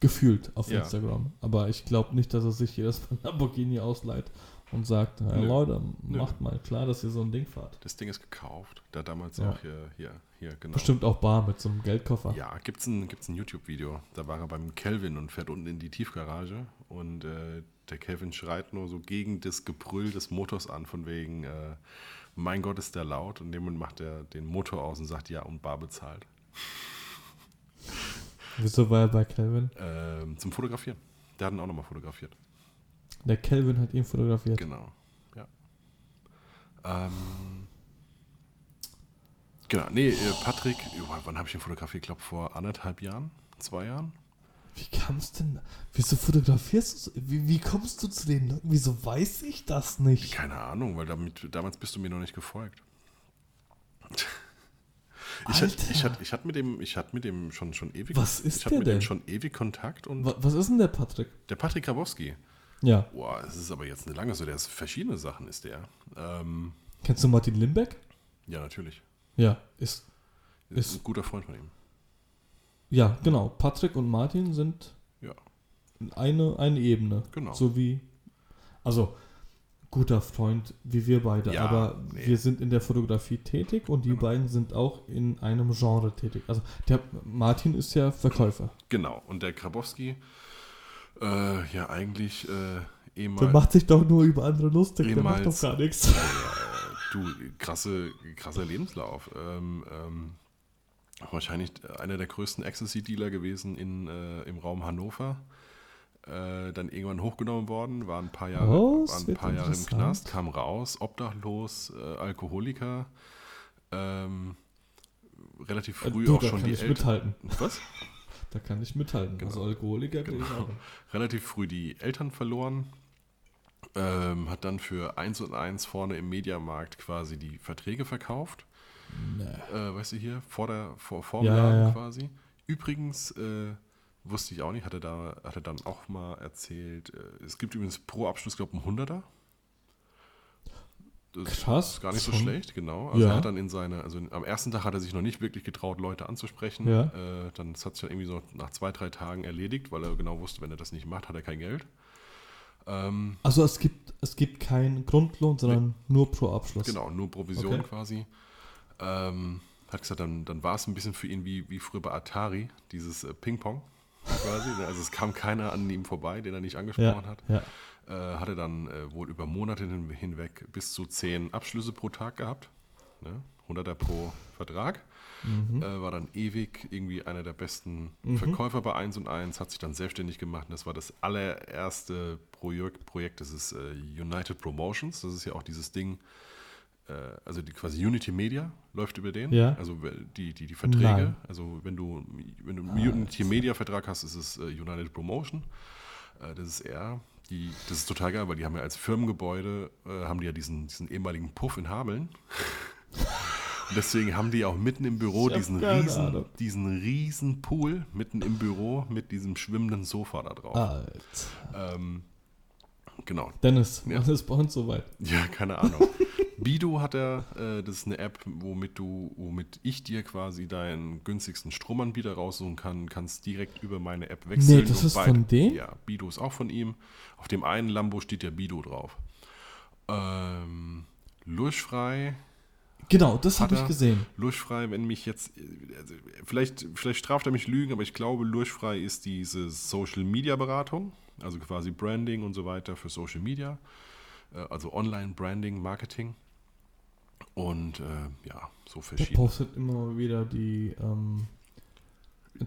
Gefühlt auf Ja. Instagram. Aber ich glaube nicht, dass er sich jedes Mal Lamborghini ausleiht und sagt, hey, Nö. Leute, Nö. macht mal klar, dass ihr so ein Ding fahrt. Das Ding ist gekauft. Da damals Ja. auch hier, hier, hier, genau. Bestimmt auch bar mit so einem Geldkoffer. Ja, gibt's ein, gibt's ein YouTube-Video. Da war er beim Kelvin und fährt unten in die Tiefgarage. Und äh, der Kelvin schreit nur so gegen das Gebrüll des Motors an, von wegen, äh, mein Gott, ist der laut. Und dem macht er den Motor aus und sagt, ja, und bar bezahlt. Wieso war er bei Calvin? Ähm, zum Fotografieren. Der hat ihn auch nochmal fotografiert. Der Calvin hat ihn fotografiert. Genau, ja. Ähm, genau, nee, äh, Patrick, wann- wann habe ich ihn fotografiert? Ich glaube vor anderthalb Jahren, zwei Jahren. Wie kamst denn? Wieso fotografierst du? Wie, wie kommst du zu den Leuten? Wieso weiß ich das nicht? Keine Ahnung, weil damit, damals bist du mir noch nicht gefolgt. [laughs] Ich hatte, ich hatte, ich hatte mit dem, ich hatte mit dem schon, schon ewig, Was ist ich hatte der mit dem denn? schon ewig Kontakt und Wa- Was ist denn der Patrick? der Patrick Grabowski, Ja. boah, es ist aber jetzt eine lange so, der ist verschiedene Sachen ist der. Ähm, Kennst du Martin Limbeck? ja, natürlich. Ja, ist. Ist, Ist- ein guter Freund von ihm. Ja, genau. Patrick und Martin sind Ja, eine, eine Ebene. Genau. So wie. Also, guter Freund wie wir beide. Ja, aber nee. wir sind in der Fotografie tätig und die Genau. beiden sind auch in einem Genre tätig. Also, der Martin ist ja Verkäufer. genau. Und der Grabowski, äh, ja, eigentlich äh, Der ehemals. macht sich doch nur über andere lustig. Der macht doch gar nichts. [laughs] Du, krasse, krasser Lebenslauf. Ähm, ähm, wahrscheinlich einer der größten Ecstasy-Dealer gewesen in, äh, im Raum Hannover. Äh, dann irgendwann hochgenommen worden, war ein paar Jahre, Oh, war ein paar Jahre im. Knast, kam raus, obdachlos, äh, Alkoholiker. Ähm, relativ Äh, früh du, auch schon die Eltern. mithalten. Was? Da kann ich mithalten. Genau. Also Alkoholiker bin ich Genau. auch. relativ früh die Eltern verloren. Ähm, hat dann für 1 und 1 vorne im Mediamarkt quasi die Verträge verkauft. Nee. Äh, weißt du hier, vor der vor, vorm Ja, Laden ja. quasi. Übrigens, äh, wusste ich auch nicht, hat er, da, hat er dann auch mal erzählt, äh, es gibt übrigens pro Abschluss, glaube ich, einen Hunderter. Das Krass, ist gar nicht so schlecht, genau. Also Ja. er hat dann in seine, also am ersten Tag hat er sich noch nicht wirklich getraut, Leute anzusprechen. Ja. Äh, dann hat sich dann irgendwie so nach zwei, drei Tagen erledigt, weil er genau wusste, wenn er das nicht macht, hat er kein Geld. Ähm, Also es gibt, es gibt keinen Grundlohn, sondern nur pro Abschluss. Genau, nur Provision Okay. quasi. Ähm, hat gesagt, dann, dann war es ein bisschen für ihn wie, wie früher bei Atari, dieses äh, Ping-Pong quasi. [laughs] Also es kam keiner an ihm vorbei, den er nicht angesprochen Ja, hat. ja. Äh, hatte dann äh, wohl über Monate hin, hinweg bis zu zehn Abschlüsse pro Tag gehabt. Ne? 100er pro Vertrag. Mhm. Äh, war dann ewig irgendwie einer der besten Mhm. Verkäufer bei 1 und 1, hat sich dann selbstständig gemacht. Und das war das allererste Projekt, Projekt das ist äh, United Promotions. Das ist ja auch dieses Ding, äh, also die quasi Unity Media läuft über den. Ja. Also die, die, die Verträge. Nein. Also wenn du, wenn du einen Unity Media Vertrag hast, ist es äh, United Promotion. Das ist er. Die, das ist total geil, weil die haben ja als Firmengebäude, äh, haben die ja diesen, diesen ehemaligen Puff in Hameln. Und deswegen haben die auch mitten im Büro diesen riesen, Ahnung. diesen riesen Pool mitten im Büro mit diesem schwimmenden Sofa da drauf. Alter. Ähm, genau. Dennis, Ja. wann ist bei uns soweit? Ja, keine Ahnung. Bido hat er, äh, das ist eine App, womit du, womit ich dir quasi deinen günstigsten Stromanbieter raussuchen kann, kannst direkt über meine App wechseln. Nee, das ist von dem? Ja, Bido ist auch von ihm. Auf dem einen Lambo steht ja Bido drauf. Ähm, Lurchfrei, Genau, das habe ich gesehen. Lurchfrei, wenn mich jetzt, also vielleicht, vielleicht straft er mich Lügen, aber ich glaube, Lurchfrei ist diese Social Media Beratung, also quasi Branding und so weiter für Social Media, äh, also Online Branding, Marketing. Und äh, ja, so Der verschieden. postet immer wieder die ähm,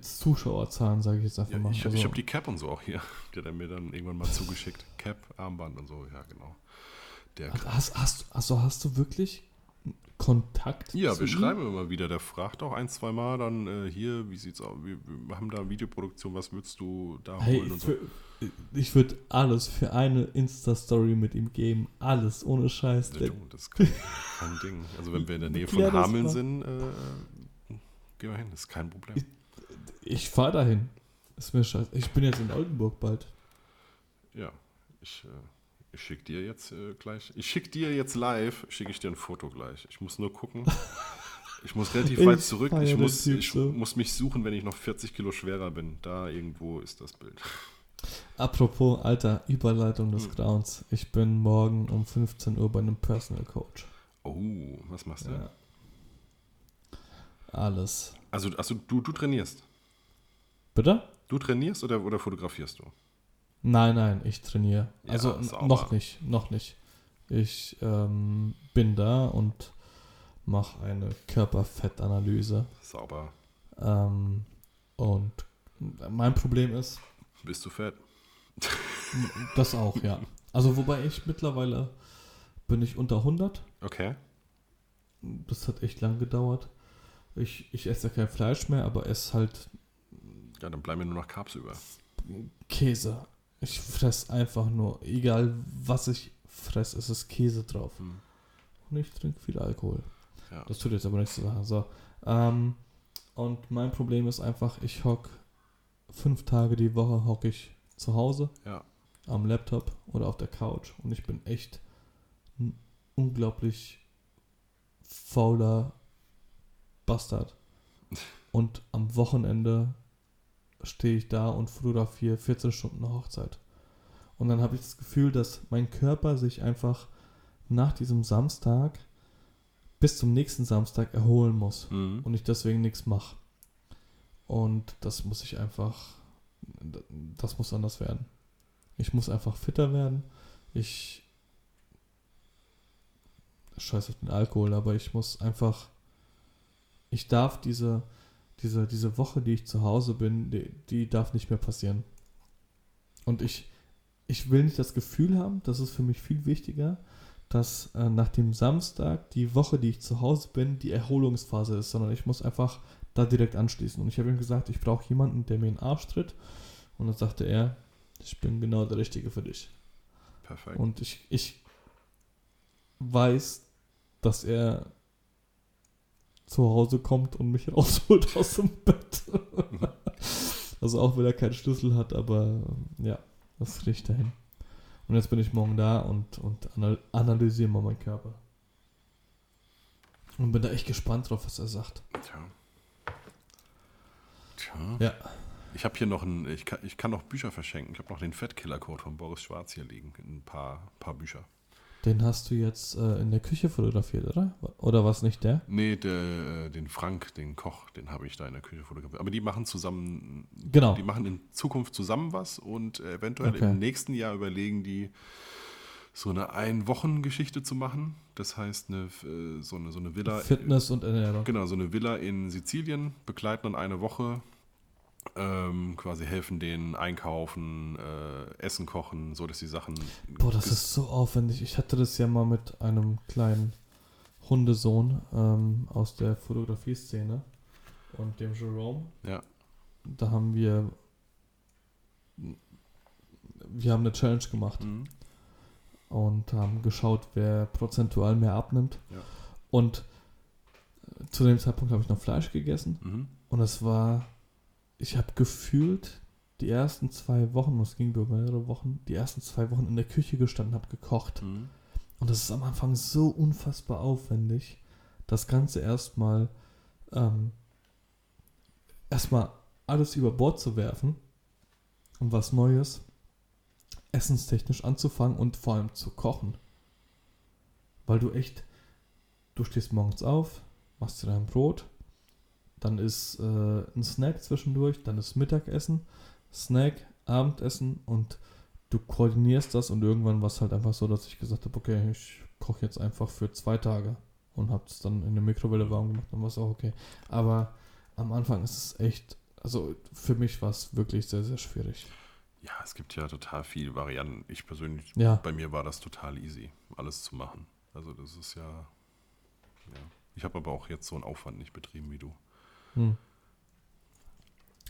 Zuschauerzahlen, sage ich jetzt einfach Ja, mal. ich ich Also, habe die Cap und so auch hier. [laughs] Die hat er mir dann irgendwann mal zugeschickt. Cap, Armband und so, ja, genau. Der, hast, hast, also hast du wirklich Kontakt ja, zu wir ihm? schreiben immer wieder. Der fragt auch ein, zwei Mal dann äh, hier, wie sieht's aus? Wir, wir haben da Videoproduktion, was würdest du da Hey, holen und so. für, ich würde alles für eine Insta-Story mit ihm geben. Alles, ohne Scheiß. Ja, das ist kein, kein [laughs] Ding. Also wenn wir in der Nähe von Hameln sind, äh, gehen wir hin, das ist kein Problem. Ich- ich fahre dahin. Ist mir scheiße. Ich bin jetzt in Oldenburg bald. Ja, ich, äh, ich schicke dir jetzt äh, gleich, ich schicke dir jetzt live, schicke ich dir ein Foto gleich. Ich muss nur gucken. [laughs] Ich muss relativ weit zurück. Ich muss, Typ ich so. muss mich suchen, wenn ich noch 40 Kilo schwerer bin. Da irgendwo ist das Bild. Apropos, Alter, Überleitung des Hm. Grauens. Ich bin morgen um 15 Uhr bei einem Personal Coach. Oh, was machst du? Ja. Alles. Also, also du, du trainierst. Bitte? Du trainierst oder, oder fotografierst du? Nein, nein, ich trainiere. Ja, also noch nicht, noch nicht. Ich ähm, bin da und mache eine Körperfettanalyse. Sauber. Ähm, und mein Problem ist, Bist du fett? [laughs] das auch, ja. Also wobei ich mittlerweile bin ich unter 100. Okay. Das hat echt lang gedauert. Ich, ich esse ja kein Fleisch mehr, aber esse halt Ja, dann bleiben mir nur noch Carbs über. Käse. Ich fress einfach nur, egal was ich fress, es ist Käse drauf. Hm. Und ich trinke viel Alkohol. Ja. Das tut jetzt aber nichts zu sagen. So. Ähm, und mein Problem ist einfach, ich hock fünf Tage die Woche hock ich zu Hause Ja. am Laptop oder auf der Couch und ich bin echt ein unglaublich fauler Bastard. [laughs] Und am Wochenende stehe ich da und fotografiere 14 Stunden eine Hochzeit. Und dann habe ich das Gefühl, dass mein Körper sich einfach nach diesem Samstag bis zum nächsten Samstag erholen muss Mhm. und ich deswegen nichts mache. Und das muss ich einfach, das muss anders werden. Ich muss einfach fitter werden. Ich scheiß auf den Alkohol, aber ich muss einfach, ich darf diese, diese, diese Woche, die ich zu Hause bin, die, die darf nicht mehr passieren. Und ich, ich will nicht das Gefühl haben, das ist für mich viel wichtiger, dass äh, nach dem Samstag die Woche, die ich zu Hause bin, die Erholungsphase ist, sondern ich muss einfach da direkt anschließen. Und ich habe ihm gesagt, ich brauche jemanden, der mir in den Arsch tritt. Und dann sagte er, ich bin genau der Richtige für dich. Perfekt. Und ich, ich weiß, dass er zu Hause kommt und mich [laughs] rausholt aus dem Bett. [laughs] also auch wenn er keinen Schlüssel hat, aber ja, das kriege ich dahin. Und jetzt bin ich morgen da und, und anal analysiere mal meinen Körper. Und bin da echt gespannt drauf, was er sagt. Tja. Tja. Ja. Ich habe hier noch ein, ich kann, ich kann noch Bücher verschenken. Ich habe noch den Fettkiller-Code von Boris Schwarz hier liegen. Ein paar, paar Bücher. Den hast du jetzt äh, in der Küche fotografiert, oder? Oder war es nicht der? Nee, der, äh, den Frank, den Koch, den habe ich da in der Küche fotografiert. Aber die machen zusammen, Genau. die machen in Zukunft zusammen was und eventuell Okay. im nächsten Jahr überlegen die, so eine Ein-Wochen-Geschichte zu machen. Das heißt, eine, äh, so, eine, so eine Villa. Fitness und Ernährung. Genau, so eine Villa in Sizilien, begleiten dann eine Woche, ähm, quasi helfen denen einkaufen, äh, Essen kochen, so dass die Sachen. Boah, das ist so aufwendig. Ich hatte das ja mal mit einem kleinen Hundesohn ähm, aus der Fotografieszene und dem Jerome. Ja. Da haben wir wir haben eine Challenge gemacht Mhm. und haben geschaut, wer prozentual mehr abnimmt. Ja. Und äh, zu dem Zeitpunkt habe ich noch Fleisch gegessen Mhm. und es war, ich habe gefühlt die ersten zwei Wochen, es ging über mehrere Wochen, die ersten zwei Wochen in der Küche gestanden, habe gekocht. Mhm. Und das ist am Anfang so unfassbar aufwendig, das Ganze erstmal ähm, erstmal alles über Bord zu werfen und was Neues essenstechnisch anzufangen und vor allem zu kochen. Weil du echt, du stehst morgens auf, machst dir dein Brot, dann ist äh, ein Snack zwischendurch, dann ist Mittagessen, Snack, Abendessen und du koordinierst das und irgendwann war es halt einfach so, dass ich gesagt habe, okay, ich koche jetzt einfach für zwei Tage und habe es dann in der Mikrowelle warm gemacht, dann war es auch okay. Aber am Anfang ist es echt, also für mich war es wirklich sehr, sehr schwierig. Ja, es gibt ja total viele Varianten. Ich persönlich, Ja. bei mir war das total easy, alles zu machen. Also das ist ja, ja. Ich habe aber auch jetzt so einen Aufwand nicht betrieben wie du. Hm.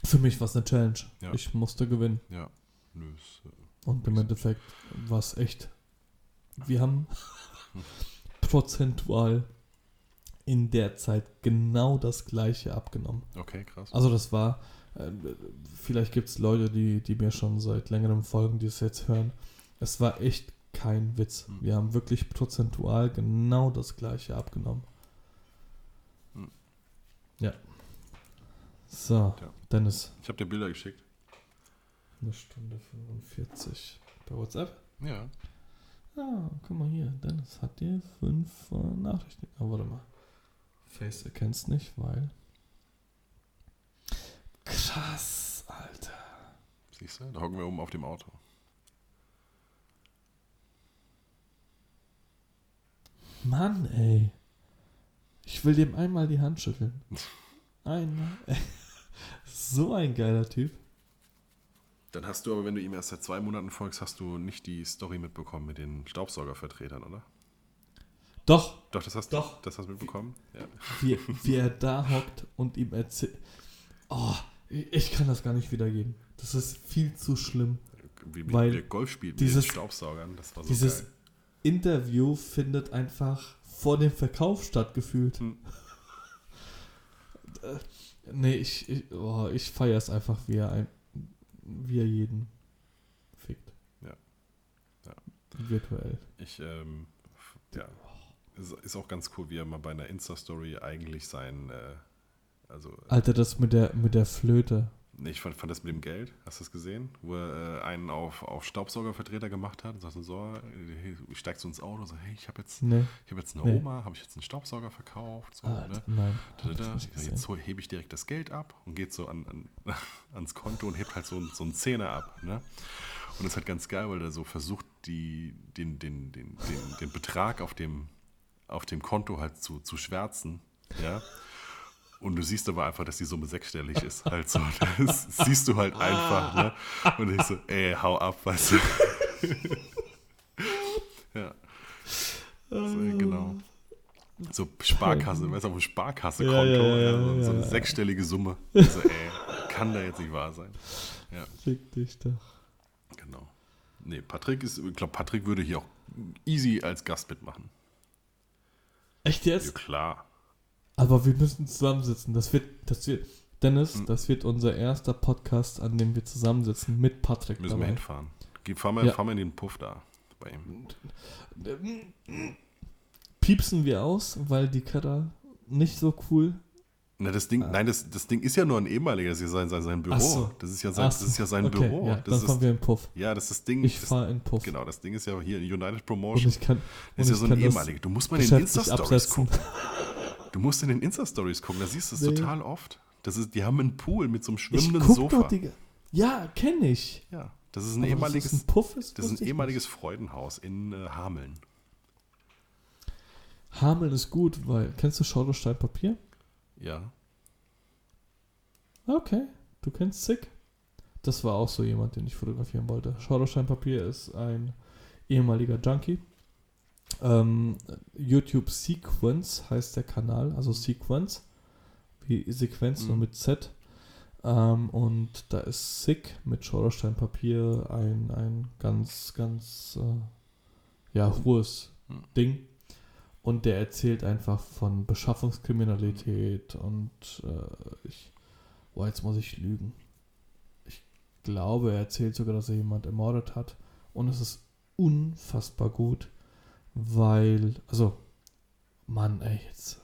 Für mich war es eine Challenge. Ja. Ich musste gewinnen. Ja, nö, ist, äh, Und im Endeffekt war es echt. Wir haben [laughs] prozentual in der Zeit genau das gleiche abgenommen. okay, krass. Also das war, äh, vielleicht gibt es Leute, die, die mir schon seit längerem folgen, die es jetzt hören. Es war echt kein Witz. Hm. Wir haben wirklich prozentual genau das gleiche abgenommen. Hm. Ja. So, Ja. Dennis. Ich habe dir Bilder geschickt. Eine Stunde 45 bei WhatsApp. Ja. Ah, guck mal hier. Dennis hat dir fünf äh, Nachrichten. Ah, warte mal. Face erkennst nicht, weil. Krass, Alter. Siehst du, da hocken wir oben auf dem Auto. Mann, ey. Ich will dem einmal die Hand schütteln. [laughs] Einmal. So ein geiler Typ. Dann hast du aber, wenn du ihm erst seit zwei Monaten folgst, hast du nicht die Story mitbekommen mit den Staubsaugervertretern, oder? Doch, Doch, das hast Doch. du das hast du mitbekommen? Ja. wie, wie er da hockt und ihm erzählt. Oh, ich kann das gar nicht wiedergeben. Das ist viel zu schlimm. Wie, wie Weil der Golf spielt mit dieses- den Staubsaugern, das war so Dieses geil. Interview findet einfach vor dem Verkauf stattgefühlt. Hm. [laughs] Nee, ich, ich, oh, ich feiere es einfach, wie er, ein, wie er jeden fickt. Ja. Ja. Virtuell. Ich, ähm, ja, ist, auch ganz cool, wie er mal bei einer Insta-Story eigentlich sein, äh, also, Alter, das mit der, mit der Flöte. Ich fand, fand das mit dem Geld, hast du das gesehen? Wo er äh, einen auf, auf Staubsaugervertreter gemacht hat und sagte so, hey, steigst du ins Auto und so, hey, ich habe jetzt, Nee, ich hab jetzt eine Nee. Oma, habe ich jetzt einen Staubsauger verkauft, so, Alter, ne? nein. Da, da, gesehen. jetzt hebe ich direkt das Geld ab und geht so an, an, [laughs] ans Konto und hebt halt so, so einen Zehner ab. Ne? Und das ist halt ganz geil, weil er so versucht, die, den, den, den, den, den Betrag auf dem, auf dem Konto halt zu, zu schwärzen. Ja? Und du siehst aber einfach, dass die Summe sechsstellig ist. Halt so. Das siehst du halt einfach. Ne? Und ich so, ey, hau ab, weißt du. [laughs] ja. So, genau. So Sparkasse, weißt du, auf Sparkasse-Konto, Ja, ja, ja, ja, so, so eine ja. sechsstellige Summe. [laughs] Also, ey, kann da jetzt nicht wahr sein. Ja, Fick dich doch. genau. Nee, Patrick ist, ich glaube, Patrick würde hier auch easy als Gast mitmachen. Echt Ja, jetzt? klar. Aber wir müssen zusammensitzen. Das wird, das wird, Dennis, Hm. das wird unser erster Podcast, an dem wir zusammensitzen mit Patrick Müssen wir dabei. hinfahren. Geh, fahr, mal, Ja. fahr mal in den Puff da bei ihm. Piepsen wir aus, weil die Cutter nicht so cool. Na, das Ding, Ah. nein, das, das Ding ist ja nur ein ehemaliger, das ist ja sein, sein, sein Büro. So. Das ist ja sein, Ach das ist ja sein okay, Büro. Ja, das dann ist, fahren wir in Puff. ja, das ist das Ding. Ich fahre in Puff. Genau, das Ding ist ja hier United Und Promotion. ich kann, Das ist ja und so ein ehemaliger. Du musst mal in den Insta-Stories gucken. [laughs] Du musst in den Insta-Stories gucken, da siehst du es Nee. total oft. Das ist, die haben einen Pool mit so einem Ich schwimmenden guck Sofa. doch die. Ja, kenne ich. ja, das ist ein Aber ehemaliges, das ein Puff ist, das ist ein ich ehemaliges Freudenhaus in äh, Hameln. Hameln ist gut, weil. Kennst du Schauderstein Papier? Ja. Okay, du kennst Sick. Das war auch so jemand, den ich fotografieren wollte. Schauderstein Papier ist ein ehemaliger Junkie. Ähm, YouTube Sequence heißt der Kanal, also Sequence, wie Sequenz nur Mhm. mit Z. Ähm, und da ist Sick mit Schauderstein Papier ein, ein ganz, ganz äh, ja, hohes Mhm. Ding. Und der erzählt einfach von Beschaffungskriminalität und äh, ich, boah, jetzt muss ich lügen. Ich glaube, er erzählt sogar, dass er jemand ermordet hat. Und es ist unfassbar gut, weil, also, Mann, ey, jetzt.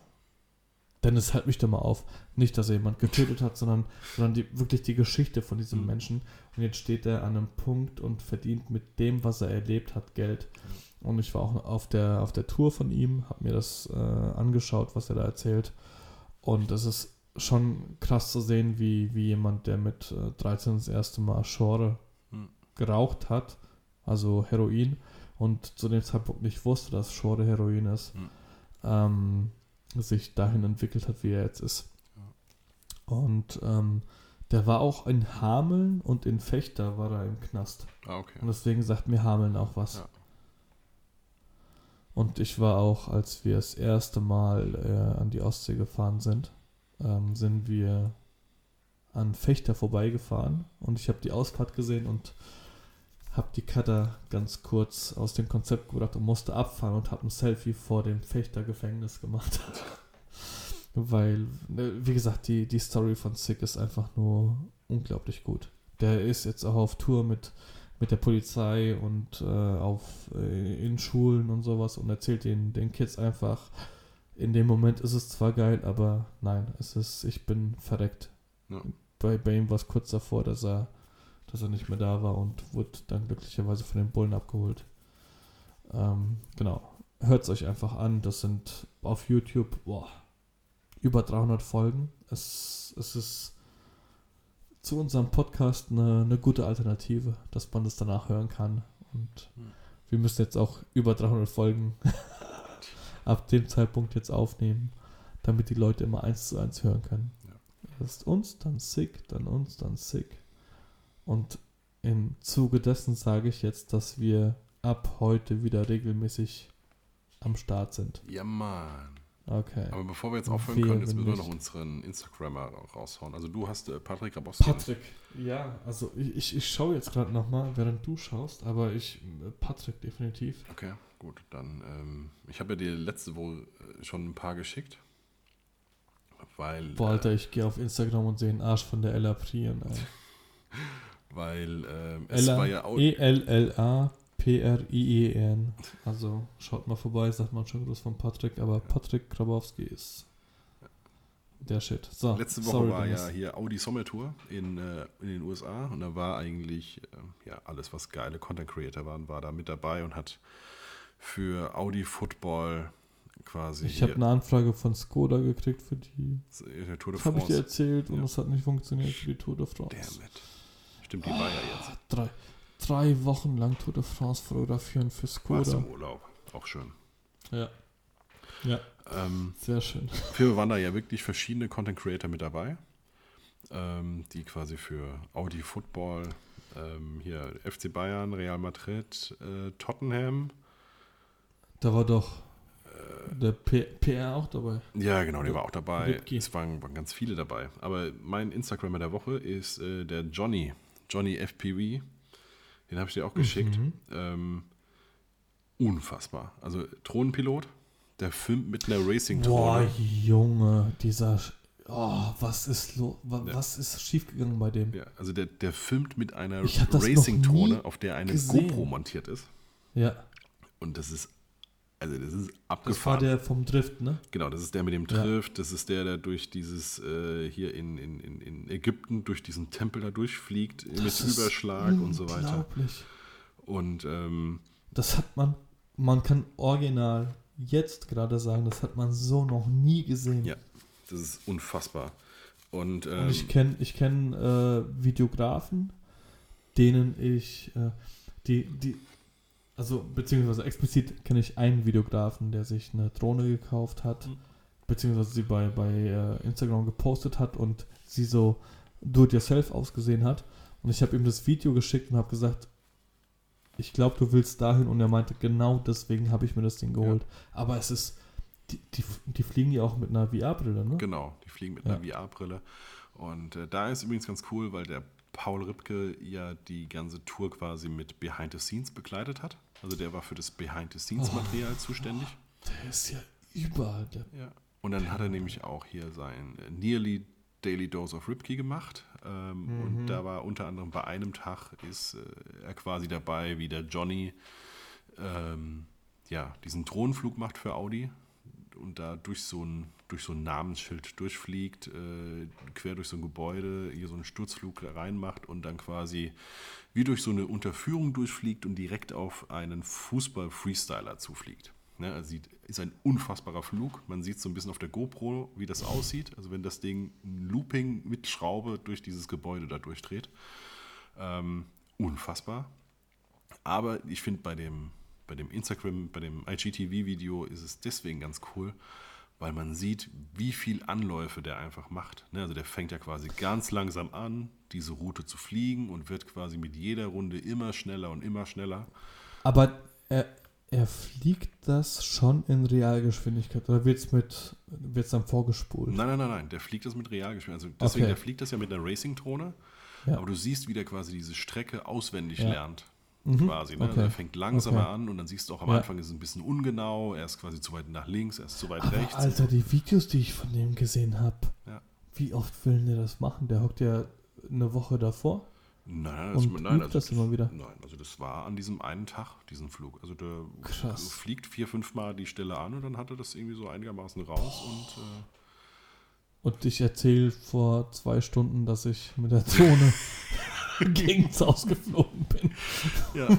Dennis, halt mich doch mal auf. Nicht, dass er jemand getötet hat, sondern, sondern die, wirklich die Geschichte von diesem Mhm. Menschen. Und jetzt steht er an einem Punkt und verdient mit dem, was er erlebt hat, Geld. Und ich war auch auf der, auf der Tour von ihm, habe mir das äh, angeschaut, was er da erzählt. Und es ist schon krass zu sehen, wie, wie jemand, der mit äh, 13 das erste Mal Schore Hm. geraucht hat, also Heroin, und zu dem Zeitpunkt nicht wusste, dass Schore Heroin ist, Hm. ähm, sich dahin entwickelt hat, wie er jetzt ist. Und ähm, der war auch in Hameln und in Fechter war er im Knast. Ah, okay. Und deswegen sagt mir Hameln auch was. Ja. Und ich war auch, als wir das erste Mal äh, an die Ostsee gefahren sind, ähm, sind wir an Fechter vorbeigefahren und ich habe die Ausfahrt gesehen und habe die Cutter ganz kurz aus dem Konzept gebracht und musste abfahren und habe ein Selfie vor dem Fechter Gefängnis gemacht. [laughs] Weil, ne, wie gesagt, die, die Story von Sick ist einfach nur unglaublich gut. Der ist jetzt auch auf Tour mit, mit der Polizei und äh, auf, äh, in Schulen und sowas und erzählt den, den Kids einfach, in dem Moment ist es zwar geil, aber nein, es ist, ich bin verreckt. Ja. Bei, bei ihm war es kurz davor, dass er, dass er nicht mehr da war und wurde dann glücklicherweise von den Bullen abgeholt. Ähm, genau. Hört es euch einfach an. Das sind auf YouTube boah, über 300 Folgen. Es, es ist zu unserem Podcast eine, eine gute Alternative, dass man das danach hören kann. Und Hm. wir müssen jetzt auch über 300 Folgen [laughs] ab dem Zeitpunkt jetzt aufnehmen, damit die Leute immer eins zu eins hören können. Ja. Erst uns, dann Sick, dann uns, dann Sick. Und im Zuge dessen sage ich jetzt, dass wir ab heute wieder regelmäßig am Start sind. Ja, Mann. Okay. Aber bevor wir jetzt aufhören Wehe, können, jetzt müssen wir noch unseren Instagrammer raushauen. Also du hast äh, Patrick Grabowski. Patrick, ja, also ich, ich, ich schaue jetzt gerade nochmal, während du schaust, aber ich, äh, Patrick definitiv. Okay, gut. Dann, ähm, ich habe ja dir letzte Woche äh, schon ein paar geschickt. Weil, Boah, Alter, ich gehe auf Instagram und sehe den Arsch von der Ella Prien. [laughs] weil ähm, es Ella, war ja auch. E-L-L-A-P-R-I-E-N. Also schaut mal vorbei, sagt man schon Gruß von Patrick, aber Patrick Grabowski ist der Shit. So, Letzte Woche sorry, war Dennis. ja hier Audi Sommertour in, äh, in den USA und da war eigentlich äh, ja alles, was geile Content Creator waren, war da mit dabei und hat für Audi Football quasi Ich habe eine Anfrage von Skoda gekriegt für die. Tour de Das habe ich dir France. erzählt und Ja. es hat nicht funktioniert für die Tour de France. Damn it. Stimmt, die war ja jetzt. Drei, drei Wochen lang Tour de France fotografieren für Warst Skoda. im Urlaub. Auch schön. Ja. Ja, Ähm, sehr schön. [laughs] für waren da ja wirklich verschiedene Content Creator mit dabei, ähm, die quasi für Audi Football, ähm, hier FC Bayern, Real Madrid, äh, Tottenham, Da war doch äh, der P PR auch dabei. Ja, genau, der war auch dabei. Ripki. Es waren, waren ganz viele dabei. Aber mein Instagrammer der Woche ist äh, der Johnny, Johnny FPV. Den habe ich dir auch geschickt. Mhm. Ähm, unfassbar. Also Drohnenpilot, der filmt mit einer Boah, Racing-Drohne. Junge, dieser. Oh, was ist lo wa Ja. Was ist schiefgegangen bei dem? Ja, also der, der filmt mit einer Racing-Drohne, auf der eine gesehen. GoPro montiert ist. Ja, Und das ist, also das ist das war abgefahren. der vom Drift, ne? Genau, das ist der mit dem Ja. Trift, das ist der, der durch dieses, äh, hier in, in, in, Ägypten, durch diesen Tempel da durchfliegt, mit Das ist Überschlag und so weiter. Unglaublich. Und ähm, Das hat man, man kann original jetzt gerade sagen, das hat man so noch nie gesehen. Ja. das ist unfassbar. Und, Und ähm, ich kenne ich kenn, äh, Videografen, denen ich, äh, die, die, also beziehungsweise explizit kenne ich einen Videografen, der sich eine Drohne gekauft hat, Mhm. beziehungsweise sie bei, bei äh, Instagram gepostet hat und sie so do-it-yourself ausgesehen hat. Und ich habe ihm das Video geschickt und habe gesagt, ich glaube, du willst dahin. Und er meinte, genau deswegen habe ich mir das Ding geholt. Aber es ist, die, die, die fliegen ja auch mit einer VR-Brille, ne? genau, die fliegen mit Ja. einer VR-Brille. Und äh, da ist übrigens ganz cool, weil der Paul Ripke ja die ganze Tour quasi mit Behind the Scenes begleitet hat. Also der war für das Behind the Scenes Oh. Zuständig. Der ist ja überall. Ja. Und dann hat er nämlich auch hier sein äh, Nearly Daily Dose of Ripkey gemacht. Ähm, Mhm. Und da war unter anderem bei einem Tag ist äh, er quasi dabei, wie der Johnny ähm, ja, diesen Drohnenflug macht für Audi und da durch so ein, durch so ein Namensschild durchfliegt, äh, quer durch so ein Gebäude, hier so einen Sturzflug reinmacht und dann quasi wie durch so eine Unterführung durchfliegt und direkt auf einen Fußball-Freestyler zufliegt. Ne, also sieht, ist ein unfassbarer Flug. Man sieht so ein bisschen auf der GoPro, wie das aussieht. Also wenn das Ding ein Looping mit Schraube durch dieses Gebäude da durchdreht. Ähm, unfassbar. Aber ich finde bei dem, bei dem Instagram, bei dem IGTV-Video ist es deswegen ganz cool, weil man sieht, wie viel Anläufe der einfach macht. Ne? Also der fängt ja quasi ganz langsam an, diese Route zu fliegen und wird quasi mit jeder Runde immer schneller und immer schneller. Aber er, er fliegt das schon in Realgeschwindigkeit oder wird es mit wird's dann vorgespult? Nein, nein, nein, nein, der fliegt das mit Realgeschwindigkeit. Also deswegen, Okay. der fliegt das ja mit einer Racing-Drohne, Ja. aber du siehst, wie der quasi diese Strecke auswendig Ja. lernt. Mhm, Quasi, ne? okay. Er fängt langsamer Okay. an und dann siehst du auch am Ja. Anfang ist es ein bisschen ungenau, er ist quasi zu weit nach links, er ist zu weit Aber rechts. Alter, die Videos, die ich von dem gesehen habe, Ja. wie oft will der das machen? Der hockt ja eine Woche davor Nein, das, nein, also das immer wieder. Nein, also das war an diesem einen Tag, diesen Flug. Also der Krass. fliegt vier, fünf Mal die Stelle an und dann hat er das irgendwie so einigermaßen raus und äh, Und ich erzähle vor zwei Stunden, dass ich mit der Drohne [laughs] [laughs] gegen das Haus geflogen bin. ja, [laughs]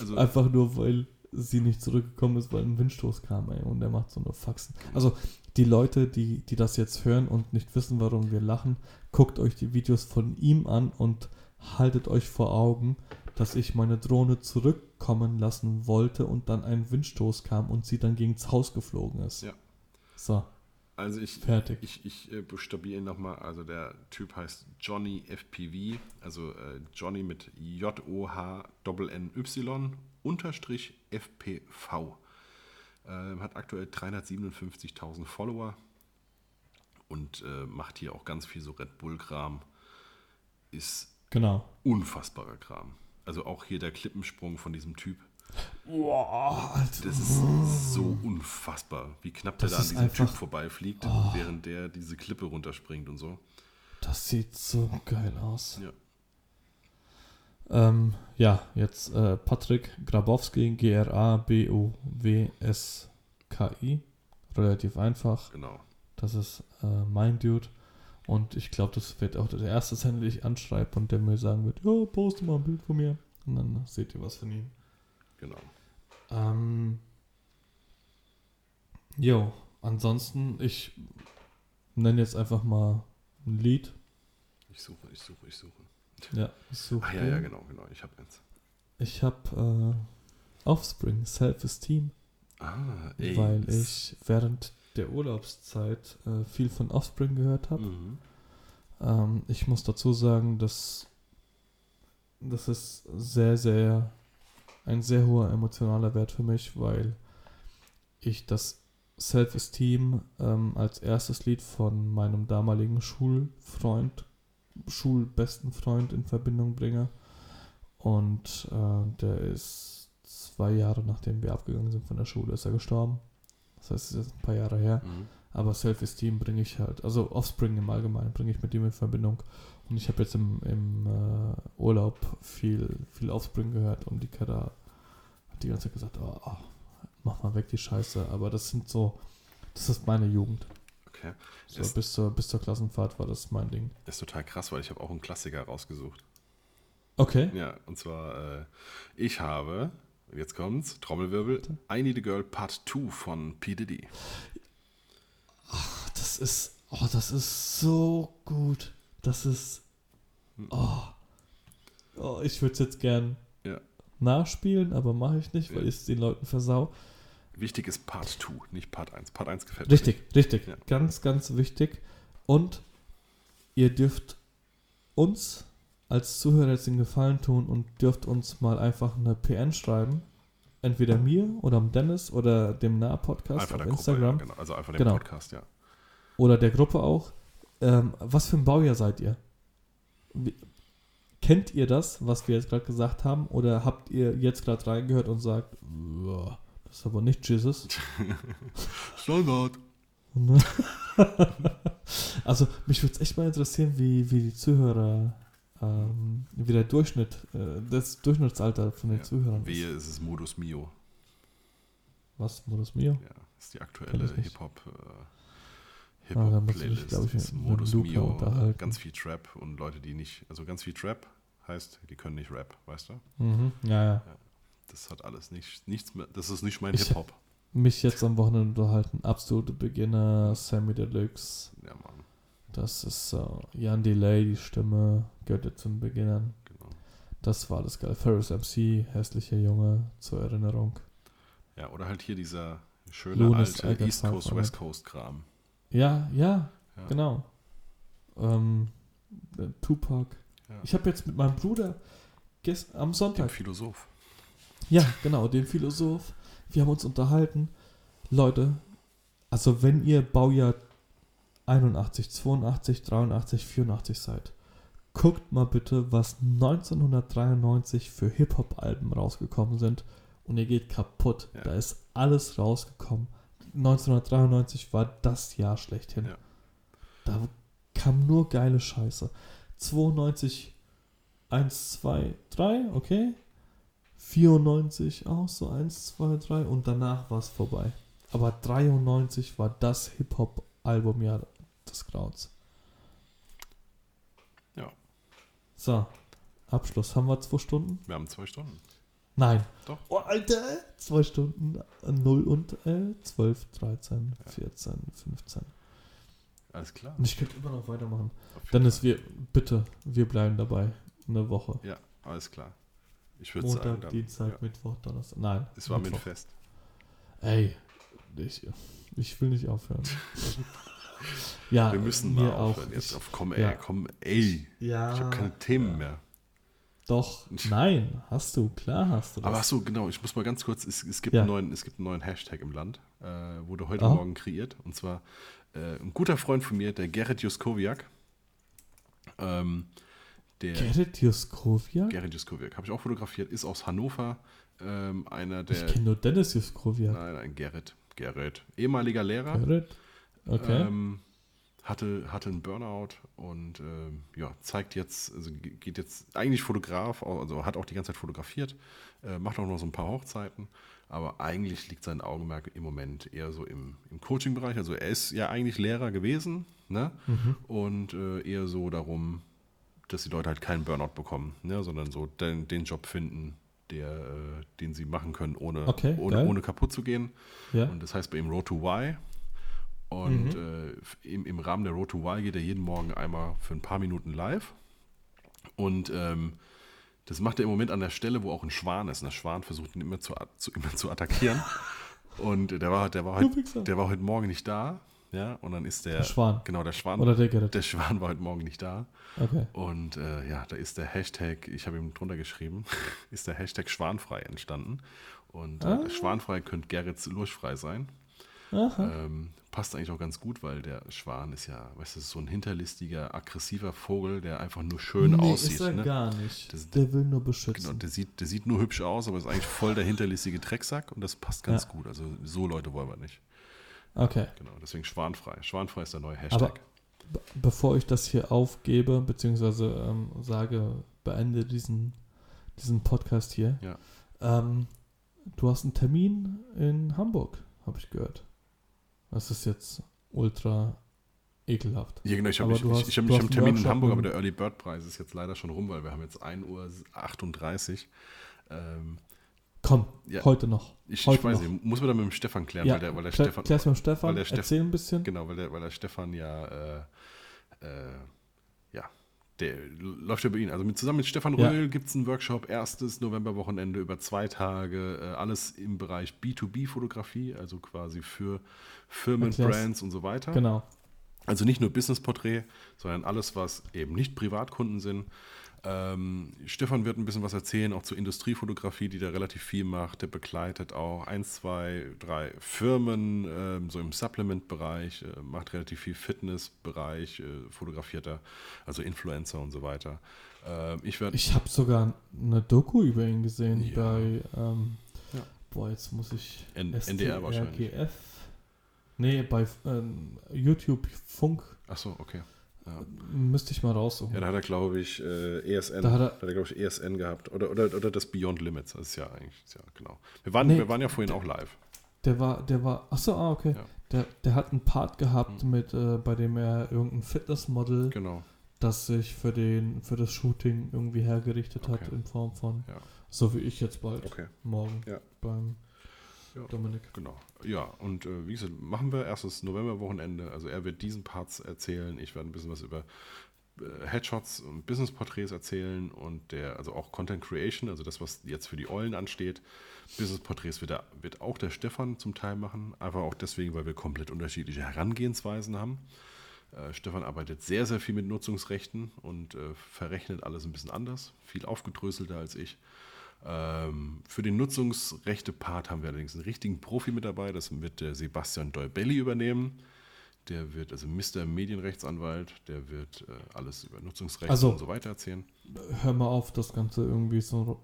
also Einfach nur, weil sie nicht zurückgekommen ist, weil ein Windstoß kam, ey. Und der macht so eine Faxen. Also, die Leute, die, die das jetzt hören und nicht wissen, warum wir lachen, guckt euch die Videos von ihm an und haltet euch vor Augen, dass ich meine Drohne zurückkommen lassen wollte und dann ein Windstoß kam und sie dann gegen das Haus geflogen ist. Ja. So, Also ich, fertig. ich, ich äh, buchstabiere ihn nochmal. Also der Typ heißt Johnny FPV, also äh, Johnny mit J-O-H-N-N-Y unterstrich FPV. Ähm, hat aktuell 357.000 Follower und äh, macht hier auch ganz viel so Red Bull-Kram. Ist Genau. unfassbarer Kram. Also auch hier der Klippensprung von diesem Typ. Boah, Alter. Das ist so unfassbar, wie knapp der Das da an diesem einfach- Typ vorbeifliegt, Oh. während der diese Klippe runterspringt und so. Das sieht so geil aus. Ja. Ähm, ja, jetzt äh, Patrick Grabowski, G-R-A-B-O-W-S-K-I. Relativ einfach. Genau. Das ist äh, mein Dude. Und ich glaube, das wird auch der erste sein, den ich anschreibe und der mir sagen wird, ja, poste mal ein Bild von mir. Und dann seht ihr was von ihm. Genau. Ähm, jo, ansonsten, ich nenne jetzt einfach mal ein Lied. Ich suche, ich suche, ich suche. Ja, ich suche Ach ja, ja, genau, genau. Ich habe eins. Ich habe äh, Offspring, Self-Esteem, Ah, ey. weil ich während der Urlaubszeit äh, viel von Offspring gehört habe. Mhm. Ähm, ich muss dazu sagen, dass das ist sehr, sehr ein sehr hoher emotionaler Wert für mich, weil ich das Self-Esteem ähm, als erstes Lied von meinem damaligen Schulfreund, schulbesten Freund in Verbindung bringe. Und äh, der ist zwei Jahre nachdem wir abgegangen sind von der Schule, ist er gestorben. Das heißt, es ist jetzt ein paar Jahre her. Mhm. Aber Self-Esteem bringe ich halt, also Offspring im Allgemeinen bringe ich mit ihm in Verbindung. Und ich habe jetzt im, im äh, Urlaub viel, viel Offspring gehört und die Kette hat die ganze Zeit gesagt, oh, oh, mach mal weg die Scheiße. Aber das sind so, das ist meine Jugend. Okay. So, Ist- bis, zur, bis zur Klassenfahrt war das mein Ding. Ist total krass, weil ich habe auch einen Klassiker rausgesucht. Okay. Ja, und zwar, äh, ich habe, jetzt kommt's, Trommelwirbel, I Need a Girl Part 2 von P. Diddy. Das ist, oh, das ist so gut. Das ist, oh, oh ich würde es jetzt gern Ja. nachspielen, aber mache ich nicht, weil Ja. ich es den Leuten versau. Wichtig ist Part 2, nicht Part 1. Part 1 gefällt mir Richtig, richtig. Ja. Ganz, ganz wichtig. Und ihr dürft uns als Zuhörer jetzt den Gefallen tun und dürft uns mal einfach eine PN schreiben. Entweder mir oder dem Dennis oder dem Nah-Podcast auf Instagram Gruppe, ja, genau. Also einfach dem Genau. Podcast, ja. oder der Gruppe auch. Ähm, was für ein Baujahr seid ihr? Wie, kennt ihr das, was wir jetzt gerade gesagt haben? Oder habt ihr jetzt gerade reingehört und sagt, "Uah, das ist aber nicht Jesus? [laughs] Standard. [laughs] Also mich würde es echt mal interessieren, wie, wie die Zuhörer, ähm, wie der Durchschnitt, äh, das Durchschnittsalter von den Ja, Zuhörern Wehe, ist. ist es Modus Mio. Was, Modus Mio? Ja, ist die aktuelle. Hip-Hop äh, Da muss ich mich, Hip-Hop-Playlist. glaub ich, ist mit Modus Mio, unterhalten. ganz viel Trap und Leute, die nicht, also ganz viel Trap heißt, die können nicht Rap, weißt du? Mhm, ja, ja. Das hat alles nicht, nichts mehr, das ist nicht mein Hip-Hop. Mich jetzt am Wochenende unterhalten. Absolute Beginner, Sammy Deluxe. Ja, Mann, Das ist äh, Jan Delay, die Stimme, gehört ja zum Beginnern. genau. Das war das geil. Ferris MC, hässlicher Junge, zur Erinnerung. Ja, oder halt hier dieser schöne Lunas alte East Coast, West Coast Kram. Ja, ja, Ja. genau. Ähm, äh, Tupac. Ja. Ich habe jetzt mit meinem Bruder gest am Den Sonntag, Philosoph. ja, genau, den Philosoph, wir haben uns unterhalten. Leute, also wenn ihr Baujahr 81, 82, 83, 84 seid, guckt mal bitte, was 1993 für Hip-Hop-Alben rausgekommen sind und ihr geht kaputt. Ja. Da ist alles rausgekommen. 1993 war das Jahr schlechthin. Ja. Da kam nur geile Scheiße. 92 1, 2, 3, okay. 94 auch so 1, 2, 3 und danach war es vorbei. Aber 93 war das Hip-Hop-Albumjahr des Grauens. Ja. So, Abschluss. Haben wir zwei Stunden? Wir haben zwei Stunden. Nein. Doch. Oh, Alter! Zwei Stunden. 0 und äh, 12, 13, 14, 15. Alles klar. Und ich könnte immer noch weitermachen. Dennis, wir, bitte, wir bleiben dabei. Eine Woche. Ja, alles klar. Ich würde sagen, Montag, Dienstag, ja, Mittwoch, Donnerstag. Nein. es war mit Mittwoch. fest. Ey, ich, ich will nicht aufhören. [laughs] ja, Wir müssen mal auch. aufhören. Jetzt auf komm, ey, ja. komm, ey. ja, Ich habe keine Themen mehr. Doch, nein, hast du, klar hast du das. Aber ach so, genau, ich muss mal ganz kurz, es, es, gibt, Ja. einen neuen, es gibt einen neuen Hashtag im Land, äh, wurde heute Ah. Morgen kreiert. Und zwar äh, ein guter Freund von mir, der Gerrit Juskowiak. Ähm, der Gerrit Juskowiak? Gerrit Juskowiak, habe ich auch fotografiert, ist aus Hannover. Ähm, einer Ich der. kenne nur Dennis Juskowiak. Nein, nein, Gerrit. Gerrit. Ehemaliger Lehrer. Gerrit? Okay. Ähm, hatte, hatte einen Burnout und ähm, ja, zeigt jetzt, also ge- geht jetzt eigentlich Fotograf, also hat auch die ganze Zeit fotografiert, äh, macht auch noch so ein paar Hochzeiten, aber eigentlich liegt sein Augenmerk im Moment eher so im, im Coaching-Bereich. Also er ist ja eigentlich Lehrer gewesen ne? Mhm. und äh, eher so darum, dass die Leute halt keinen Burnout bekommen, ne? sondern so den, den Job finden, der, äh, den sie machen können, ohne, Okay, ohne, geil. ohne kaputt zu gehen. ja. Und das heißt bei ihm Road to Y. Und Mhm. äh, im, im Rahmen der Road to Y geht er jeden Morgen einmal für ein paar Minuten live. Und ähm, das macht er im Moment an der Stelle, wo auch ein Schwan ist. Und der Schwan versucht ihn immer zu, zu, immer zu attackieren. [laughs] Und der war, der, war heute, der war heute Morgen nicht da. Ja, und dann ist der, Der Schwan. Genau, der Schwan. Oder der Gerrit. der Schwan war heute Morgen nicht da. Okay. Und äh, ja, da ist der Hashtag, ich habe ihm drunter geschrieben, [laughs] ist der Hashtag Schwanfrei entstanden. Und äh, Ah. Schwanfrei könnte Gerrits Lurchfrei sein. Ähm, passt eigentlich auch ganz gut, weil der Schwan ist ja, weißt du, so ein hinterlistiger, aggressiver Vogel, der einfach nur schön nee, aussieht. ist er ne? gar nicht. Das- der will nur beschützen. Genau, der sieht, der sieht nur hübsch aus, aber ist eigentlich voll der hinterlistige Drecksack und das passt ganz Ja. gut. Also so Leute wollen wir nicht. Okay. Genau, deswegen Schwanfrei. Schwanfrei ist der neue Aber Hashtag. be- bevor ich das hier aufgebe, beziehungsweise ähm, sage, beende diesen, diesen Podcast hier, Ja. ähm, du hast einen Termin in Hamburg, habe ich gehört. Das ist jetzt ultra ekelhaft. Ja, genau, ich habe ich, du ich, ich hab, ich einen einen Termin in Hamburg, aber der Early Bird Preis ist jetzt leider schon rum, weil wir haben jetzt 1 Uhr 38. Ähm, Komm, Ja. heute noch. ich, ich Heute weiß noch. nicht, muss man da mit dem Stefan klären, Ja, weil der, weil der Stefan. klär's mit Stefan, weil der Steff- erzähl ein bisschen. Genau, weil der, weil der Stefan ja, äh, äh, ja, der läuft ja bei Ihnen. Also mit, zusammen mit Stefan Ja. Röhl gibt es einen Workshop, erstes Novemberwochenende über zwei Tage, äh, alles im Bereich B2B-Fotografie, also quasi für Firmen, Erklär's. Brands und so weiter. Genau. Also nicht nur Business-Porträt, sondern alles, was eben nicht Privatkunden sind. Ähm, Stefan wird ein bisschen was erzählen, auch zur Industriefotografie, die da relativ viel macht. Der begleitet auch ein, zwei, drei Firmen, ähm, so im Supplement-Bereich, äh, macht relativ viel Fitness-Bereich, äh, fotografiert er, also Influencer und so weiter. Ähm, ich Ich habe sogar eine Doku über ihn gesehen Ja. bei, ähm, Ja. boah, jetzt muss ich N- NDR wahrscheinlich. STRGF. Nee, bei ähm, YouTube Funk achso, okay. Ja. müsste ich mal raussuchen. ja, da hat er, glaube ich, äh, ESN, Da hat hat er- er, glaube ich, ESN gehabt. Oder, oder, oder das Beyond Limits, das ist ja eigentlich, ja, genau. Wir waren, Nee, wir waren ja vorhin auch live. Der war, der war, achso, ah, okay. Ja. Der, der hat einen Part gehabt, Hm. mit, äh, bei dem er irgendein Fitnessmodel, Genau. das sich für, den, für das Shooting irgendwie hergerichtet hat Okay. in Form von, Ja. so wie ich jetzt bald, Okay, morgen Ja. beim Ja. Dominik. genau. Ja, und äh, wie gesagt, machen wir erstes Novemberwochenende. Also er wird diesen Parts erzählen. Ich werde ein bisschen was über äh, Headshots und Business-Porträts erzählen und der, also auch Content Creation, also das, was jetzt für die Eulen ansteht. Business-Porträts wird, wird auch der Stefan zum Teil machen, einfach auch deswegen, weil wir komplett unterschiedliche Herangehensweisen haben. Äh, Stefan arbeitet sehr, sehr viel mit Nutzungsrechten und äh, verrechnet alles ein bisschen anders, viel aufgedröselter als ich. Ähm, für den Nutzungsrechte-Part haben wir allerdings einen richtigen Profi mit dabei, das wird der Sebastian Dolbelli übernehmen. Der wird, also Mr. Medienrechtsanwalt, der wird äh, alles über Nutzungsrechte Also- und so weiter erzählen. Hör mal auf, das Ganze irgendwie so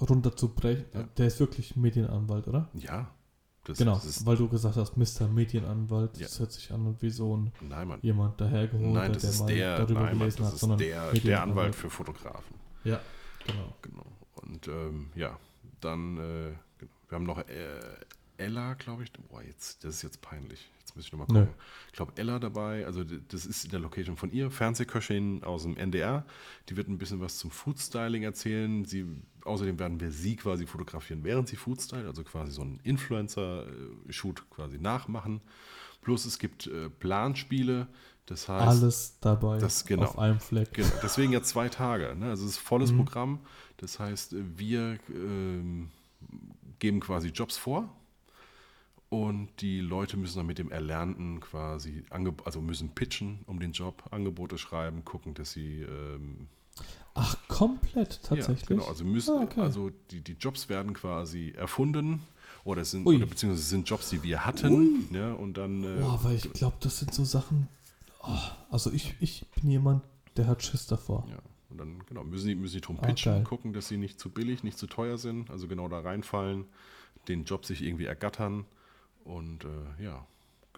runterzubrechen. Ja. Der ist wirklich Medienanwalt, oder? Ja, das, genau, das weil du gesagt hast, Mr. Medienanwalt, Ja. das hört sich an wie so ein nein, Mann. jemand dahergeholt, Nein, das der ist mal der, darüber nein, Mann, gelesen das hat, ist sondern der, der. Anwalt für Fotografen. Ja, genau. Genau. Und ähm, ja, dann, äh, genau. wir haben noch äh, Ella, glaube ich. Boah, jetzt, das ist jetzt peinlich. Jetzt muss ich nochmal gucken. Ich glaube, Ella dabei, also das ist in der Location von ihr, Fernsehköchin aus dem NDR. Die wird ein bisschen was zum Foodstyling erzählen. Sie, außerdem werden wir sie quasi fotografieren, während sie Foodstyle, also quasi so einen Influencer-Shoot quasi nachmachen. Plus es gibt äh, Planspiele. Das heißt, Alles dabei das- genau. auf einem Fleck. Genau, deswegen ja zwei Tage. Ne? Also es ist volles Mhm. Programm. Das heißt, wir ähm, geben quasi Jobs vor und die Leute müssen dann mit dem Erlernten quasi, also müssen pitchen um den Job, Angebote schreiben, gucken, dass sie ähm, Ach, komplett tatsächlich. Ja, genau, also müssen, Ah, okay. also die, die Jobs werden quasi erfunden oder sind Ui. oder beziehungsweise sind Jobs, die wir hatten, ja, und dann äh, Boah, weil ich glaube, das sind so Sachen. Oh, also ich, ich bin jemand, der hat Schiss davor. Ja, und dann genau, müssen die, müssen die drum Ah, pitchen, geil. gucken, dass sie nicht zu billig, nicht zu teuer sind, also genau da reinfallen, den Job sich irgendwie ergattern und äh, ja,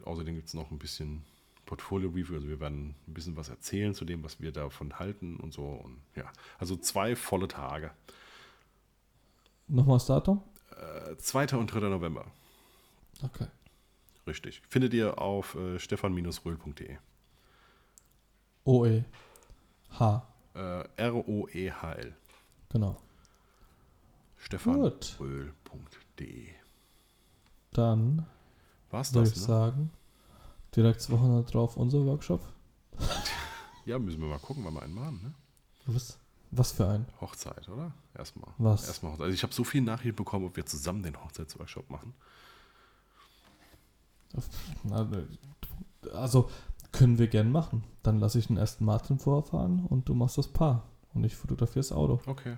außerdem gibt es noch ein bisschen Portfolio-Review, also wir werden ein bisschen was erzählen zu dem, was wir davon halten und so und ja, also zwei volle Tage. Nochmal das Datum? Äh, 2. und 3. November, Okay. richtig. Findet ihr auf äh, stefan-röhl.de. OE. H. Äh, R-O-E-H-L. Genau. Stefan-röhl.de. Dann War's würde das, ich ne? sagen, direkt zwei Wochen drauf unser Workshop. Ja, müssen wir mal gucken, wann wir einen machen, ne? Was, was für ein? Hochzeit, oder? Erstmal. Was? Erstmal Hochzeit. Also ich habe so viel Nachricht bekommen, ob wir zusammen den Hochzeitsworkshop machen. Also können wir gern machen. Dann lasse ich den ersten Martin vorfahren und du machst das Paar. Und ich fotografiere das Auto. Okay.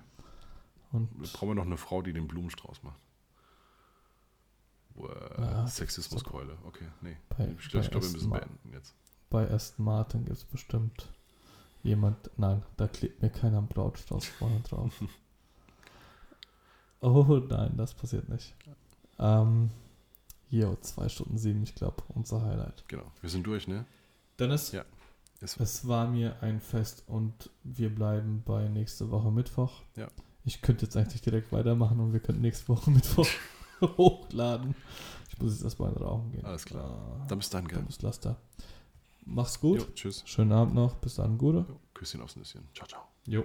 Und Wir brauchen noch eine Frau, die den Blumenstrauß macht. Wow, Ja, Sexismuskeule. Okay, nee. bei, ich glaube, bei, wir müssen Ma- beenden jetzt. bei Aston Martin gibt es bestimmt jemand. Nein, da klebt mir keiner am Brautstrauß vorne drauf. [laughs] oh nein, das passiert nicht. Ähm, jo, 2 Stunden 7, ich glaube, unser Highlight. Genau. Wir sind durch, ne? Dennis, Ja. Es, es war mir ein Fest und wir bleiben bei nächste Woche Mittwoch. Ja. Ich könnte jetzt eigentlich direkt weitermachen und wir könnten nächste Woche [laughs] Mittwoch hochladen. Ich muss jetzt erstmal rauchen gehen. Alles klar. Ah, dann bis dann, gell? dummes Laster. Mach's gut. Jo, tschüss. Schönen Abend noch. Bis dann, Gute. Jo, Küsschen aufs Nüsschen. Ciao, ciao. Jo.